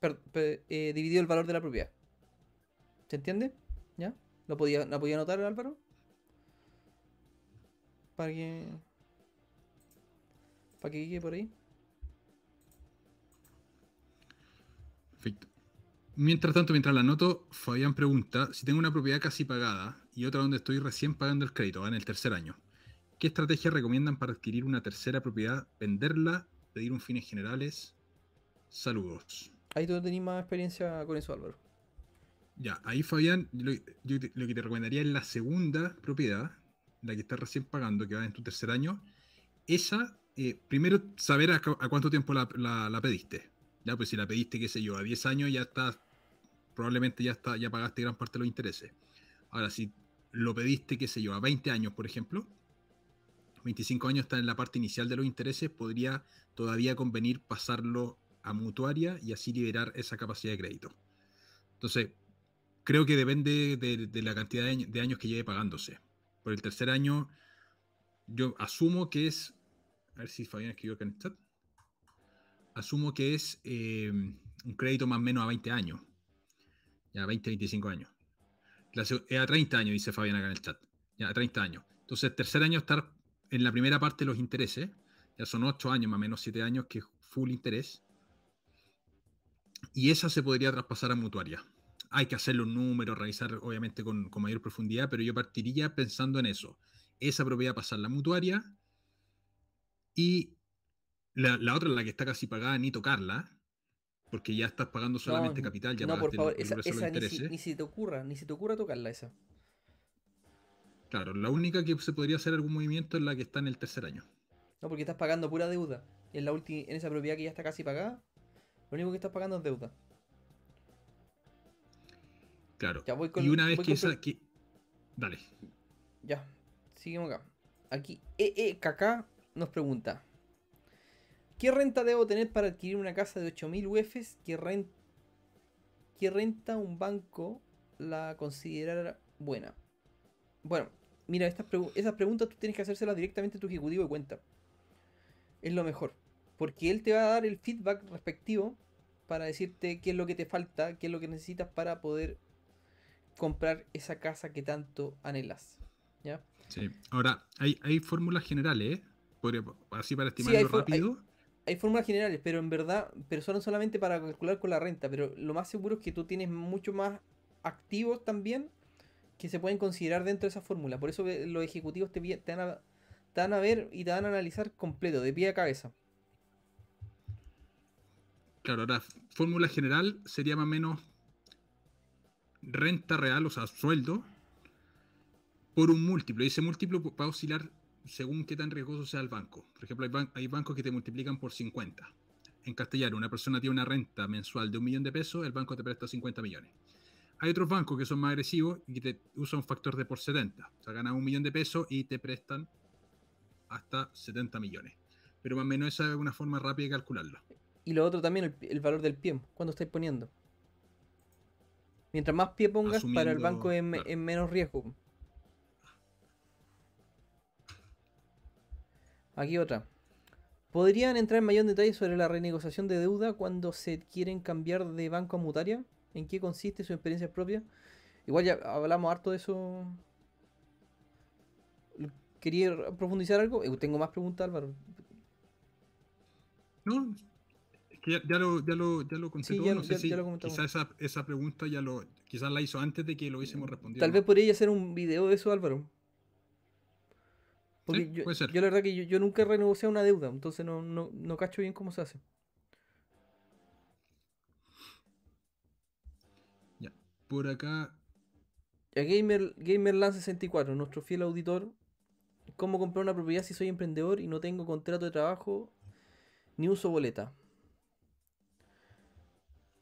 eh, dividido el valor de la propiedad. ¿Se entiende? ¿Ya? ¿Lo podía, ¿La podía anotar Álvaro? Para que... Para que quede por ahí. Perfecto. Mientras tanto, mientras la anoto, Fabián pregunta, si tengo una propiedad casi pagada y otra donde estoy recién pagando el crédito, va en el tercer año, ¿qué estrategia recomiendan para adquirir una tercera propiedad, venderla, pedir un fines generales? Saludos. Ahí tú tenés más experiencia con eso, Álvaro. Ya, ahí Fabián, lo, yo lo que te recomendaría es la segunda propiedad, la que estás recién pagando, que va en tu tercer año. Esa, eh, primero saber a, cuánto tiempo la pediste ya, pues si la pediste, qué sé yo, a 10 años ya está, probablemente ya está, ya pagaste gran parte de los intereses. Ahora, si lo pediste, qué sé yo, a 20 años, por ejemplo, 25 años está en la parte inicial de los intereses, podría todavía convenir pasarlo a mutuaria y así liberar esa capacidad de crédito. Entonces, creo que depende de, la cantidad de años, que lleve pagándose. Por el tercer año, yo asumo que es. A ver si Fabián escribió acá en el chat asumo que es eh, un crédito más o menos a 20 años. Ya, 20, 25 años. Es a 30 años, dice Fabián acá en el chat. Ya, a 30 años. Entonces, tercer año estar en la primera parte de los intereses. Ya son 8 años, más o menos 7 años, que full interés. Y esa se podría traspasar a mutuaria. Hay que hacer los números, revisar obviamente con, con mayor profundidad, pero yo partiría pensando en eso. esa propiedad pasar a la mutuaria y la, la otra, la que está casi pagada, ni tocarla, porque ya estás pagando solamente No, capital, ya no, por pagaste favor, el esa, ni, si, ni se te ocurra, ni se te ocurra tocarla esa. Claro, la única que se podría hacer algún movimiento es la que está en el tercer año. No, porque estás pagando pura deuda. Y en, la ulti- en esa propiedad que ya está casi pagada, lo único que estás pagando es deuda. Claro. Ya voy con- y una vez que esa. que- Dale. Ya, seguimos acá. Aquí, EEKK nos pregunta: ¿Qué renta debo tener para adquirir una casa de 8000 UFs que, ren- que renta un banco la considerara buena? Bueno, mira, estas pregu- esas preguntas tú tienes que hacérselas directamente a tu ejecutivo de cuenta. Es lo mejor. Porque él te va a dar el feedback respectivo para decirte qué es lo que te falta, qué es lo que necesitas para poder comprar esa casa que tanto anhelas. ¿Ya? Sí. Ahora, hay, hay fórmulas generales, ¿eh? Podría- así para estimarlo hay for- hay- rápido. Hay fórmulas generales, pero en verdad, pero son solamente para calcular con la renta. Pero lo más seguro es que tú tienes mucho más activos también que se pueden considerar dentro de esa fórmula. Por eso que los ejecutivos te, te van a, te van a ver y te van a analizar completo, de pie a cabeza. Claro, ahora, fórmula general sería más o menos renta real, o sea, sueldo, por un múltiplo. Y ese múltiplo va a oscilar según qué tan riesgoso sea el banco. Por ejemplo, hay, ban- hay bancos que te multiplican por 50. En castellano, una persona tiene una renta mensual de un millón de pesos, el banco te presta 50 millones. Hay otros bancos que son más agresivos y te usan un factor de por 70. O sea, ganas un millón de pesos y te prestan hasta 70 millones. Pero más o menos esa es una forma rápida de calcularlo. Y lo otro también, el, el valor del pie, cuando estáis poniendo. Mientras más pie pongas, para el banco es, claro. es menos riesgo. Aquí otra. ¿Podrían entrar en mayor detalle sobre la renegociación de deuda cuando se quieren cambiar de banco a mutaria? ¿En qué consiste su experiencia propia? Igual ya hablamos harto de eso. ¿Quería profundizar algo? Eh, Tengo más preguntas, Álvaro. No, que ya, ya lo, ya lo, ya lo conté Sí, todo, ya no sé si ya lo comentamos. quizás esa, esa pregunta ya lo, quizás la hizo antes de que lo hubiésemos respondido. Tal ¿no? vez podría hacer un video de eso, Álvaro. Porque Sí, yo, puede ser. yo la verdad que yo, yo nunca he renegociado una deuda, entonces no, no, no cacho bien cómo se hace. Ya, por acá, A Gamer, Gamerland64, nuestro fiel auditor, ¿cómo comprar una propiedad si soy emprendedor y no tengo contrato de trabajo ni uso boleta?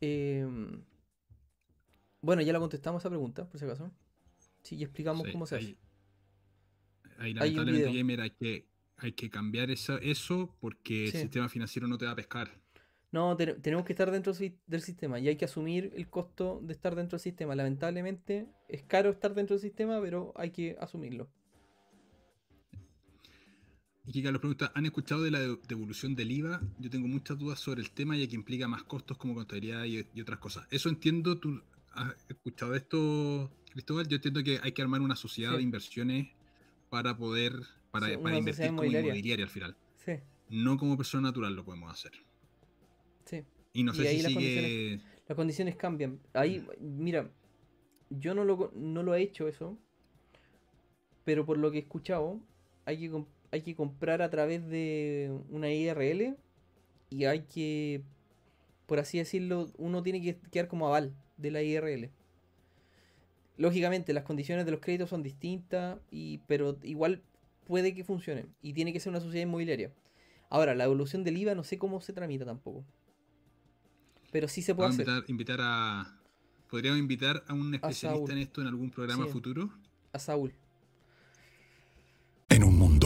Em, bueno, ya la contestamos esa pregunta, por si acaso. Sí, ya explicamos sí, cómo se hace. ahí, lamentablemente. Gamer, hay que, hay que cambiar eso, eso porque el sistema financiero no te va a pescar. No, te- tenemos que estar dentro del sistema y hay que asumir el costo de estar dentro del sistema. Lamentablemente es caro estar dentro del sistema, pero hay que asumirlo. Y que Carlos pregunta, ¿han escuchado de la de- devolución del IVA? Yo tengo muchas dudas sobre el tema ya que implica más costos como contabilidad y, y otras cosas. Eso entiendo, tú has escuchado esto, Cristóbal. Yo entiendo que hay que armar una sociedad Sí. de inversiones para poder, para, Sí, para una invertir como inmobiliaria. inmobiliaria al final. Sí, No como persona natural lo podemos hacer. sí. Y no Y sé ahí si las sigue... Las condiciones cambian. Ahí, mira, yo no lo, no lo he hecho eso, pero por lo que he escuchado, hay que, hay que comprar a través de una IRL y hay que, por así decirlo, uno tiene que quedar como aval de la IRL. Lógicamente, las condiciones de los créditos son distintas, y, pero igual puede que funcione. Y tiene que ser una sociedad inmobiliaria. Ahora, la evolución del IVA no sé cómo se tramita tampoco. Pero sí se puede hacer. invitar, invitar a... Podríamos invitar a un especialista en esto en algún programa Sí. futuro. A Saúl.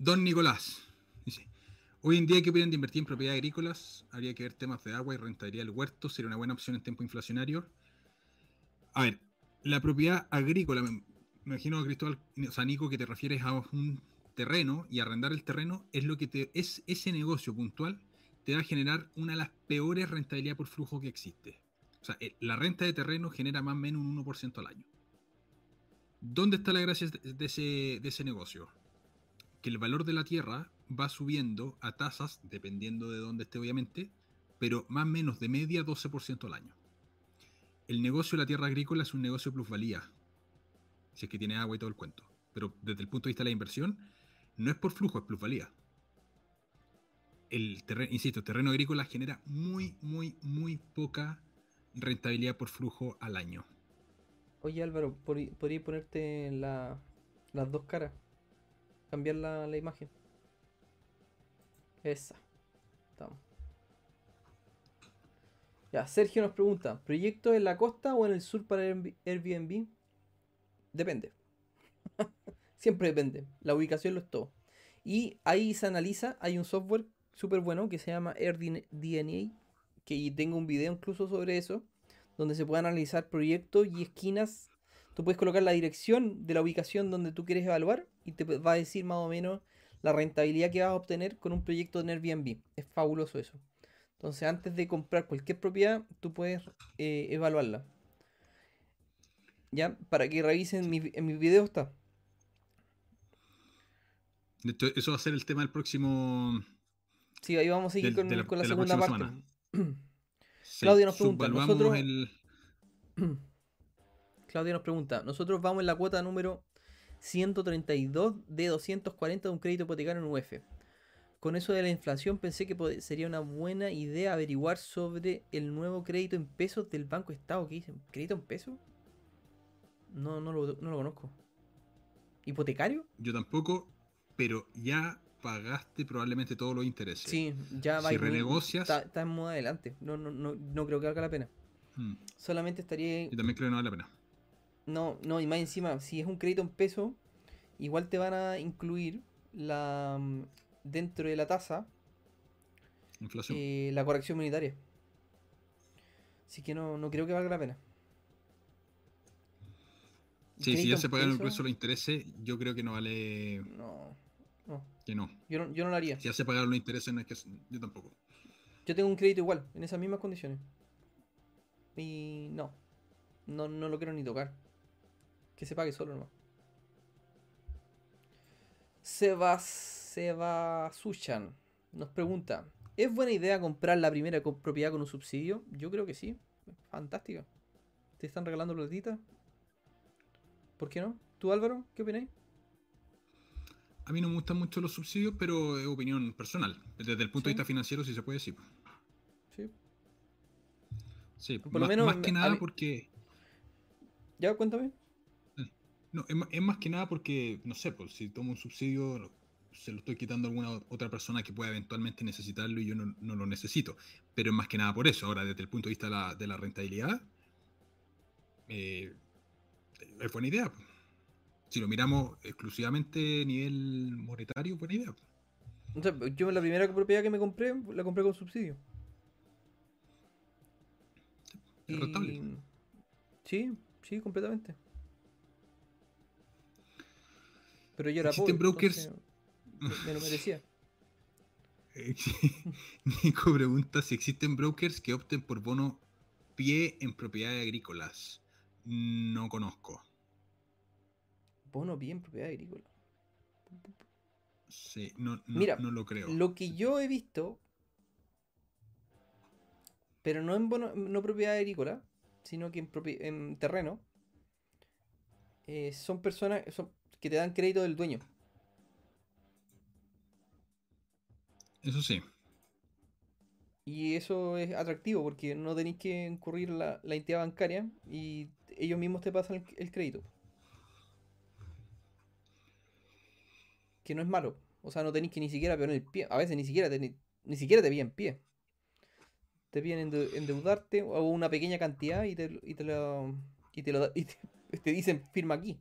Don Nicolás dice: Hoy en día, ¿qué opinan de invertir en propiedades agrícolas? Habría que ver temas de agua y rentabilidad del huerto. ¿Sería una buena opción en tiempo inflacionario? A ver, la propiedad agrícola, me, imagino, Cristóbal, o sea, Nico, que te refieres a un terreno y arrendar el terreno es lo que te es ese negocio puntual te va a generar una de las peores rentabilidades por flujo que existe. O sea, eh, la renta de terreno genera más o menos un 1% al año. ¿Dónde está la gracia de ese, de ese negocio? Que el valor de la tierra va subiendo a tasas, dependiendo de dónde esté obviamente, pero más o menos de media 12% al año. El negocio de la tierra agrícola es un negocio plusvalía, si es que tiene agua y todo el cuento. Pero desde el punto de vista de la inversión, no es por flujo, es plusvalía. El terreno, insisto, el terreno agrícola genera muy, muy, muy poca rentabilidad por flujo al año. Oye Álvaro, ¿podrí- ¿podrías ponerte la- las dos caras? Cambiar la, imagen. Esa. Estamos. Ya, Sergio nos pregunta, ¿proyecto en la costa o en el sur para Airbnb? Depende. <laughs> Siempre depende. La ubicación lo es todo. Y ahí se analiza, hay un software súper bueno que se llama AirDNA, que tengo un video incluso sobre eso, donde se pueden analizar proyectos y esquinas. Tú puedes colocar la dirección de la ubicación donde tú quieres evaluar y te va a decir más o menos la rentabilidad que vas a obtener con un proyecto en Airbnb. Es fabuloso eso. Entonces, antes de comprar cualquier propiedad, tú puedes eh, evaluarla. Ya, para que revisen mi, en mi video está. Hecho, eso va a ser el tema del próximo. Sí, ahí vamos a seguir con, de la- con la de la segunda parte. Sí, <clears throat> Claudia nos pregunta, nosotros- el- <clears throat> Claudia nos pregunta, nosotros vamos en la cuota número 132 de 240 de un crédito hipotecario en UF. Con eso de la inflación pensé que sería una buena idea averiguar sobre el nuevo crédito en pesos del Banco Estado. ¿Qué dicen? ¿Crédito en pesos? No, no lo, no lo conozco. ¿Hipotecario? Yo tampoco, pero ya pagaste probablemente todos los intereses. Sí, ya va. Si renegocias- Está, está en modo adelante. No, no, no, no creo que valga la pena. Mm, Solamente estaría Yo también creo que no vale la pena. No, no, y más encima, si es un crédito en peso, igual te van a incluir la mm, dentro de la tasa Inflación. eh, la corrección monetaria. Así que no, no creo que valga la pena. Sí, si ya se incluso los intereses, yo creo que no vale. No, no, Que no. yo no, yo no lo haría. Si ya se pagaron los intereses, no es que. Yo tampoco. Yo tengo un crédito igual, en esas mismas condiciones. Y no, no, no lo quiero ni tocar. Que se pague solo nomás. Sebas, Sebasuchan nos pregunta: ¿Es buena idea comprar la primera propiedad con un subsidio? Yo creo que sí. Fantástica. ¿Te están regalando platita? ¿Por qué no? ¿Tú, Álvaro? ¿Qué opináis? A mí no me gustan mucho los subsidios, pero es opinión personal. Desde el punto de vista financiero, si se puede, sí. Sí. Sí, Por lo menos más que nada mí- porque. ¿Ya? Cuéntame. No, es, más que nada porque, no sé, pues si tomo un subsidio, se lo estoy quitando a alguna otra persona que pueda eventualmente necesitarlo y yo no, no lo necesito. Pero es más que nada por eso. Ahora, desde el punto de vista de la, de la rentabilidad, eh, es buena idea. pues. Si lo miramos exclusivamente a nivel monetario, buena idea. O sea, yo la primera propiedad que me compré, la compré con subsidio. Es rentable. Y- Sí, sí, completamente. Pero yo era Existen pobre, brokers- me, lo merecía. <laughs> Eh, <laughs> Nico pregunta si existen brokers que opten por bono pie en propiedades agrícolas. No conozco. Bono bien, propiedad agrícola. Sí, no, no, Mira, no lo creo. Lo que yo he visto, pero no en bono, no propiedad agrícola, sino que en, en terreno, eh, son personas son- que te dan crédito del dueño. Eso sí. Y eso es atractivo porque no tenéis que incurrir la, la, entidad bancaria y ellos mismos te pasan el, crédito. Que no es malo. O sea, no tenéis que ni siquiera poner el pie. A veces ni siquiera te, ni, ni siquiera te piden pie. Te piden endeudarte o una pequeña cantidad y te, y te lo, y te, lo, y <laughs> te dicen firma aquí.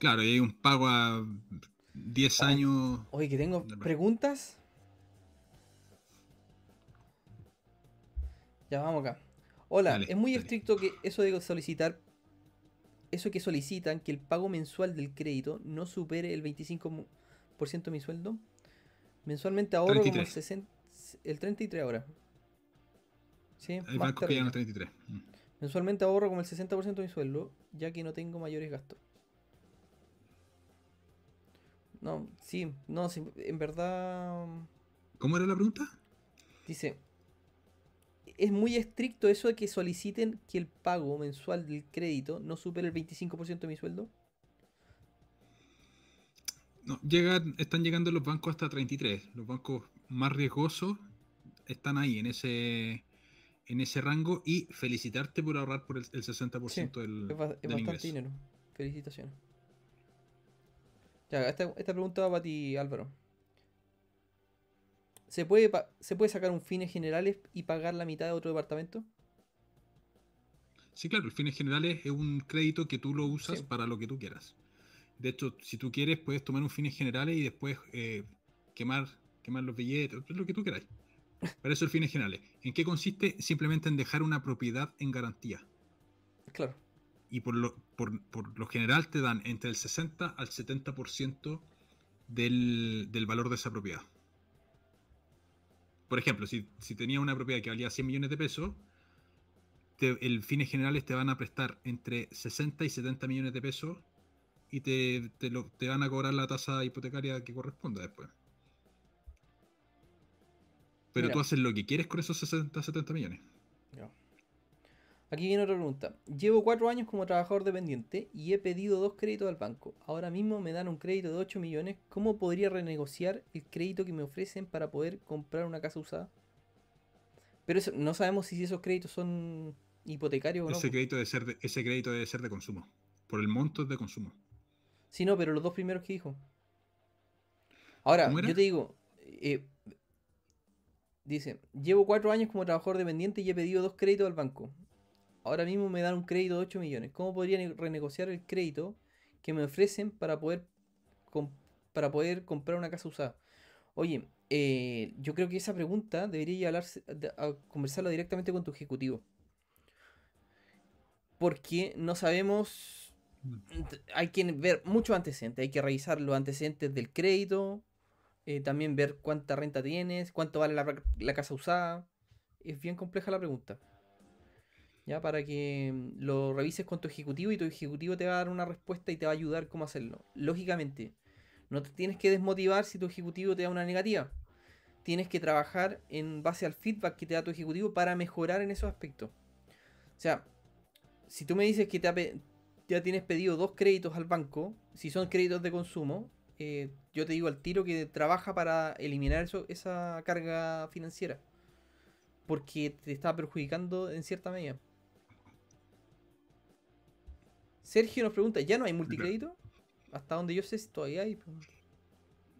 Claro, y hay un pago a 10 años. Oye, que tengo preguntas. Ya vamos acá. Hola, es muy estricto que eso de solicitar eso que solicitan que el pago mensual del crédito no supere el 25% de mi sueldo. Mensualmente ahorro como el 60, el 33 ahora. Sí, más 33. Mm. Mensualmente ahorro como el 60% de mi sueldo, ya que no tengo mayores gastos. No, sí, no, en verdad. ¿Cómo era la pregunta? Dice, es muy estricto eso de que soliciten que el pago mensual del crédito no supere el 25% de mi sueldo. No, llegan, están llegando los bancos hasta 33. Los bancos más riesgosos están ahí, en ese en ese rango. Y felicitarte por ahorrar por el, 60% del, es, bastante dinero. Felicitaciones. Ya, esta, esta pregunta va para ti, Álvaro. ¿Se puede, ¿Se puede sacar un fines generales y pagar la mitad de otro departamento? Sí, claro, el fines generales es un crédito que tú lo usas para lo que tú quieras. De hecho, si tú quieres, puedes tomar un fines generales y después eh, quemar, quemar los billetes, lo que tú quieras. Para eso el fines generales. ¿En qué consiste? Simplemente en dejar una propiedad en garantía. Claro. Y por lo, por, por lo general te dan entre el 60 al 70% del, del valor de esa propiedad por ejemplo, si, tenía una propiedad que valía 100 millones de pesos, el fines generales te van a prestar entre 60 y 70 millones de pesos y te, te, van a cobrar la tasa hipotecaria que corresponda después. Pero tú haces lo que quieres con esos 60, 70 millones. Aquí viene otra pregunta. Llevo cuatro años como trabajador dependiente y he pedido dos créditos al banco. Ahora mismo me dan un crédito de 8 millones. ¿Cómo podría renegociar el crédito que me ofrecen para poder comprar una casa usada? Pero eso, no sabemos si esos créditos son hipotecarios o ese no. Crédito debe ser de, ese crédito debe ser de consumo. Por el monto de consumo. Sí, no, pero los dos primeros que dijo. Ahora, yo te digo, eh, dice, llevo cuatro años como trabajador dependiente y he pedido dos créditos al banco ahora mismo me dan un crédito de 8 millones. ¿Cómo podría renegociar el crédito que me ofrecen para poder, para poder comprar una casa usada? Oye, eh, yo creo que esa pregunta debería hablarse, a conversarla directamente con tu ejecutivo. Porque no sabemos. Hay que ver muchos antecedentes. Hay que revisar los antecedentes del crédito. Eh, también ver cuánta renta tienes, cuánto vale la casa usada. Es bien compleja la pregunta para que mm, lo revises con tu ejecutivo y tu ejecutivo te va a dar una respuesta y te va a ayudar cómo hacerlo. Lógicamente, no te tienes que desmotivar si tu ejecutivo te da una negativa. Tienes que trabajar en base al feedback que te da tu ejecutivo para mejorar en esos aspectos. O sea, si tú me dices que te ya tienes pedido dos créditos al banco, si son créditos de consumo, eh, yo te digo al tiro que trabaja para eliminar eso, esa carga financiera. Porque te está perjudicando en cierta medida. Sergio nos pregunta, ¿ya no hay multicrédito? Hasta donde yo sé, todavía hay.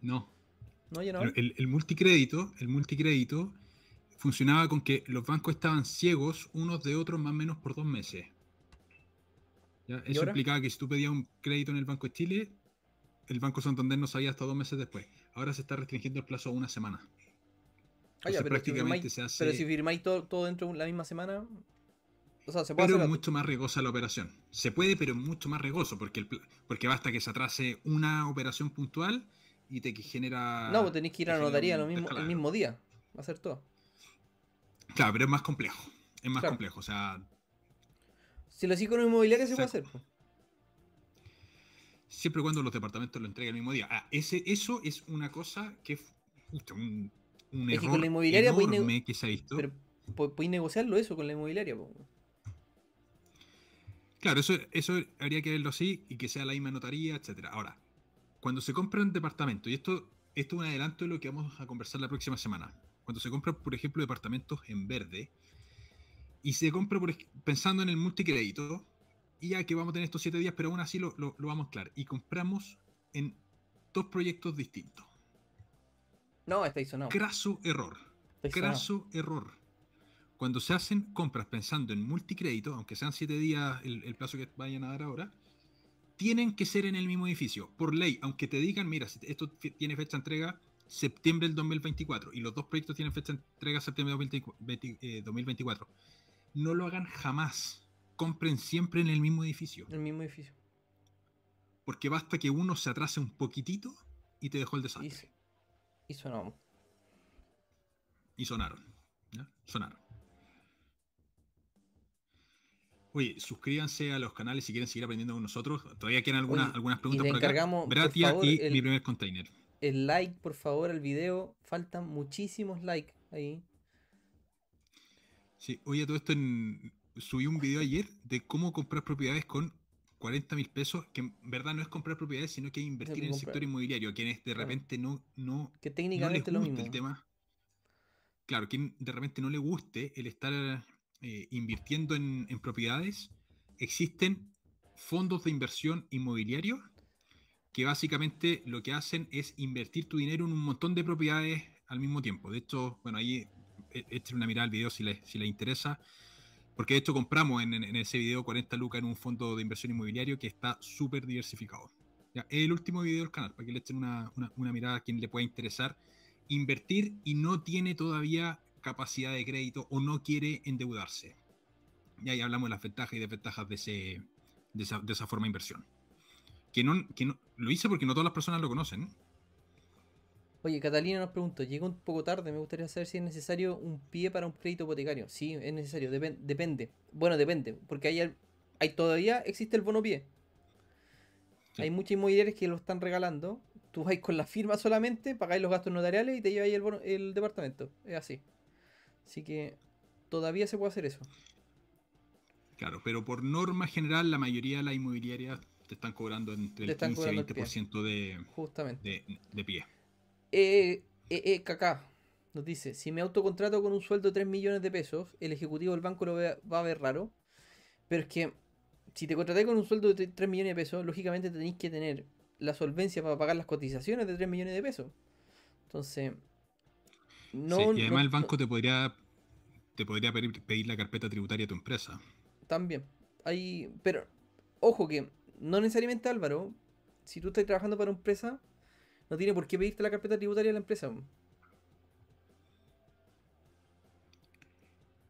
No. No, ya no El, multicrédito, el multicrédito funcionaba con que los bancos estaban ciegos unos de otros más o menos por dos meses. Eso implicaba que si tú pedías un crédito en el Banco de Chile, el Banco Santander no sabía hasta dos meses después. Ahora se está restringiendo el plazo a una semana. Ah, pero, prácticamente si firmáis, pero si firmáis todo, todo dentro de la misma semana, pero es mucho más riesgosa la operación. Se puede, pero es mucho más riesgoso, porque, porque basta que se atrase una operación puntual y te genera... No, pues tenéis que ir a la notaría lo mismo, el mismo día, va a ser todo. Claro, pero es más complejo. Es más complejo, o sea... Si lo hacéis con un inmobiliario se puede hacer. Siempre cuando los departamentos lo entreguen el mismo día. Ah, ese, eso es una cosa que es un, un error con la inmobiliaria enorme que se ha visto. Pero podéis negociarlo eso con la inmobiliaria. Claro, eso, eso habría que verlo así y que sea la misma notaría, etcétera. Ahora, cuando se compra un departamento, y esto, esto es un adelanto de lo que vamos a conversar la próxima semana. Cuando se compran, por ejemplo, departamentos en verde, y se compra pensando en el multicrédito, y ya que vamos a tener estos siete días, pero aún así lo, lo, vamos a mezclar, y compramos en dos proyectos distintos. No, estáis sonado. Craso error. Craso error. Cuando se hacen compras pensando en multicrédito, aunque sean siete días el, el plazo que vayan a dar ahora, tienen que ser en el mismo edificio. Por ley, aunque te digan, mira, esto tiene fecha de entrega septiembre del 2024 y los dos proyectos tienen fecha de entrega septiembre del 20 20, eh, 2024, no lo hagan jamás. Compren siempre en el mismo edificio. El mismo edificio. Porque basta que uno se atrase un poquitito y te dejó el desastre. Y sonamos. Y sonaron. ¿ya? Sonaron. Oye, suscríbanse a los canales si quieren seguir aprendiendo con nosotros. Todavía quedan algunas, Oye, algunas y preguntas le por acá. encargamos, por Bratia favor, y el- mi primer container. El like, por favor, al video. Faltan muchísimos likes ahí. Sí, oye, todo esto en... subí un video ayer de cómo comprar propiedades con 40 mil pesos, que en verdad no es comprar propiedades, sino que es invertir en el sector inmobiliario, a quienes de repente no, no, Que no les técnicamente es lo mismo. el tema. Claro, quien de repente no le guste el estar eh, invirtiendo en, en propiedades, existen fondos de inversión inmobiliario que básicamente lo que hacen es invertir tu dinero en un montón de propiedades al mismo tiempo. De hecho, bueno, ahí eh, echen una mirada al video si les, si les interesa. Porque de hecho compramos en, en- ese video 40 lucas en un fondo de inversión inmobiliario que está súper diversificado. Ya, el último video del canal, para que le echen una, una- una mirada a quien le pueda interesar. Invertir y no tiene todavía capacidad de crédito o no quiere endeudarse. Y ahí hablamos de las ventajas y desventajas de, ese, de, esa, de esa forma de inversión. Que no, que no, lo hice porque no todas las personas lo conocen. Oye, Catalina nos preguntó, llegó un poco tarde, me gustaría saber si es necesario un pie para un crédito hipotecario. Sí, es necesario, depen- depende. Bueno, depende, porque hay, hay todavía existe el bono pie. Sí. Hay muchas inmobiliarias que lo están regalando. Tú vais con la firma solamente, pagáis los gastos notariales y te lleváis el, bono- el departamento. Es así. Así que todavía se puede hacer eso. Claro, pero por norma general la mayoría de las inmobiliarias te están cobrando entre el están 15 y cobrando el pie. 20% de, Justamente. de, de pie. Eh, eh, eh, Kaká nos dice, si me autocontrato con un sueldo de 3 millones de pesos, el ejecutivo del banco lo ve- va a ver raro. Pero es que si te contraté con un sueldo de 3 millones de pesos, lógicamente tenéis que tener la solvencia para pagar las cotizaciones de 3 millones de pesos. Entonces, no... Sí, y no- además el banco te podría te podría pedir, pedir la carpeta tributaria a tu empresa. También. Hay, pero, ojo que no necesariamente Álvaro, si tú estás trabajando para una empresa, no tiene por qué pedirte la carpeta tributaria de la empresa.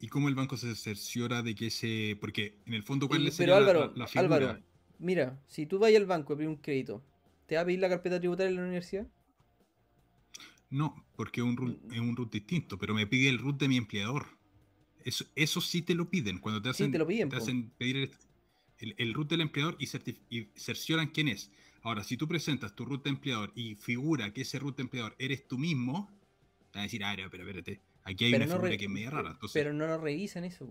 ¿Y cómo el banco se cerciora de que ese... Porque en el fondo, ¿cuál sería la- Álvaro, la, la figura? Álvaro, mira, si tú vas al banco a pedir un crédito, ¿te va a pedir la carpeta tributaria de la universidad? No, porque es un, root, es un root distinto, pero me pide el root de mi empleador. Eso, eso sí te lo piden. Cuando te Sí, hacen, te lo piden, te hacen pedir el, el, el root del empleador y, y cercioran quién es. Ahora, si tú presentas tu root de empleador y figura que ese root de empleador eres tú mismo, te van a decir, ah, pero espérate, aquí hay Pero una no, figura que es media rara. Entonces, pero no lo revisan eso.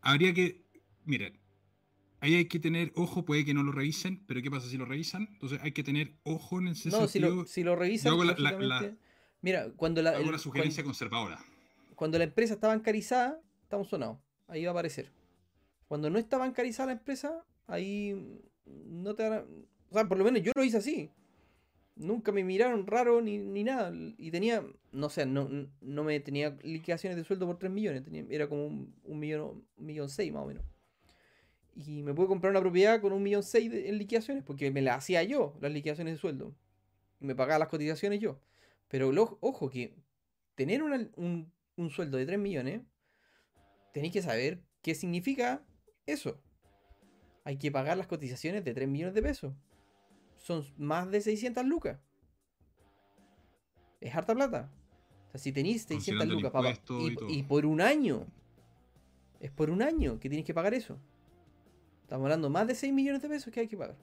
habría que, mira, ahí hay que tener ojo, puede que no lo revisen, pero ¿qué pasa si lo revisan? Entonces hay que tener ojo en ese No, si sentido. lo, si lo revisan, hago la- Mira, cuando la, hago el- la sugerencia cuan- conservadora. cuando, la empresa está bancarizada, estamos sonados. Ahí va a aparecer. Cuando no está bancarizada la empresa, ahí no te van a- O sea, por lo menos yo lo hice así. Nunca me miraron raro ni, ni nada. Y tenía, no sé, no, no me tenía liquidaciones de sueldo por 3 millones. tenía- era como un, un millón, un millón seis más o menos. Y me pude comprar una propiedad con un millón seis en liquidaciones, porque me las hacía yo, las liquidaciones de sueldo. Y me pagaba las cotizaciones yo. Pero lo- ojo que tener una- un, un sueldo de 3 millones, tenéis que saber qué significa eso. Hay que pagar las cotizaciones de 3 millones de pesos. Son más de 600 lucas. Es harta plata. O sea, si tenéis 600 Considerando el lucas pa- pa- impuesto y y por un año, es por un año que tienes que pagar eso. Estamos hablando más de 6 millones de pesos que hay que pagar.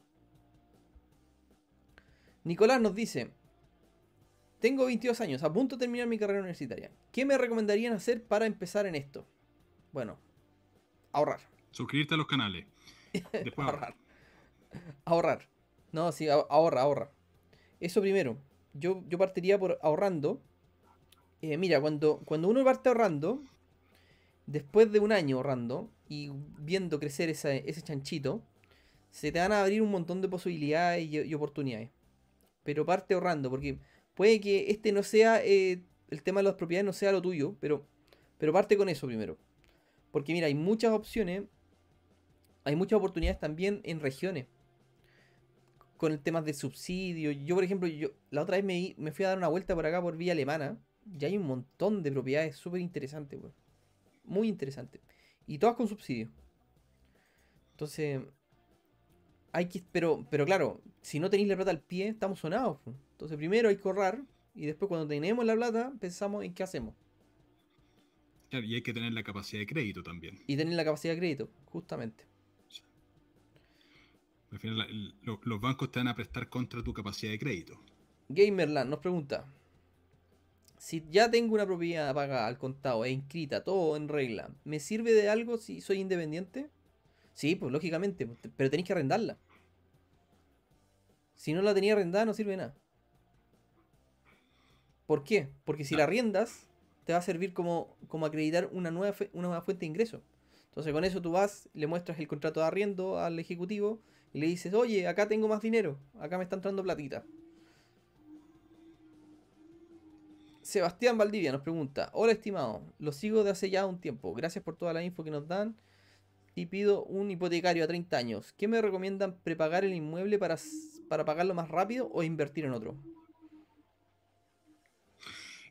Nicolás nos dice, tengo 22 años, a punto de terminar mi carrera universitaria. ¿Qué me recomendarían hacer para empezar en esto? Bueno, ahorrar. Suscribirte a los canales. <laughs> Después ahorrar. Ahorrar. No, sí, ah- ahorra, ahorra. Eso primero. Yo, yo partiría por ahorrando. Eh, mira, cuando, cuando uno parte ahorrando, después de un año ahorrando y viendo crecer esa- ese chanchito, se te van a abrir un montón de posibilidades y, oportunidades. Pero parte ahorrando, porque puede que este no sea, eh, el tema de las propiedades no sea lo tuyo, pero, pero parte con eso primero. Porque mira, hay muchas opciones, hay muchas oportunidades también en regiones. Con el tema de subsidio. Yo, por ejemplo, yo la otra vez me, me fui a dar una vuelta por acá por vía alemana. Y hay un montón de propiedades súper interesantes. Muy interesantes. Y todas con subsidio. Entonces, hay que. Pero, pero claro, si no tenéis la plata al pie, estamos sonados. Entonces, primero hay que ahorrar. Y después, cuando tenemos la plata, pensamos en qué hacemos. Claro, y hay que tener la capacidad de crédito también. Y tener la capacidad de crédito, justamente. Al final, la- el- lo- los bancos te van a prestar contra tu capacidad de crédito. Gamerland nos pregunta: Si ya tengo una propiedad pagada al contado e inscrita, todo en regla, ¿me sirve de algo si soy independiente? Sí, pues lógicamente, pues, pero tenéis que arrendarla. Si no la tenía arrendada, no sirve de nada. ¿Por qué? Porque si la arrendas, te va a servir como, como acreditar una nueva, una nueva fuente de ingreso. Entonces, con eso tú vas, le muestras el contrato de arriendo al ejecutivo y le dices, oye, acá tengo más dinero, acá me está entrando platita. Sebastián Valdivia nos pregunta, hola estimado, lo sigo de hace ya un tiempo, gracias por toda la info que nos dan y pido un hipotecario a 30 años. ¿Qué me recomiendan prepagar el inmueble para, para pagarlo más rápido o invertir en otro?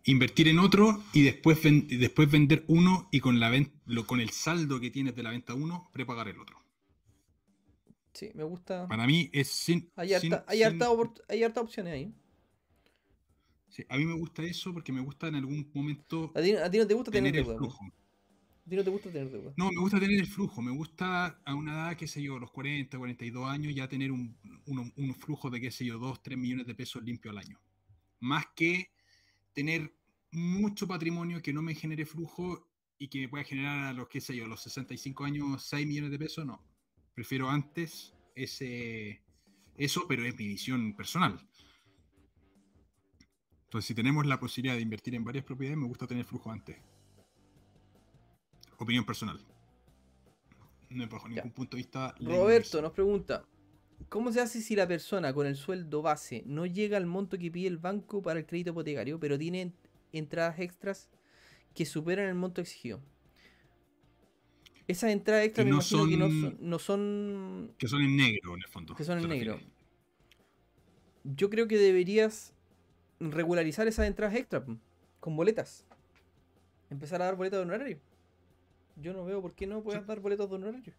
Invertir en otro y después, ven- después vender uno y con, la lo- con el saldo que tienes de la venta uno, prepagar el otro. Sí, me gusta. Para mí es sin... Hay sin- harta, hay harta opciones ahí. Sí, a mí me gusta eso porque me gusta en algún momento A ti, a ti no te gusta tener, tener el deuda. po. flujo. A ti no te gusta tener deuda. No, me gusta tener el flujo, me gusta a una edad, qué sé yo, los 40, 42 años, ya tener un, un, un flujo de, qué sé yo, 2, 3 millones de pesos limpio al año. Más que tener mucho patrimonio que no me genere flujo y que me pueda generar a los, qué sé yo, los 65 años 6 millones de pesos, no. Prefiero antes ese, eso, pero es mi visión personal. Entonces, si tenemos la posibilidad de invertir en varias propiedades, me gusta tener flujo antes. Opinión personal. No bajo Ya. ningún punto de vista. Roberto nos pregunta, ¿cómo se hace si la persona con el sueldo base no llega al monto que pide el banco para el crédito hipotecario, pero tiene en- entradas extras que superan el monto exigido? Esas entradas extras Que me no imagino que no son- son, no son Que son en negro, en el fondo. que son en negro. Yo creo que deberías regularizar esas entradas extras po, con boletas. Empezar a dar boletas de honorario. Yo no veo por qué no puedes dar boletas de honorario.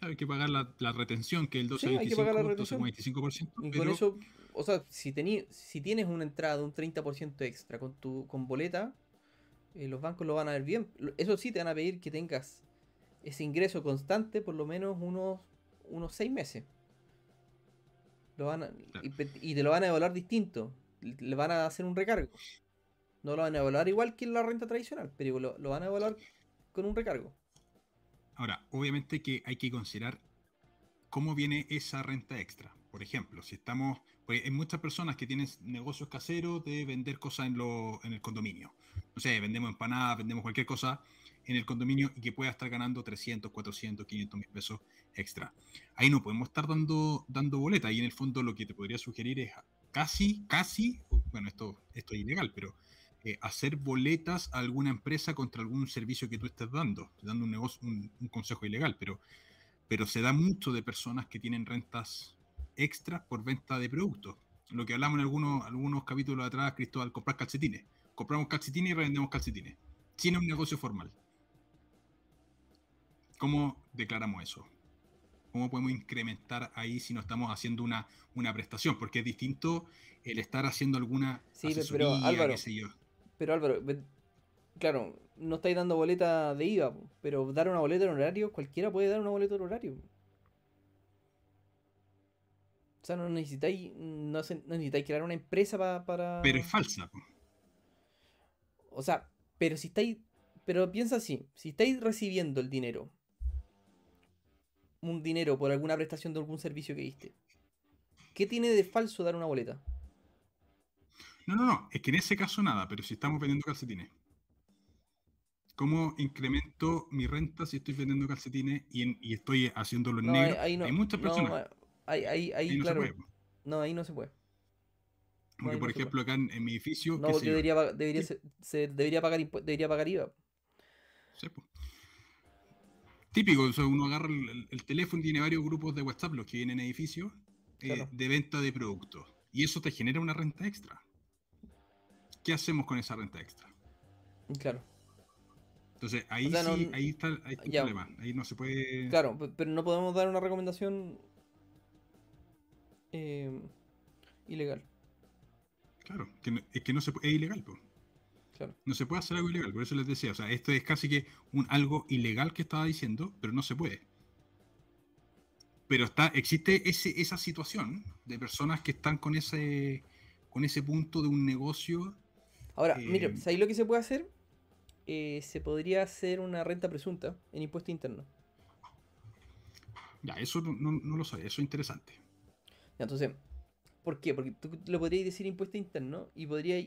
Hay que pagar la, la retención, que el 12 Sí, hay que pagar la 25, retención. 25%. Y con pero eso, o sea, si, tení- si tienes una entrada de un 30% extra con tu con boleta, eh, los bancos lo van a ver bien. Eso sí, te van a pedir que tengas ese ingreso constante por lo menos unos, unos 6 meses. Lo van a- y, te lo van a evaluar distinto. Le le van a hacer un recargo. No lo van a evaluar igual que en la renta tradicional, pero lo, lo van a evaluar con un recargo. Ahora, obviamente que hay que considerar cómo viene esa renta extra. Por ejemplo, si estamos. Porque hay muchas personas que tienen negocios caseros de vender cosas en, lo- en el condominio. No sé, vendemos empanadas, vendemos cualquier cosa en el condominio y que pueda estar ganando 300, 400, 500 mil pesos extra. Ahí no podemos estar dando, dando boleta. Y en el fondo lo que te podría sugerir es casi, casi, bueno, esto, esto es ilegal, pero eh, hacer boletas a alguna empresa contra algún servicio que tú estés dando, dando un negocio, un, un consejo ilegal, pero, pero se da mucho de personas que tienen rentas extras por venta de productos. Lo que hablamos en algunos, algunos capítulos atrás, Cristóbal, comprar calcetines. Compramos calcetines y revendemos calcetines. Sin un negocio formal. ¿Cómo declaramos eso? ¿Cómo podemos incrementar ahí si no estamos haciendo una, una prestación? Porque es distinto el estar haciendo alguna Sí, pe- pero, asesoría, Álvaro, qué sé yo. Pero Álvaro, claro, no estáis dando boleta de IVA, pero dar una boleta en horario, cualquiera puede dar una boleta en horario. O sea, no necesitáis, no, necesitáis crear una empresa pa- para... Pero es falsa. O sea, pero si estáis, pero piensa así, si estáis recibiendo el dinero, un dinero por alguna prestación de algún servicio que diste, ¿qué tiene de falso dar una boleta? No, no, no. Es que en ese caso nada, pero si estamos vendiendo calcetines. ¿Cómo incremento mi renta si estoy vendiendo calcetines y, en- y estoy haciéndolo en No, negro? ahí no. Hay muchas no, personas. ahí, ahí, ahí, ahí no claro. se puede. No, ahí no se puede. Porque, por no ejemplo, acá en, en mi edificio, No, porque yo, debería, debería, Sí. se, debería pagar debería pagar IVA. Sí, po. Típico, o sea, uno agarra el, el- el teléfono y tiene varios grupos de WhatsApp, los que vienen en edificios, eh, Claro. de venta de productos. Y eso te genera una renta extra. ¿Qué hacemos con esa renta extra? Claro. Entonces, ahí sea, no- sí, ahí está, ahí está el problema. Ahí no se puede. Claro, pe- pero no podemos dar una recomendación eh, ilegal. Claro, que no- es que no se puede, es ilegal, po. Claro. No se puede hacer algo ilegal, por eso les decía, o sea, esto es casi que un algo ilegal que estaba diciendo, pero no se puede. Pero está, existe ese, esa situación de personas que están con ese, con ese punto de un negocio. Ahora, Eh, mira, ¿sabéis lo que se puede hacer? Eh, se podría hacer una renta presunta en impuesto interno. Ya, eso no, no- no lo sabía, eso es interesante. Ya, entonces, ¿por qué? Porque tú lo podrías decir impuesto interno y podrías...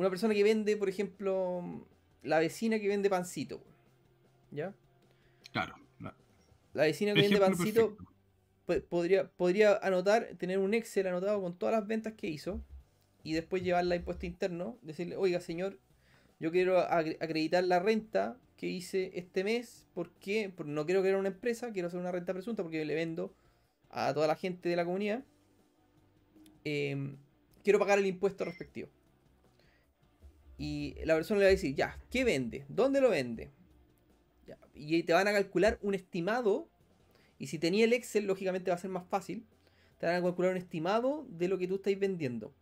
Una persona que vende, por ejemplo, la vecina que vende pancito. ¿Ya? Claro. la- La vecina que vende pancito po- podría, podría anotar, tener un Excel anotado con todas las ventas que hizo y después llevarla a impuesto interno, decirle, oiga señor, yo quiero acreditar la renta que hice este mes, porque no quiero crear una empresa, quiero hacer una renta presunta porque le vendo a toda la gente de la comunidad. Em, quiero pagar el impuesto respectivo. Y la persona le va a decir, ya, ¿qué vende? ¿Dónde lo vende? Y te van a calcular un estimado y si tenía el Excel, lógicamente va a ser más fácil. Te van a calcular un estimado de lo que tú estáis vendiendo.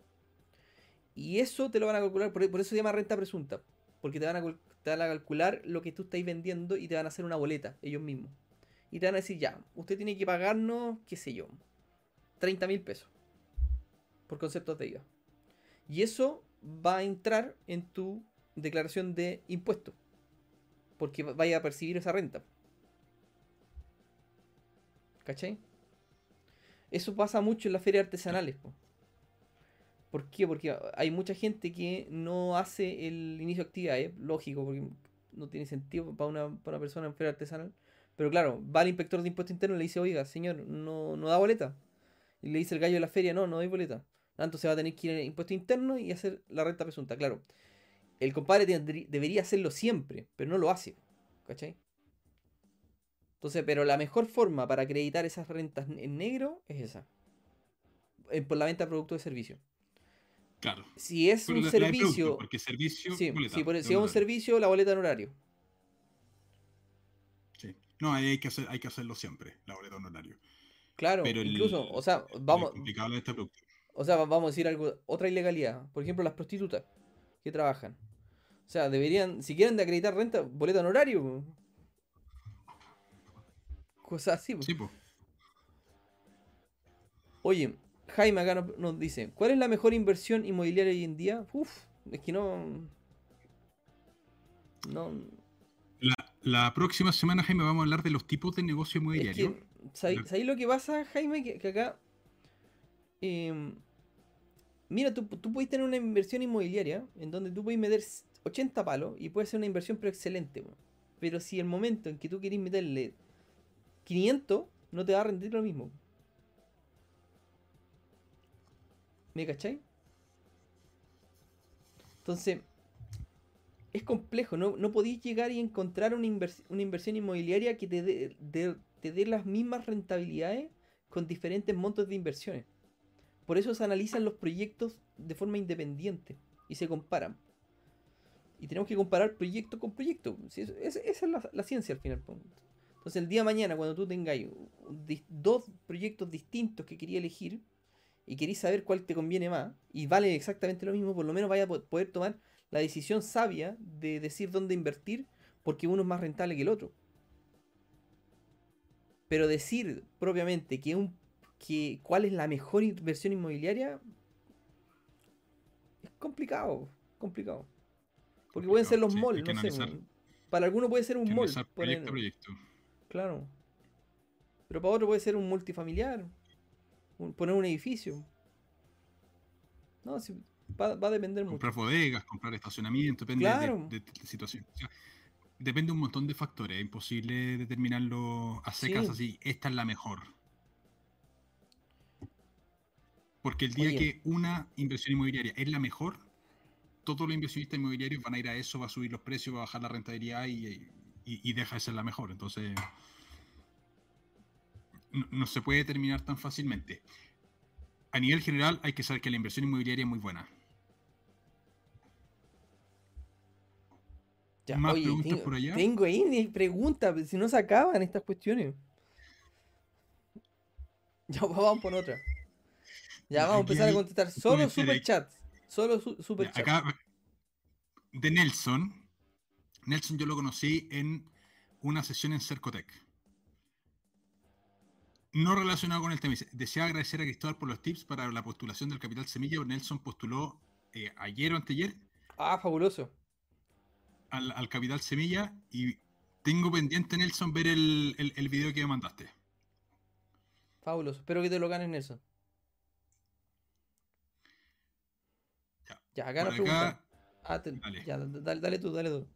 Y eso te lo van a calcular, por, eso se llama renta presunta. Porque te van, a, te van a calcular lo que tú estáis vendiendo y te van a hacer una boleta, ellos mismos. Y te van a decir, ya, usted tiene que pagarnos, qué sé yo, 30 mil pesos. Por conceptos de IVA. Y eso va a entrar en tu declaración de impuestos. Porque va- vaya a percibir esa renta. ¿Cachai? Eso pasa mucho en las ferias artesanales. po. ¿Por qué? Porque hay mucha gente que no hace el inicio de actividades, lógico, porque no tiene sentido para una, persona en feria artesanal. Pero claro, va el inspector de impuesto interno y le dice, oiga, señor, no, no da boleta. Y le dice el gallo de la feria, no, no doy boleta. Ah, Entonces va a tener que ir a impuesto interno y hacer la renta presunta. Claro, el compadre debería hacerlo siempre, pero no lo hace. ¿Cachai? Entonces, pero la mejor forma para acreditar esas rentas en negro es esa. Eh, Por la venta de productos de servicio. Claro. Si es Pero un de producto, servicio. porque servicio. Sí, boleta, sí, por- de si es un servicio, la boleta en horario. Sí. No, ahí hay que, hacer, hay que hacerlo siempre, la boleta de honorario. Claro, Pero el- incluso, o sea, Es vamos, complicado la de este producto. O sea, vamos a decir algo, otra ilegalidad. Por ejemplo, las prostitutas que trabajan. O sea, deberían, si quieren de acreditar renta, boleta en horario. po. Cosas así. po. Sí, pues. Oye, Jaime acá nos, dice, ¿cuál es la mejor inversión inmobiliaria hoy en día? Uf, es que no... No... La, la próxima semana, Jaime, vamos a hablar de los tipos de negocio Es inmobiliario. que, ¿sabéis lo que pasa, Jaime? Que, que acá... em, mira, tú, tú puedes tener una inversión inmobiliaria en donde tú puedes meter 80 palos y puede ser una inversión pero excelente. Pero si el momento en que tú querés meterle 500, no te va a rendir lo mismo. ¿Me cachai? Entonces, es complejo, no, no podéis llegar y encontrar una, una inversión inmobiliaria que te dé las mismas rentabilidades con diferentes montos de inversiones. Por eso se analizan los proyectos de forma independiente y se comparan. Y tenemos que comparar proyecto con proyecto. esa es la, ciencia al final. Entonces el día de mañana, cuando tú tengáis dos proyectos distintos que quería elegir y queréis saber cuál te conviene más y vale exactamente lo mismo, por lo menos vaya a poder tomar la decisión sabia de decir dónde invertir porque uno es más rentable que el otro. Pero decir propiamente que, un, que cuál es la mejor inversión inmobiliaria es complicado, complicado. Porque pueden ser los malls, no sé. Para algunos puede ser un mall. Proyecto, proyecto. Claro. Pero para otro puede ser un multifamiliar. poner un edificio. No, va, a depender mucho. Comprar bodegas, comprar estacionamiento, depende de, la situación. depende de un montón de factores. Es imposible determinarlo a secas así. Esta es la mejor. Porque el día que una inversión inmobiliaria es la mejor, todos los inversionistas inmobiliarios van a ir a eso, va a subir los precios, va a bajar la rentabilidad y, deja de ser la mejor. Entonces, no, se puede determinar tan fácilmente. A nivel general, hay que saber que la inversión inmobiliaria es muy buena. ¿Más preguntas tengo, por allá? Tengo ahí preguntas, si no se acaban estas cuestiones. Ya <laughs> vamos por otra. Ya vamos a empezar a contestar solo super chats. Solo super Acá, de Nelson. Nelson yo lo conocí en una sesión en Cercotec. No relacionado con el tema. Desea agradecer a Cristóbal por los tips para la postulación del Capital Semilla. Nelson postuló eh, ayer o anteayer. Ah, fabuloso. Al, Capital Semilla y tengo pendiente, Nelson, ver el, el video que me mandaste. Fabuloso. Espero que te lo ganes, Nelson. Ya, acá la pregunta. Ah, dale. Ya, dale, tú, dale tú.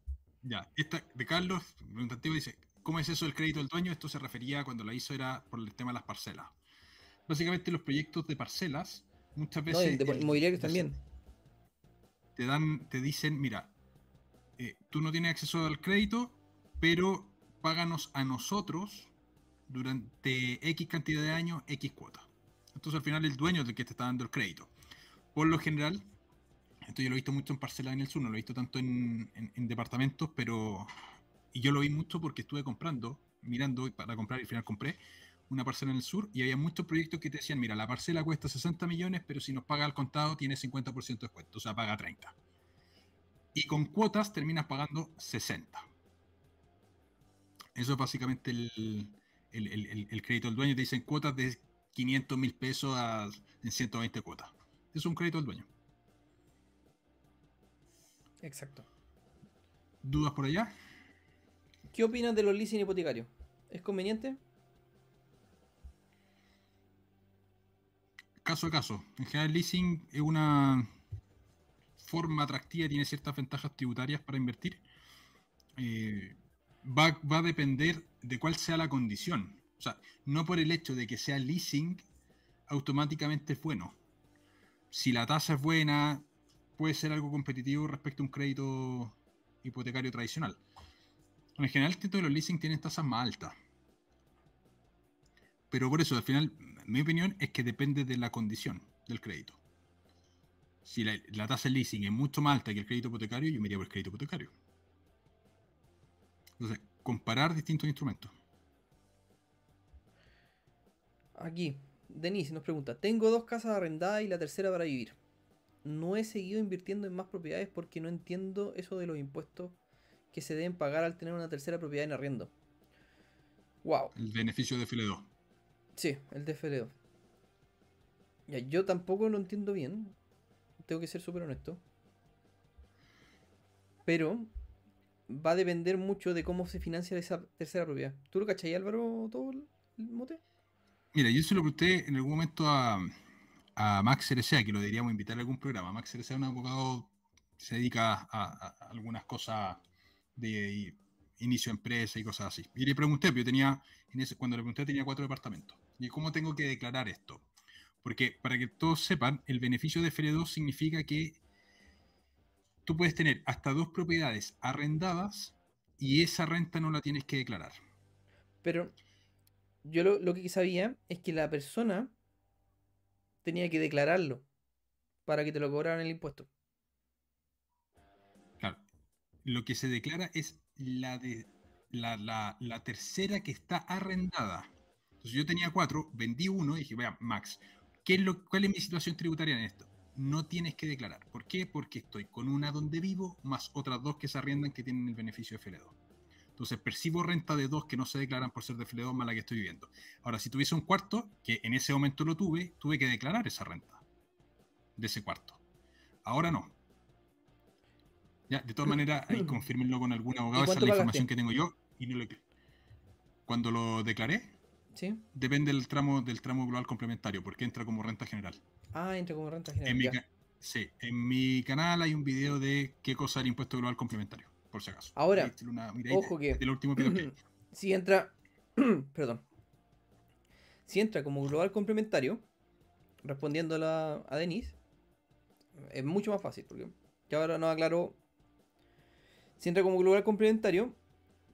Ya, esta de Carlos, preguntativo, dice, ¿cómo es eso del crédito del dueño? Esto se refería cuando la hizo era por el tema de las parcelas. Básicamente los proyectos de parcelas, muchas veces... No, de inmobiliarios también. Te dan, te dicen, mira, eh, tú no tienes acceso al crédito, pero páganos a nosotros durante X cantidad de años, X cuota. Entonces al final el dueño es el que te está dando el crédito. Por lo general, yo lo he visto mucho en parcelas en el sur, no lo he visto tanto en, departamentos, pero. Y yo lo vi mucho porque estuve comprando, mirando para comprar y al final compré una parcela en el sur y había muchos proyectos que te decían: mira, la parcela cuesta 60 millones, pero si nos paga al contado tiene 50% de descuento, o sea, paga 30. Y con cuotas terminas pagando 60. Eso es básicamente el, crédito del dueño. Te dicen cuotas de 500 mil pesos a, en 120 cuotas. Es un crédito del dueño. Exacto. ¿Dudas por allá? ¿Qué opinas de los leasing hipotecarios? ¿Es conveniente? Caso a caso. En general, el leasing es una forma atractiva, tiene ciertas ventajas tributarias para invertir. Eh, va, va, a depender de cuál sea la condición. O sea, no por el hecho de que sea leasing, automáticamente es bueno. Si la tasa es buena, puede ser algo competitivo respecto a un crédito hipotecario tradicional. En general, todos los leasing tienen tasas más altas. Pero por eso, al final, mi opinión es que depende de la condición del crédito. Si la, tasa de leasing es mucho más alta que el crédito hipotecario, yo me iría por el crédito hipotecario. Entonces, comparar distintos instrumentos. Aquí, Denise nos pregunta: Tengo dos casas arrendadas y la tercera para vivir no he seguido invirtiendo en más propiedades porque no entiendo eso de los impuestos que se deben pagar al tener una tercera propiedad en arriendo. Wow. El beneficio de FL2. Sí, el de FL2. Ya, yo tampoco lo entiendo bien. Tengo que ser súper honesto. Pero va a depender mucho de cómo se financia esa tercera propiedad. ¿Tú lo cachai, Álvaro, todo el mote? Mira, yo se lo pregunté en algún momento a, a Max Cerecea, que lo deberíamos invitar a algún programa. Max Cerecea es un abogado que se dedica a, algunas cosas de inicio de empresa y cosas así. Y le pregunté, yo tenía, cuando le pregunté tenía cuatro departamentos. ¿Y cómo tengo que declarar esto? Porque para que todos sepan, el beneficio de FL2 significa que tú puedes tener hasta dos propiedades arrendadas y esa renta no la tienes que declarar. Pero yo lo, lo que sabía es que la persona tenía que declararlo para que te lo cobraran el impuesto. Claro. Lo que se declara es la de la, la- la tercera que está arrendada. Entonces yo tenía cuatro, vendí uno y dije, vea, Max, ¿qué es lo, ¿cuál es mi situación tributaria en esto? No tienes que declarar. ¿Por qué? Porque estoy con una donde vivo, más otras dos que se arriendan que tienen el beneficio de FL2. Entonces percibo renta de dos que no se declaran por ser de FL2 más la que estoy viviendo. Ahora, si tuviese un cuarto, que en ese momento lo tuve, tuve que declarar esa renta de ese cuarto. Ahora no. Ya, de todas maneras, ahí <laughs> confírmenlo con algún abogado. Esa es la información que tengo yo. Y no lo... Cuando lo declaré, ¿Sí? depende del tramo del tramo global complementario, porque entra como renta general. Ah, entra como renta general. En mi, sí, en mi canal hay un video de qué cosa es el impuesto global complementario, por si acaso. Ahora, una Ojo que. del último video que <clears throat> hay. si entra. <clears throat> perdón. Si entra como global complementario, respondiendo a, la- a Denise, es mucho más fácil, porque ya ahora nos aclaró. Si entra como global complementario,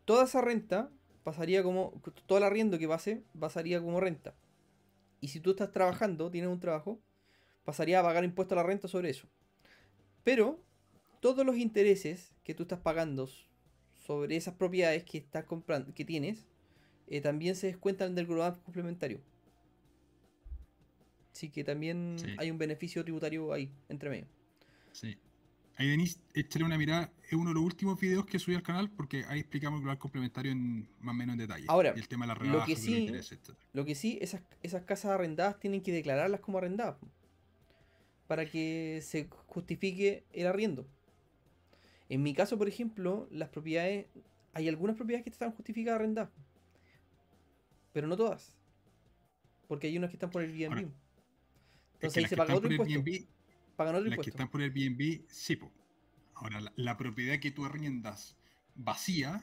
toda esa renta pasaría como. Todo el arriendo que pase pasaría como renta. Y si tú estás trabajando, tienes un trabajo, pasaría a pagar impuesto a la renta sobre eso. Pero todos los intereses que tú estás pagando sobre esas propiedades que estás comprando, que tienes, eh, también se descuentan del global complementario. Así que también Sí. hay un beneficio tributario ahí, entre medio. Sí. Ahí, Denis, échale una mirada. Es uno de los últimos videos que subí al canal porque ahí explicamos el global complementario en, más o menos en detalle. Ahora, y el tema de las lo que los sí- intereses. Lo que sí, esas, esas casas arrendadas tienen que declararlas como arrendadas. Para que se justifique el arriendo. En mi caso, por ejemplo, las propiedades. Hay algunas propiedades que están justificadas arrendadas. Pero no todas. Porque hay unas que están por el Airbnb. Ahora, Entonces que ahí se paga otro impuesto. Airbnb, Pagan otro Las que están por Airbnb, sí, po. Ahora, la, la propiedad que tú arriendas vacía,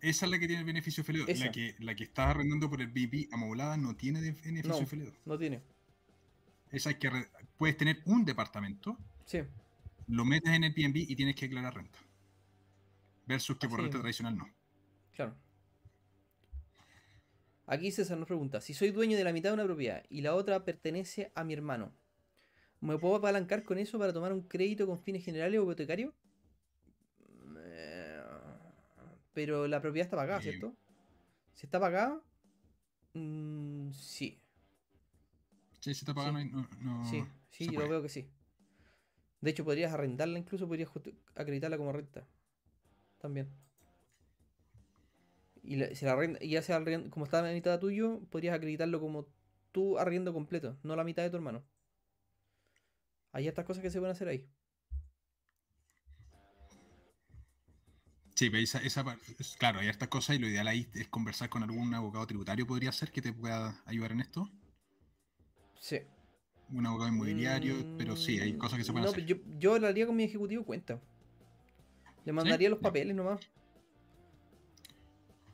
esa es la que tiene el beneficio FL2. Esa. La que, la que estás arrendando por Airbnb amoblada no tiene beneficio No. FL2. No tiene. Esa es que puedes tener un departamento, Sí. Lo metes en Airbnb y tienes que declarar renta. Versus que por Así renta es. tradicional no. Claro. Aquí César nos pregunta, si soy dueño de la mitad de una propiedad y la otra pertenece a mi hermano, ¿me puedo apalancar con eso para tomar un crédito con fines generales o hipotecario? Eh, Pero la propiedad está pagada, ¿cierto? Si está pagada, mm, sí. Sí, si está pagando, Sí. no, no- Sí, sí, yo puede. veo que sí. De hecho, podrías arrendarla, incluso podrías acreditarla como renta. También. Y, la- si la arrenda- y ya sea como está la mitad tuyo, podrías acreditarlo como tu arriendo completo, no la mitad de tu hermano. Hay estas cosas que se pueden hacer ahí. Sí, pero esa, claro, hay hartas cosas y lo ideal ahí es conversar con algún abogado tributario, podría ser que te pueda ayudar en esto. Sí. Un abogado inmobiliario, pero sí, hay Mm, cosas que se pueden no, hacer. Yo, yo lo haría con mi ejecutivo cuenta. Le mandaría los papeles nomás.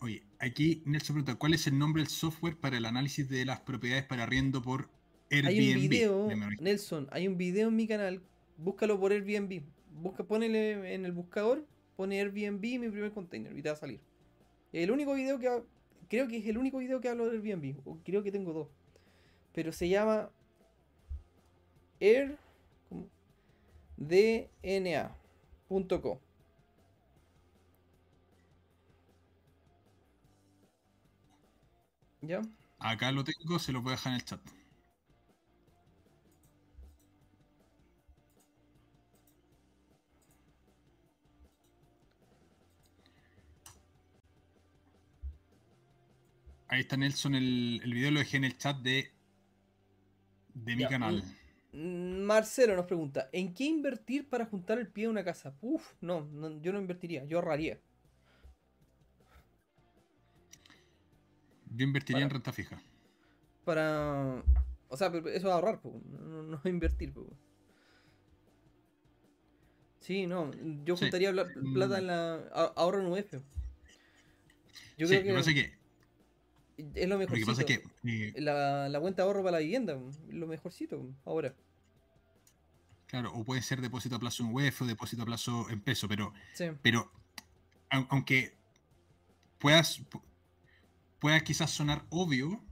Oye, aquí Nelson pregunta, ¿cuál es el nombre del software para el análisis de las propiedades para arriendo por Airbnb? Hay un video. Nelson, hay un video en mi canal. Búscalo por Airbnb. Busca, ponele en el buscador, pone Airbnb mi primer container y te va a salir. El único video que creo que es el único video que hablo de Airbnb. O creo que tengo dos. Pero se llama Air ¿cómo? DNA.co. ¿Ya? Acá lo tengo, se lo voy a dejar en el chat. Ahí está Nelson, el, el video lo dejé en el chat de, de mi Ya, canal. Marcelo nos pregunta, ¿en qué invertir para juntar el pie de una casa? Uf, no, no, yo no invertiría, yo ahorraría. Yo invertiría en renta fija. Para... O sea, eso es ahorrar, po, no, no invertir. po. Sí, no, yo juntaría pla- mm. plata en la... ahorro en UF. Yo creo que, es lo lo que mejorcito. pasa es que eh, La, la cuenta de ahorro para la vivienda, lo mejorcito ahora. Claro, o puede ser depósito a plazo en UEF o depósito a plazo en peso, pero, Sí. pero au- aunque puedas, pu- pueda quizás sonar obvio,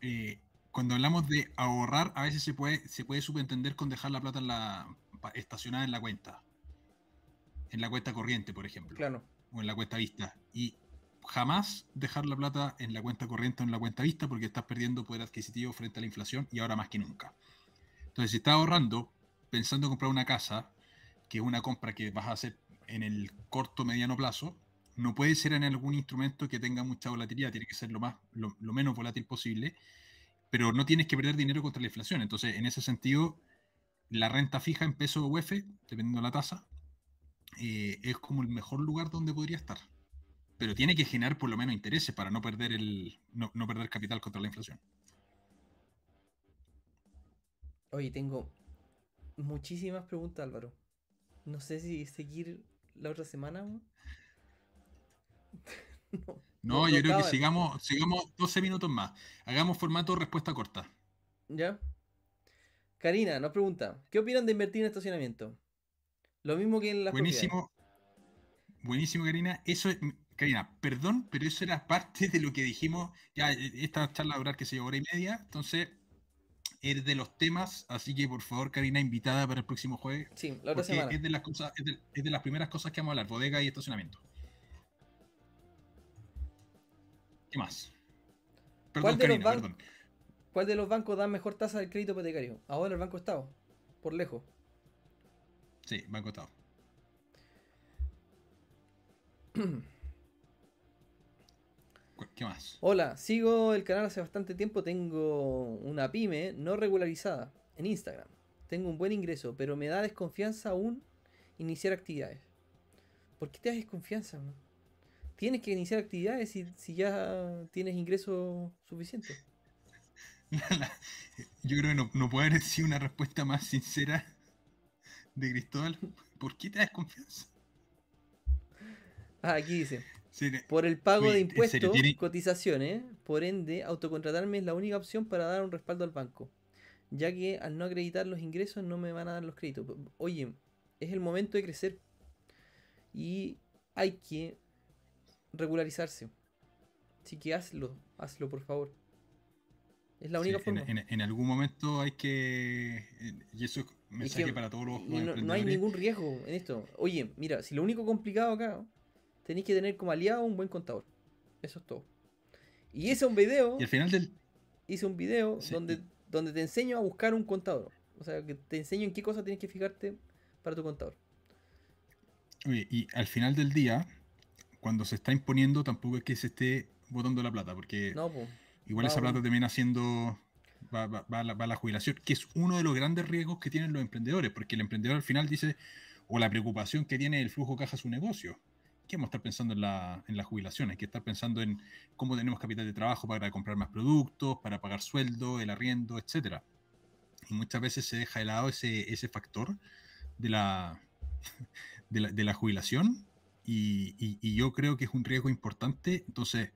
eh, cuando hablamos de ahorrar, a veces se puede, se puede subentender con dejar la plata en la, estacionada en la cuenta. En la cuenta corriente, por ejemplo. Claro. O en la cuenta vista. Y jamás dejar la plata en la cuenta corriente o en la cuenta vista porque estás perdiendo poder adquisitivo frente a la inflación y ahora más que nunca. Entonces, si estás ahorrando pensando en comprar una casa, que es una compra que vas a hacer en el corto mediano plazo, no puede ser en algún instrumento que tenga mucha volatilidad, tiene que ser lo, más, lo, menos volátil posible, pero no tienes que perder dinero contra la inflación. Entonces, en ese sentido, la renta fija en peso UF, dependiendo de la tasa, eh, es como el mejor lugar donde podría estar. Pero tiene que generar por lo menos intereses para no perder, el, no, no perder capital contra la inflación. Oye, tengo muchísimas preguntas, Álvaro. No sé si seguir la otra semana. <laughs> no, No, yo creo que sigamos, sigamos 12 minutos más. Hagamos formato respuesta corta. ¿Ya? Karina nos pregunta: ¿Qué opinan de invertir en estacionamiento? Lo mismo que en las propiedades. Buenísimo. Buenísimo, Karina. Eso es, Karina, perdón, pero eso era parte de lo que dijimos. Ya, eh, esta charla va que se hora y media. Entonces, es de los temas. Así que, por favor, Karina, invitada para el próximo jueves. Sí, la otra semana. es de las cosas, es de, es de las primeras cosas que vamos a hablar, bodega y estacionamiento. ¿Qué más? ¿Cuál Perdón, de, los Karina, perdón. ¿Cuál de los bancos da mejor tasa del crédito hipotecario? Ahora el Banco Estado, por lejos. Sí, Banco Estado. <clears throat> ¿Qué más? Hola, sigo el canal hace bastante tiempo. Tengo una pyme no regularizada en Instagram. Tengo un buen ingreso, pero me da desconfianza aún iniciar actividades. ¿Por qué te da desconfianza? man? Tienes que iniciar actividades si, si ya tienes ingreso suficiente. <laughs> Yo creo que no, no puede haber sido una respuesta más sincera de Cristóbal. ¿Por qué te das confianza? Ah, aquí dice. Sí, Por el pago de impuestos, cotizaciones, por ende, autocontratarme es la única opción para dar un respaldo al banco. Ya que al no acreditar los ingresos no me van a dar los créditos. Oye, es el momento de crecer. Y hay que regularizarse. Así que hazlo, hazlo por favor. Es la Sí, única en, forma. en- en algún momento hay que. Y eso es mensaje que- para todos los, los no, no hay ningún riesgo en esto. Oye, mira, si lo único complicado acá, tenéis que tener como aliado un buen contador. Eso es todo. Y hice un video, Y al final del. hice un video Sí, donde, donde te enseño a buscar un contador. O sea, que te enseño en qué cosa tienes que fijarte para tu contador. Oye, y al final del día, cuando se está imponiendo, tampoco es que se esté botando la plata, porque No, igual esa plata un- termina siendo. Va, va- va a la, va a la jubilación, que es uno de los grandes riesgos que tienen los emprendedores, porque el emprendedor al final dice, o la preocupación que tiene el flujo caja su negocio. ¿Qué vamos estar pensando en la, en la jubilación? Hay que estar pensando en cómo tenemos capital de trabajo para comprar más productos, para pagar sueldo, el arriendo, etcétera. Y muchas veces se deja de lado ese, ese factor de la, <laughs> de la, de la jubilación y, y- yo creo que es un riesgo importante. Entonces,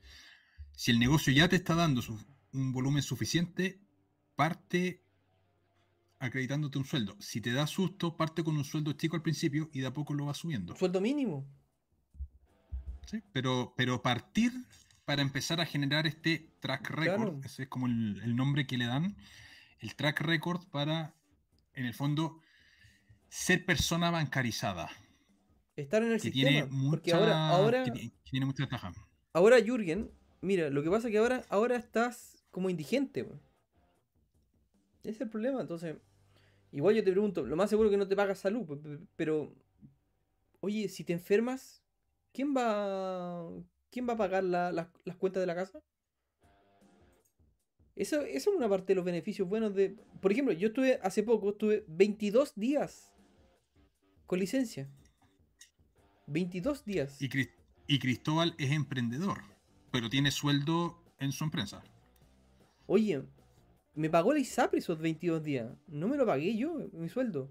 si el negocio ya te está dando un volumen suficiente, parte acreditándote un sueldo. Si te da susto, parte con un sueldo chico al principio y de a poco lo vas subiendo. Sueldo mínimo. ¿Sí? Pero, pero partir para empezar a generar este track record, Claro. ese es como el, el nombre que le dan, el track record para, en el fondo, ser persona bancarizada. Estar en el Que sistema. tiene, porque ahora, ahora, que ti- que tiene mucha ventaja. ahora Jürgen, mira, lo que pasa es que ahora, ahora estás como indigente. Ese es el problema, entonces. Igual yo te pregunto, lo más seguro que no te pagas salud, pe- pe- pero. Oye, si te enfermas, ¿quién va. ¿Quién va a pagar la- las- las cuentas de la casa? Eso, eso es una parte de los beneficios buenos de. Por ejemplo, yo estuve hace poco, estuve 22 días con licencia. 22 días. Y, Cris- y Cristóbal es emprendedor, pero tiene sueldo en su empresa. Oye, me pagó la ISAPRE esos 22 días. No me lo pagué yo, mi sueldo.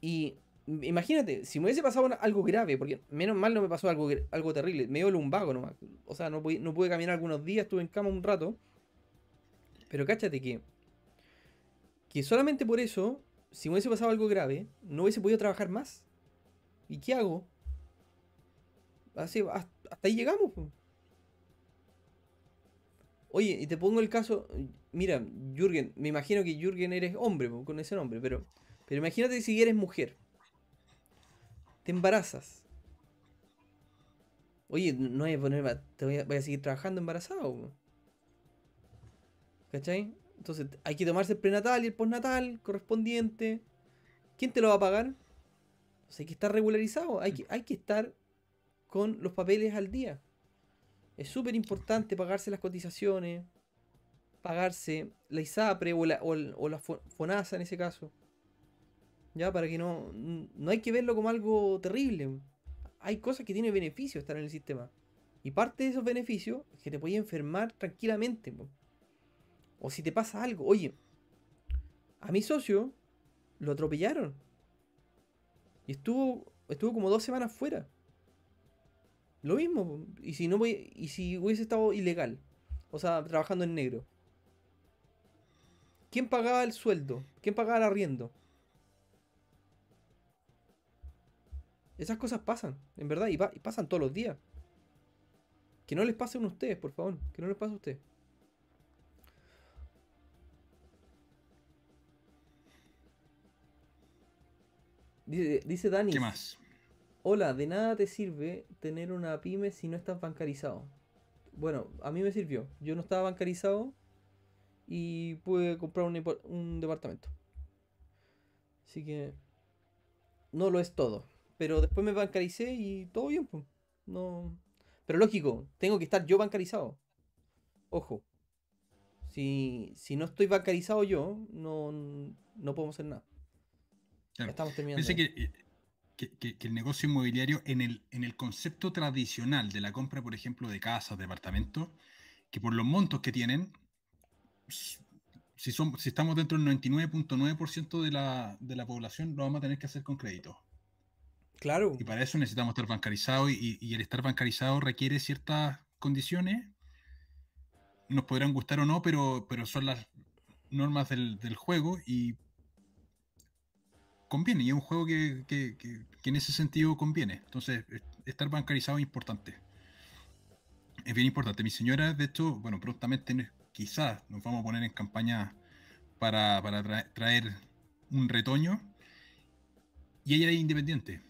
Y imagínate, si me hubiese pasado algo grave, porque menos mal no me pasó algo, algo terrible, me dio lumbago nomás. O sea, no, pude- no pude caminar algunos días, estuve en cama un rato. Pero cáchate que, que solamente por eso si me hubiese pasado algo grave, no hubiese podido trabajar más. ¿Y qué hago? Así, hasta ahí llegamos. Oye, y te pongo el caso. Mira, Jürgen, me imagino que Jürgen eres hombre con ese nombre, pero, pero imagínate si eres mujer. Te embarazas. Oye, no voy a poner. Te voy a, seguir trabajando embarazado. ¿Cachai? Entonces hay que tomarse el prenatal y el postnatal correspondiente. ¿Quién te lo va a pagar? O hay que estar regularizado. Hay que, hay que estar con los papeles al día. Es súper importante pagarse las cotizaciones, pagarse la ISAPRE o la, o la Fo- FONASA en ese caso. Ya, para que no. No hay que verlo como algo terrible. Hay cosas que tienen beneficio estar en el sistema. Y parte de esos beneficios es que te puedes enfermar tranquilamente. O si te pasa algo. Oye, a mi socio lo atropellaron. Y estuvo, estuvo como dos semanas fuera. Lo mismo. Y si no voy- y si hubiese estado ilegal. O sea, trabajando en negro. ¿Quién pagaba el sueldo? ¿Quién pagaba el arriendo? Esas cosas pasan, en verdad, y, pa- y pasan todos los días. Que no les pasen a ustedes, por favor. Que no les pase a ustedes. Dice, dice Dani. ¿Qué más? Hola, de nada te sirve tener una pyme si no estás bancarizado. Bueno, a mí me sirvió. Yo no estaba bancarizado y pude comprar un, un departamento. Así que no lo es todo. Pero después me bancaricé y todo bien. pues. No. Pero lógico, tengo que estar yo bancarizado. Ojo. Si, si no estoy bancarizado yo, no, no podemos hacer nada. Claro. Estamos terminando. Pensé que, eh, que- que- que el negocio inmobiliario, en el, en el concepto tradicional de la compra, por ejemplo, de casas, departamentos, que por los montos que tienen, si, son, si estamos dentro del 99.9% de la, de la población, lo vamos a tener que hacer con crédito. Claro. Y para eso necesitamos estar bancarizados y, el estar bancarizado requiere ciertas condiciones. Nos podrán gustar o no, pero, son las normas del, juego y conviene. Y es un juego que, en ese sentido conviene. Entonces, es- estar bancarizado es importante. Es bien importante. Mi señora, de hecho, bueno, prontamente quizás nos vamos a poner en campaña para, para tra- traer un retoño. Y ella es independiente.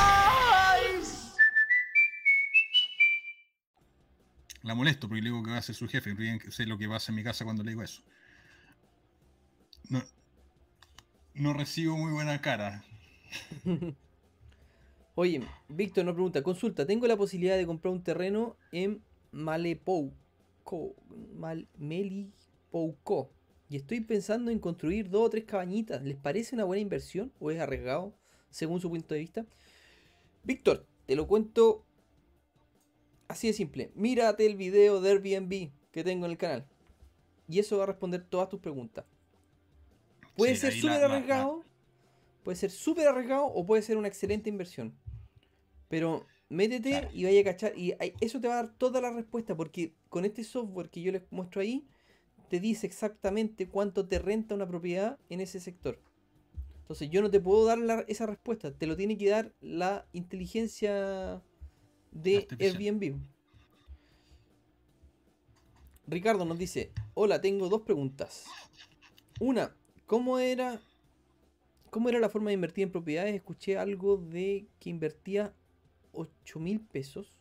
Molesto porque le digo que va a ser su jefe. porque Sé lo que va a hacer en mi casa cuando le digo eso. No, no recibo muy buena cara. <laughs> Oye, Víctor nos pregunta, consulta, tengo la posibilidad de comprar un terreno en Malepouco, Mal, Melipouco, y estoy pensando en construir dos o tres cabañitas. ¿Les parece una buena inversión o es arriesgado según su punto de vista? Víctor, te lo cuento así de simple. Mírate el video de Airbnb que tengo en el canal. Y eso va a responder todas tus preguntas. Puede Sí, ser súper la- la- arriesgado. Puede ser súper arriesgado o puede ser una excelente inversión. Pero métete Claro. y vaya a cachar. Y eso te va a dar toda la respuesta. Porque con este software que yo les muestro ahí, te dice exactamente cuánto te renta una propiedad en ese sector. Entonces yo no te puedo dar la- esa respuesta. Te lo tiene que dar la inteligencia de Artificial. Airbnb. Ricardo nos dice, hola, tengo dos preguntas. Una, ¿cómo era ¿Cómo era la forma de invertir en propiedades? Escuché algo de que invertía 8 mil pesos.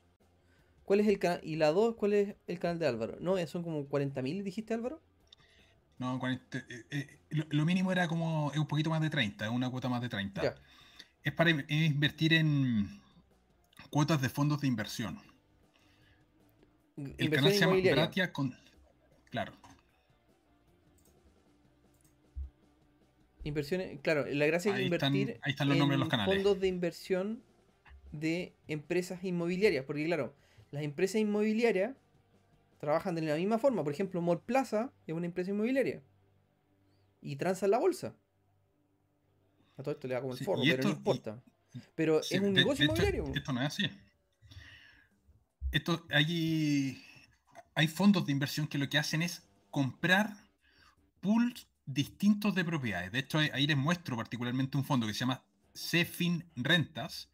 ¿Cuál es el canal? Y la 2, ¿cuál es el canal de Álvaro? No, eh, son como 40 mil, dijiste Álvaro. No, 40, eh, eh, lo, lo mínimo era como un poquito más de 30, es una cuota más de 30. Ya. Es para in- invertir en cuotas de fondos de inversión. El Inversión canal se llama. Bratia con. Claro. Inversiones, claro, la gracia Ahí es están- invertir ahí están los nombres de los en canales. fondos de inversión de empresas inmobiliarias, porque claro, las empresas inmobiliarias trabajan de la misma forma. Por ejemplo, Mall Plaza es una empresa inmobiliaria y transa en la bolsa. A todo esto le da como el Sí, forro, pero no esto- y- importa. Pero Sí, es un de- negocio de inmobiliario. Esto no es así. Esto, hay, hay fondos de inversión que lo que hacen es comprar pools distintos de propiedades. De hecho, ahí- ahí les muestro particularmente un fondo que se llama Cefin Rentas,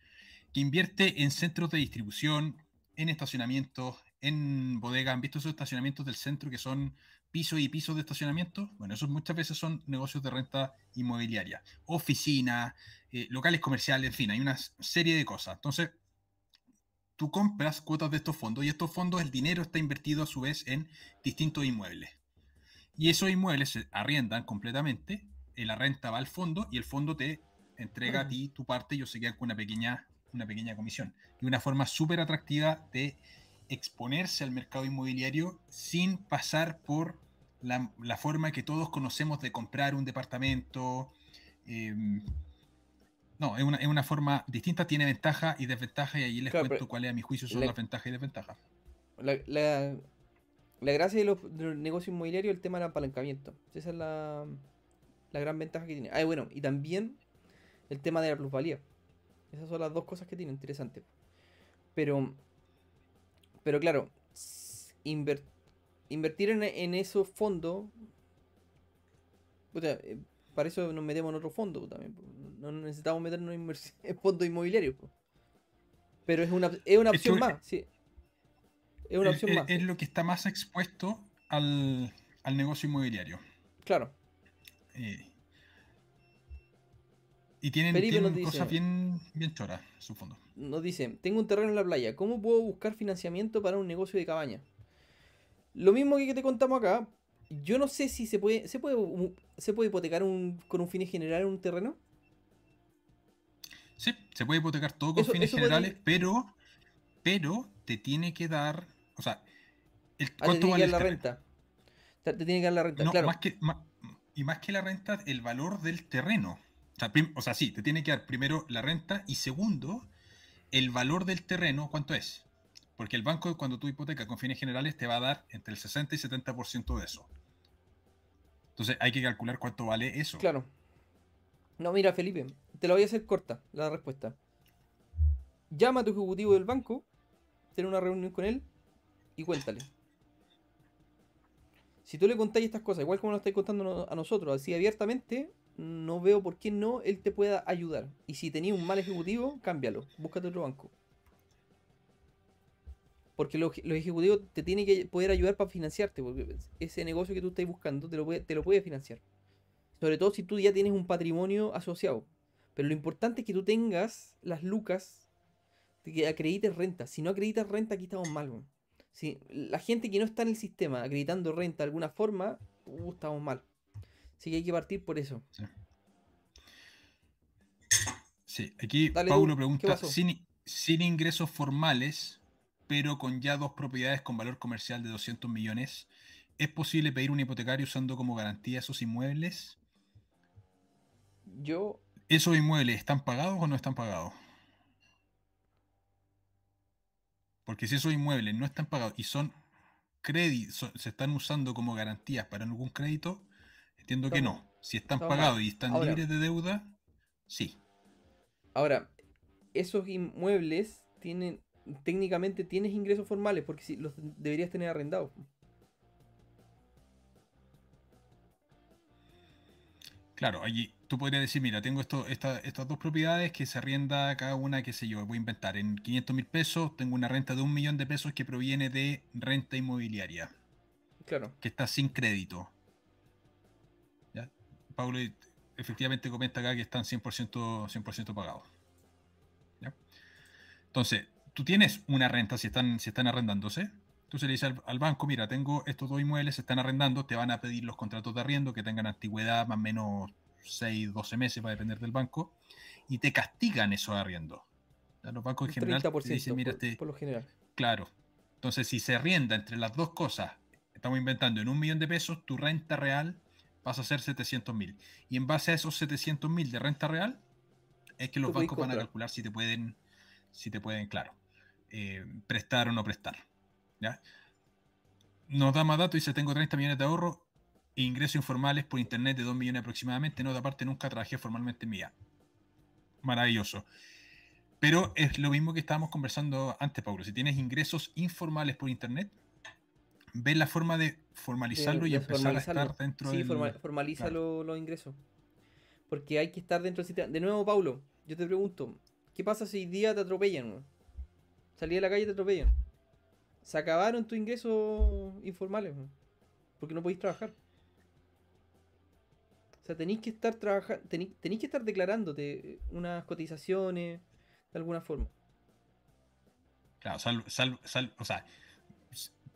que invierte en centros de distribución, en estacionamientos, en bodegas. ¿Han visto esos estacionamientos del centro que son pisos y pisos de estacionamiento? Bueno, esos muchas veces son negocios de renta inmobiliaria. Oficinas, eh, locales comerciales, en fin, hay una serie de cosas. Entonces, tú compras cuotas de estos fondos y estos fondos, el dinero está invertido a su vez en distintos inmuebles. Y esos inmuebles se arriendan completamente, eh, la renta va al fondo y el fondo te entrega a ti tu parte y ellos se quedan con una pequeña, una pequeña comisión. Y una forma súper atractiva de exponerse al mercado inmobiliario sin pasar por la, la forma que todos conocemos de comprar un departamento. em, no, es una, es una forma distinta, tiene ventaja y desventaja y ahí les Claro, cuento cuáles a mi juicio son la- las ventajas y desventajas. La, la- la gracia de los, de los negocios inmobiliarios es el tema del apalancamiento. Esa es la, la gran ventaja que tiene. Ah, bueno, y también el tema de la plusvalía. Esas son las dos cosas que tiene interesantes. Pero, pero claro, inver- invertir en, en esos fondos, puta, eh, para eso nos metemos en otro fondo pues, también. pues. No necesitamos meternos <laughs> en, fondos inmobiliarios. pues. Pero es una, es una opción más, sí. Es una Es- opción es, más. es lo que está más expuesto al, al negocio inmobiliario. Claro. Eh, y tienen, dice- cosas bien, bien choras, su fondo. Nos dice, tengo un terreno en la playa, ¿cómo puedo buscar financiamiento para un negocio de cabaña? Lo mismo que te contamos acá, yo no sé si se puede, ¿se puede, u- se puede hipotecar un, con un fin general un terreno? Sí, se puede hipotecar todo con Eso- fines eso generales, pero, pero te tiene que dar, o sea, el, Ah, te ¿cuánto que vale dar la terreno? renta. Te, te tiene que dar la renta, No, claro. más que, ma- y más que la renta, el valor del terreno. O sea, sí, te tiene que dar primero la renta y segundo, el valor del terreno, ¿cuánto es? Porque el banco, cuando tú hipotecas con fines generales, te va a dar entre el 60 y 70% de eso. Entonces hay que calcular cuánto vale eso. Claro. No, mira, Felipe, te la voy a hacer corta la respuesta. Llama a tu ejecutivo del banco, ten una reunión con él y cuéntale. Si tú le contáis estas cosas, igual como nos estáis contando a nosotros, así abiertamente, no veo por qué no él te pueda ayudar. Y si tenías un mal ejecutivo, cámbialo, búscate otro banco. Porque los, los ejecutivos te tienen que poder ayudar para financiarte, porque ese negocio que tú estás buscando te lo puede, te lo puede financiar. Sobre todo si tú ya tienes un patrimonio asociado. Pero lo importante es que tú tengas las lucas de que acredites renta. Si no acreditas renta, aquí estamos mal. Si la gente que no está en el sistema acreditando renta de alguna forma, uh, estamos mal. Así que hay que partir por eso. Sí, aquí Dale Paulo tú, ¿qué pregunta, sin ingresos formales, pero con ya dos propiedades con valor comercial de 200 millones, ¿es posible pedir un hipotecario usando como garantía esos inmuebles? Yo, ¿Esos inmuebles están pagados o no están pagados? Porque si esos inmuebles no están pagados y son créditos, se están usando como garantías para algún crédito, entiendo que no. Si están pagados y están Ahora- libres de deuda, sí. ahora, esos inmuebles tienen, técnicamente tienes ingresos formales porque si los deberías tener arrendados. Claro, allí tú podrías decir, mira, tengo esto, esta- estas dos propiedades que se arrienda cada una, qué sé yo, voy a inventar, en 500 mil pesos, tengo una renta de un millón de pesos que proviene de renta inmobiliaria, Claro. que está sin crédito. ¿Ya? Pablo, efectivamente comenta acá que están 100%, 100 pagados. Entonces, tú tienes una renta si están, si están arrendándose. Tú se le dices al, banco, mira, tengo estos dos inmuebles, se están arrendando, te van a pedir los contratos de arriendo que tengan antigüedad más o menos 6, 12 meses, va a depender del banco, y te castigan esos arriendos. Los bancos en general te dicen, mira, por, este, por lo general. Claro. Entonces, si se arrienda entre las dos cosas, estamos inventando en un millón de pesos, tu renta real pasa a ser 700 mil. Y en base a esos 700 mil de renta real, es que los bancos van a calcular si te pueden, si te pueden, claro, eh, prestar o no prestar. ¿ya? Nos da más datos, dice, tengo 30 millones de ahorro e ingresos informales por internet de 2 millones aproximadamente. No, de aparte nunca trabajé formalmente en mía. Maravilloso. Pero es lo mismo que estábamos conversando antes, Paulo. Si tienes ingresos informales por internet, ve la forma de formalizarlo y empezar a estar dentro sí, formaliza los ingresos. Porque hay que estar dentro del sistema. De nuevo, Paulo, yo te pregunto, ¿qué pasa si hoy día te atropellan? Salí a la calle y te atropellan. Se acabaron tus ingresos informales, porque no podéis trabajar. O sea, tenéis que estar trabajando, tenéis, que estar declarándote unas cotizaciones de alguna forma. Claro, o sea,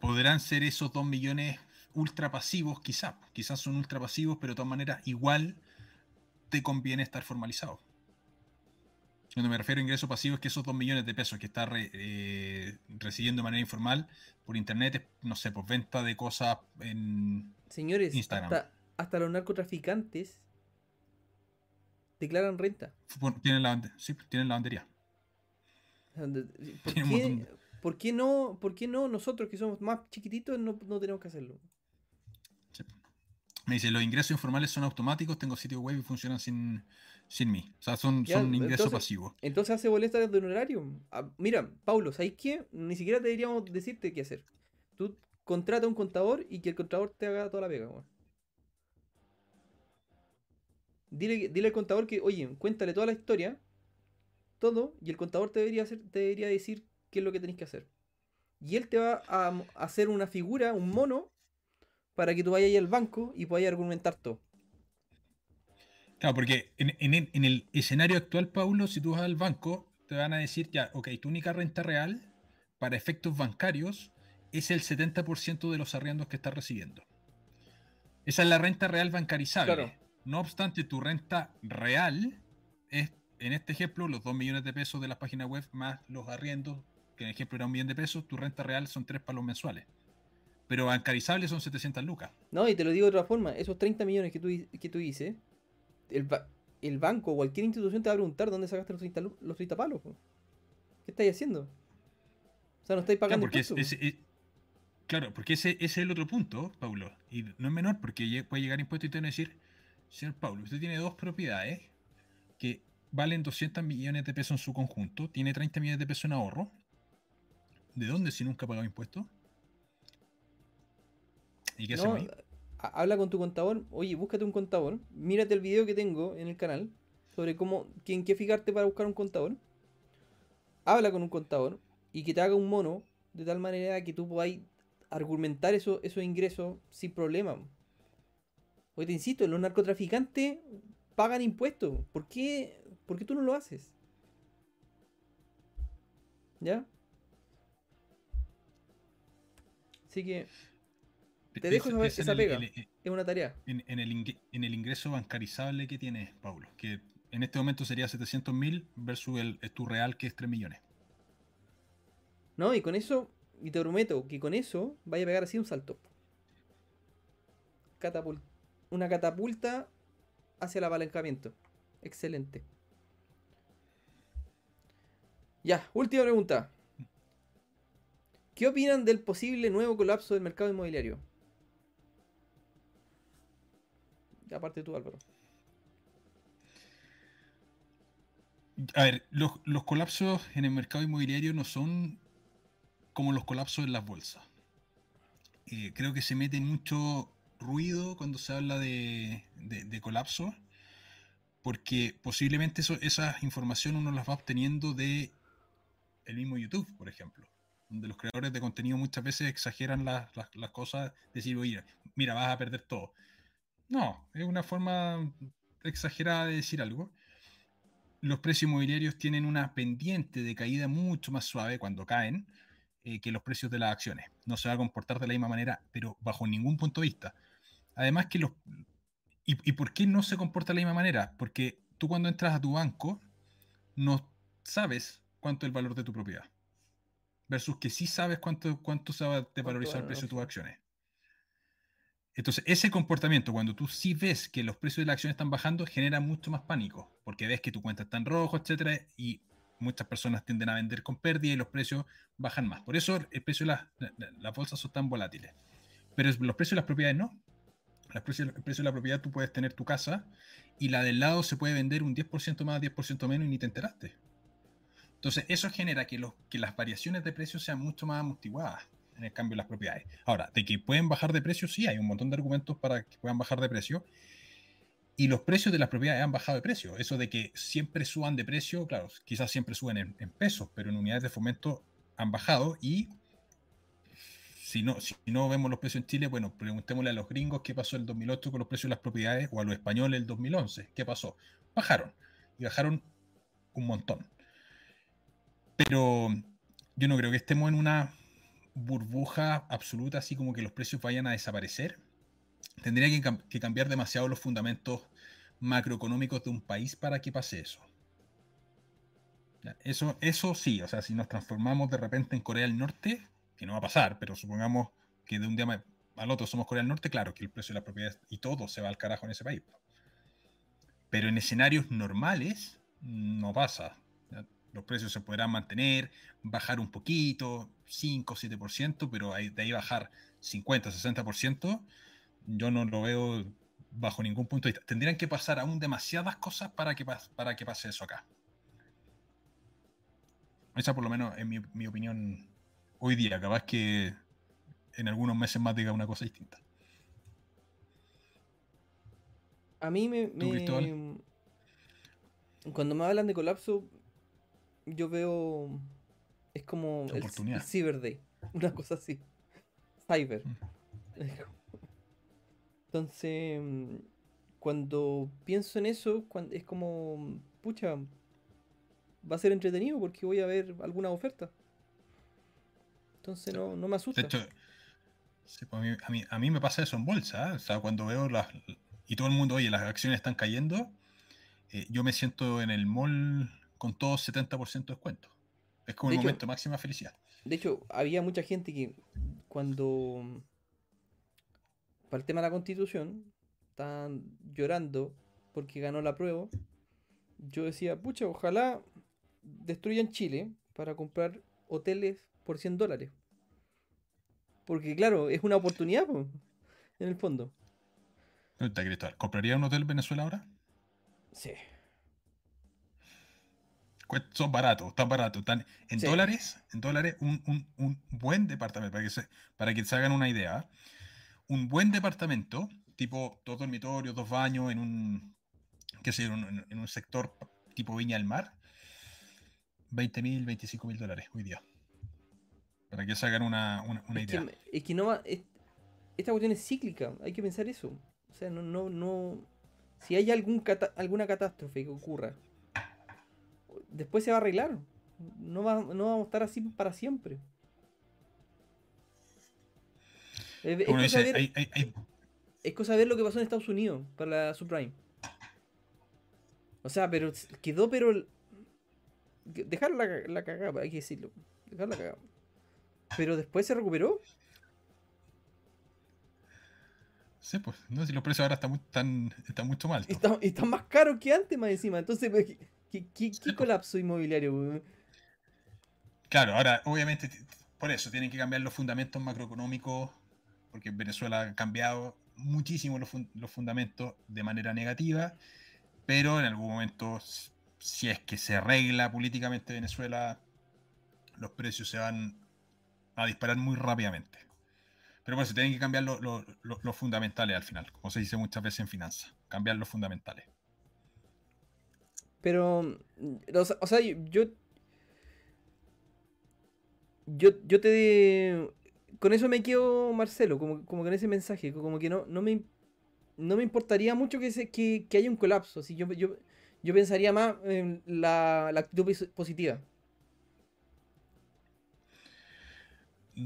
podrán ser esos dos millones ultra pasivos, quizás. Quizás son ultra pasivos, pero de todas maneras, igual te conviene estar formalizado. Cuando me refiero a ingreso pasivo es que esos dos millones de pesos que está eh, recibiendo de manera informal por internet, no sé, por venta de cosas en Señores, Instagram. Hasta, los narcotraficantes declaran renta. Tienen la, sí, tienen lavandería. ¿Por qué, ¿Por qué no, por qué no nosotros que somos más chiquititos no, tenemos que hacerlo? Me dice, los ingresos informales son automáticos, tengo sitio web y funcionan sin, sin mí. O sea, son, son ingresos pasivos. Entonces hace boleta desde un horario. Ah, mira, Paulo, ¿sabes qué? Ni siquiera deberíamos decirte qué hacer. Tú contrata a un contador y que el contador te haga toda la pega. Dile, dile al contador que, oye, cuéntale toda la historia, todo, y el contador te debería, hacer, te debería decir qué es lo que tenés que hacer. Y él te va a hacer una figura, un mono, para que tú vayas al banco y puedas argumentar todo. Claro, porque en, el escenario actual, Paulo, si tú vas al banco, te van a decir, ya, ok, tu única renta real para efectos bancarios es el 70% de los arriendos que estás recibiendo. Esa es la renta real bancarizable. No obstante, tu renta real es, en este ejemplo, los 2 millones de pesos de la página web más los arriendos que en ejemplo era un millón de pesos, tu renta real son tres palos mensuales. Pero bancarizable son 700 lucas. No, y te lo digo de otra forma, esos 30 millones que tú, que tú dices, el, el banco o cualquier institución te va a preguntar dónde sacaste los 30, los 30 palos. ¿Qué estáis haciendo? O sea, no estáis pagando claro, porque Claro, porque ese, ese, es el otro punto, Paulo. Y no es menor, porque puede llegar impuesto y te van a decir, señor Paulo, usted tiene dos propiedades que valen 200 millones de pesos en su conjunto, tiene 30 millones de pesos en ahorro, ¿De dónde si nunca ha pagado impuestos? ¿Y qué no, Habla con tu contador. Oye, búscate un contador. Mírate el video que tengo en el canal sobre cómo, en qué fijarte para buscar un contador. Habla con un contador y que te haga un mono de tal manera que tú podáis argumentar eso, esos ingresos sin problema. Hoy te insisto, los narcotraficantes pagan impuestos. ¿Por qué, ¿Por qué tú no lo haces? ¿Ya? Así que te dejo esa, pega. es una tarea. En, el ingreso bancarizable que tienes, Paulo, que en este momento sería 700 mil versus el, tu real que es 3 millones. No, y con eso, y te prometo que con eso vaya a pegar así un salto. una catapulta hacia el apalancamiento. Excelente. Ya, última pregunta. ¿Qué opinan del posible nuevo colapso del mercado inmobiliario? Aparte tú, Álvaro. A ver, los, colapsos en el mercado inmobiliario no son como los colapsos en las bolsas. Eh, creo que se mete mucho ruido cuando se habla de, colapso, porque posiblemente esa información uno las va obteniendo de el mismo YouTube, por ejemplo donde los creadores de contenido muchas veces exageran las, cosas, decir, oye, mira, vas a perder todo. No, es una forma exagerada de decir algo, los precios inmobiliarios tienen una pendiente de caída mucho más suave cuando caen eh, que los precios de las acciones. No se va a comportar de la misma manera, pero bajo ningún punto de vista. Además que los... ¿Y, y por qué no se comporta de la misma manera? Porque tú cuando entras a tu banco no sabes cuánto es el valor de tu propiedad. Versus que sí sabes cuánto, cuánto se va a devalorizar el precio de tus acciones. Entonces, ese comportamiento, cuando tú sí ves que los precios de las acciones están bajando, genera mucho más pánico, porque ves que tu cuenta está en rojo, etcétera, y muchas personas tienden a vender con pérdida y los precios bajan más. Por eso el precio de las, las bolsas son tan volátiles. Pero los precios de las propiedades no. el precio de la propiedad tú puedes tener tu casa y la del lado se puede vender un 10% más, 10% menos y ni te enteraste. Entonces, eso genera que, los, que las variaciones de precios sean mucho más amortiguadas en el cambio de las propiedades. Ahora, de que pueden bajar de precio, sí, hay un montón de argumentos para que puedan bajar de precio. Y los precios de las propiedades han bajado de precio. Eso de que siempre suban de precio, claro, quizás siempre suben en, pesos, pero en unidades de fomento han bajado. Y si no, si no vemos los precios en Chile, bueno, preguntémosle a los gringos qué pasó en el 2008 con los precios de las propiedades o a los españoles en el 2011. ¿Qué pasó? Bajaron. Y bajaron un montón. Pero yo no creo que estemos en una burbuja absoluta, así como que los precios vayan a desaparecer. Tendría que, cambiar demasiado los fundamentos macroeconómicos de un país para que pase eso. Eso, eso sí, o sea, si nos transformamos de repente en Corea del Norte, que no va a pasar, pero supongamos que de un día al otro somos Corea del Norte, claro que el precio de la propiedad y todo se va al carajo en ese país. Pero en escenarios normales no pasa. Los precios se podrán mantener, bajar un poquito, 5, 7%, pero de ahí bajar 50, 60%, yo no lo veo bajo ningún punto de vista. Tendrían que pasar aún demasiadas cosas para que, para que pase eso acá. Esa por lo menos es mi, opinión hoy día. Capaz que en algunos meses más diga una cosa distinta. A mí me... Cuando me hablan de colapso, yo veo. Es como el, Cyber Day. <laughs> Una cosa así. Cyber. Mm. Entonces, cuando pienso en eso, es como. Pucha. Va a ser entretenido porque voy a ver alguna oferta. Entonces no, no me asusta. De hecho, pues, a, mí, a, mí, me pasa eso en bolsa. ¿eh? O sea, cuando veo las. Y todo el mundo, oye, las acciones están cayendo. Eh, yo me siento en el mall con todo 70% de descuento. Es como el momento de máxima felicidad. De hecho, había mucha gente que cuando para el tema de la constitución estaban llorando porque ganó la prueba. Yo decía, pucha, ojalá destruyan Chile para comprar hoteles por 100 dólares. Porque claro, es una oportunidad en el fondo. ¿Compraría un hotel en Venezuela ahora? Sí son baratos, están baratos. Están en dólares, en dólares, un, buen departamento, para que, se, para que se hagan una idea. Un buen departamento, tipo dos dormitorios, dos baños, en un, qué sé, en, en un sector tipo Viña del Mar, 20 mil, 25 mil dólares hoy día. Para que se hagan una, idea. es que no esta cuestión es cíclica, hay que pensar eso. O sea, no, no, no. Si hay algún alguna catástrofe que ocurra después se va a arreglar. No, va, no vamos a estar así para siempre. Es, cosa ver, lo que pasó en Estados Unidos para la subprime. O sea, pero quedó, pero. Dejar la, la cagada, hay que decirlo. Dejar la cagada. Pero después se recuperó. Sí, pues, no, si los precios ahora están, muy, están, mucho mal. Están, están más caros que antes, más encima. Entonces, ¿Qué, qué, colapso inmobiliario? Claro, ahora, obviamente, por eso tienen que cambiar los fundamentos macroeconómicos, porque Venezuela ha cambiado muchísimo los, fundamentos de manera negativa, pero en algún momento, si es que se arregla políticamente Venezuela, los precios se van a disparar muy rápidamente. Pero bueno, se tienen que cambiar los fundamentales al final, como se dice muchas veces en finanzas, cambiar los fundamentales. Pero, o sea, yo, yo, yo te... Con eso me quedo, Marcelo, como, como con ese mensaje, como que no, no me... no me importaría mucho que, se, que, que haya un colapso. Si yo, yo, yo pensaría más en la, la actitud pos- positiva.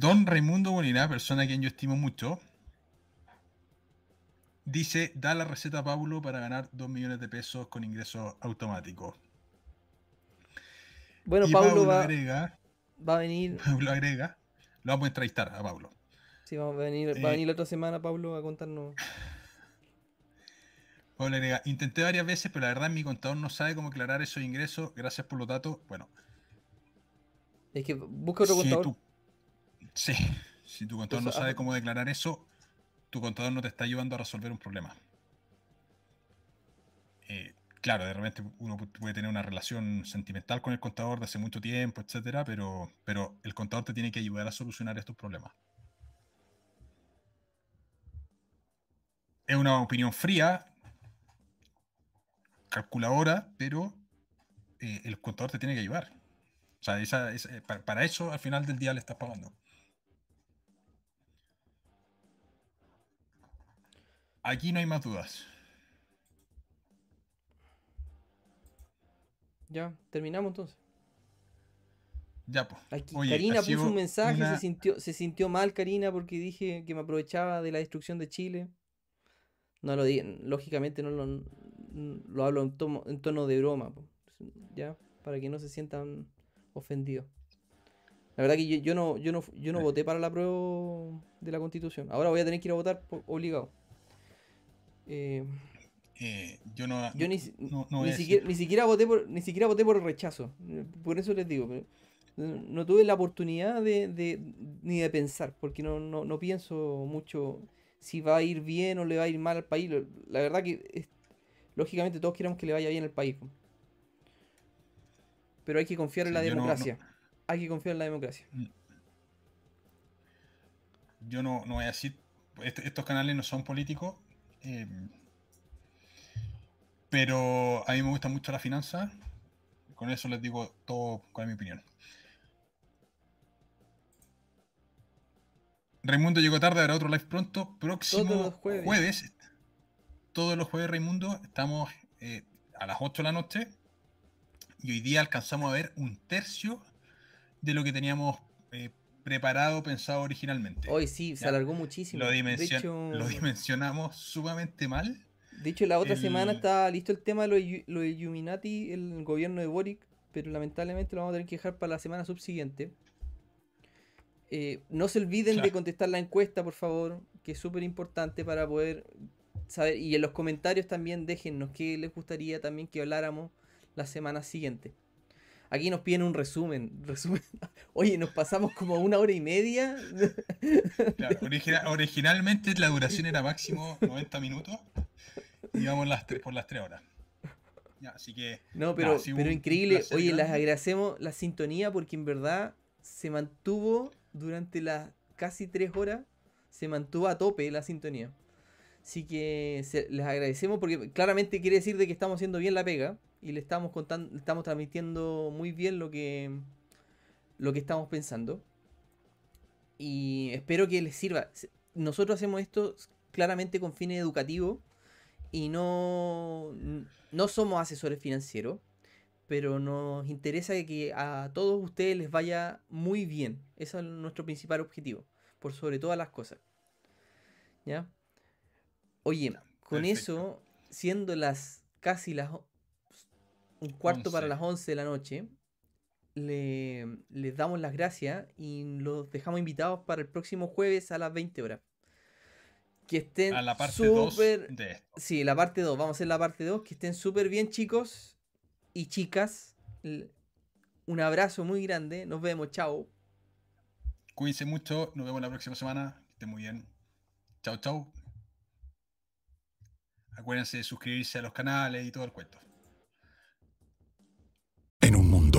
Don Raimundo Molina, persona a quien yo estimo mucho, dice, da la receta a Paulo para ganar 2 millones de pesos con ingresos automáticos. Bueno, y Pablo Paulo va, agrega, va a venir. <laughs> Pablo agrega, lo vamos a entrevistar a Pablo. Sí, va a venir, va a Eh, venir la otra semana, Pablo, a contarnos. <laughs> Pablo agrega, intenté varias veces, pero la verdad mi contador no sabe cómo aclarar esos ingresos. Gracias por los datos. Bueno, Es que busca otro si contador. tu- sí, <laughs> si tu contador no sabe ah. cómo declarar eso, tu contador no te está ayudando a resolver un problema. Eh, claro, de repente uno pu- puede tener una relación sentimental con el contador de hace mucho tiempo, etcétera, pero, pero el contador te tiene que ayudar a solucionar estos problemas. Es una opinión fría, calculadora, pero eh, el contador te tiene que ayudar. O sea, esa- eh, pa- para, eso al final del día le estás pagando. Aquí no hay más dudas. Ya, terminamos entonces. Ya, pues. Aquí, Oye, Karina puso un mensaje, una- se, sintió, se sintió mal Karina porque dije que me aprovechaba de la destrucción de Chile. No lo di, lógicamente no lo, lo hablo en, tomo- en tono de broma, ya, para que no se sientan ofendidos. La verdad que yo, yo no, yo no, yo no voté para la prueba de la constitución. Ahora voy a tener que ir a votar por- obligado. Eh, eh, yo no, yo ni, no- no ni, siquiera, ni siquiera voté por ni siquiera voté por el rechazo. Por eso les digo, no tuve la oportunidad de, de- ni de pensar, porque no, no, no pienso mucho si va a ir bien o le va a ir mal al país. La verdad que es- lógicamente todos queremos que le vaya bien al país. Pero hay que confiar en Sí, la yo no- democracia. Hay que confiar en la democracia. yo no, no voy a decir, est- estos canales no son políticos, eh, pero a mí me gusta mucho la finanza, con eso les digo todo cuál es mi opinión. Raimundo llegó tarde, habrá otro live pronto, próximo Todos los jueves. jueves. Todos los jueves, Raimundo, estamos eh, a las 8 de la noche y hoy día alcanzamos a ver un tercio de lo que teníamos eh, preparado, pensado originalmente. Hoy sí, se alargó muchísimo. Lo, dimension- hecho, lo dimensionamos sumamente mal. de hecho, la otra el- semana está listo el tema de lo de Yu- lo de Illuminati, el gobierno de Boric, pero lamentablemente lo vamos a tener que dejar para la semana subsiguiente. Eh, no se olviden de contestar la encuesta, por favor, que es súper importante para poder saber. Y en los comentarios también déjennos qué les gustaría también que habláramos la semana siguiente. Aquí nos piden un resumen. resumen. <laughs> Oye, nos pasamos como una hora y media. <laughs> Claro, originalmente la duración era máximo 90 minutos y vamos las por las 3 horas. Ya, así que. No, pero, increíble. placer Oye, les grande. agradecemos la sintonía porque en verdad se mantuvo durante las casi tres horas, se mantuvo a tope la sintonía. Así que se- les agradecemos porque claramente quiere decir de que estamos haciendo bien la pega y le estamos contando, estamos transmitiendo muy bien lo que lo que estamos pensando. Y espero que les sirva. Nosotros hacemos esto claramente con fines educativos y no, no somos asesores financieros, pero nos interesa que a todos ustedes les vaya muy bien. Ese es nuestro principal objetivo, por sobre todas las cosas. ¿Ya? Oye, con perfecto. eso, siendo las casi las un cuarto para 11. las 11 de la noche, le, les damos las gracias y los dejamos invitados para el próximo jueves a las 20 horas. Que estén A la parte 2 súper de esto. Sí, la parte 2. Vamos a hacer la parte 2. Que estén súper bien, chicos y chicas. Un abrazo muy grande. Nos vemos. Chao. Cuídense mucho, nos vemos la próxima semana. Que estén muy bien. Chao, chao. Acuérdense de suscribirse a los canales y todo el cuento.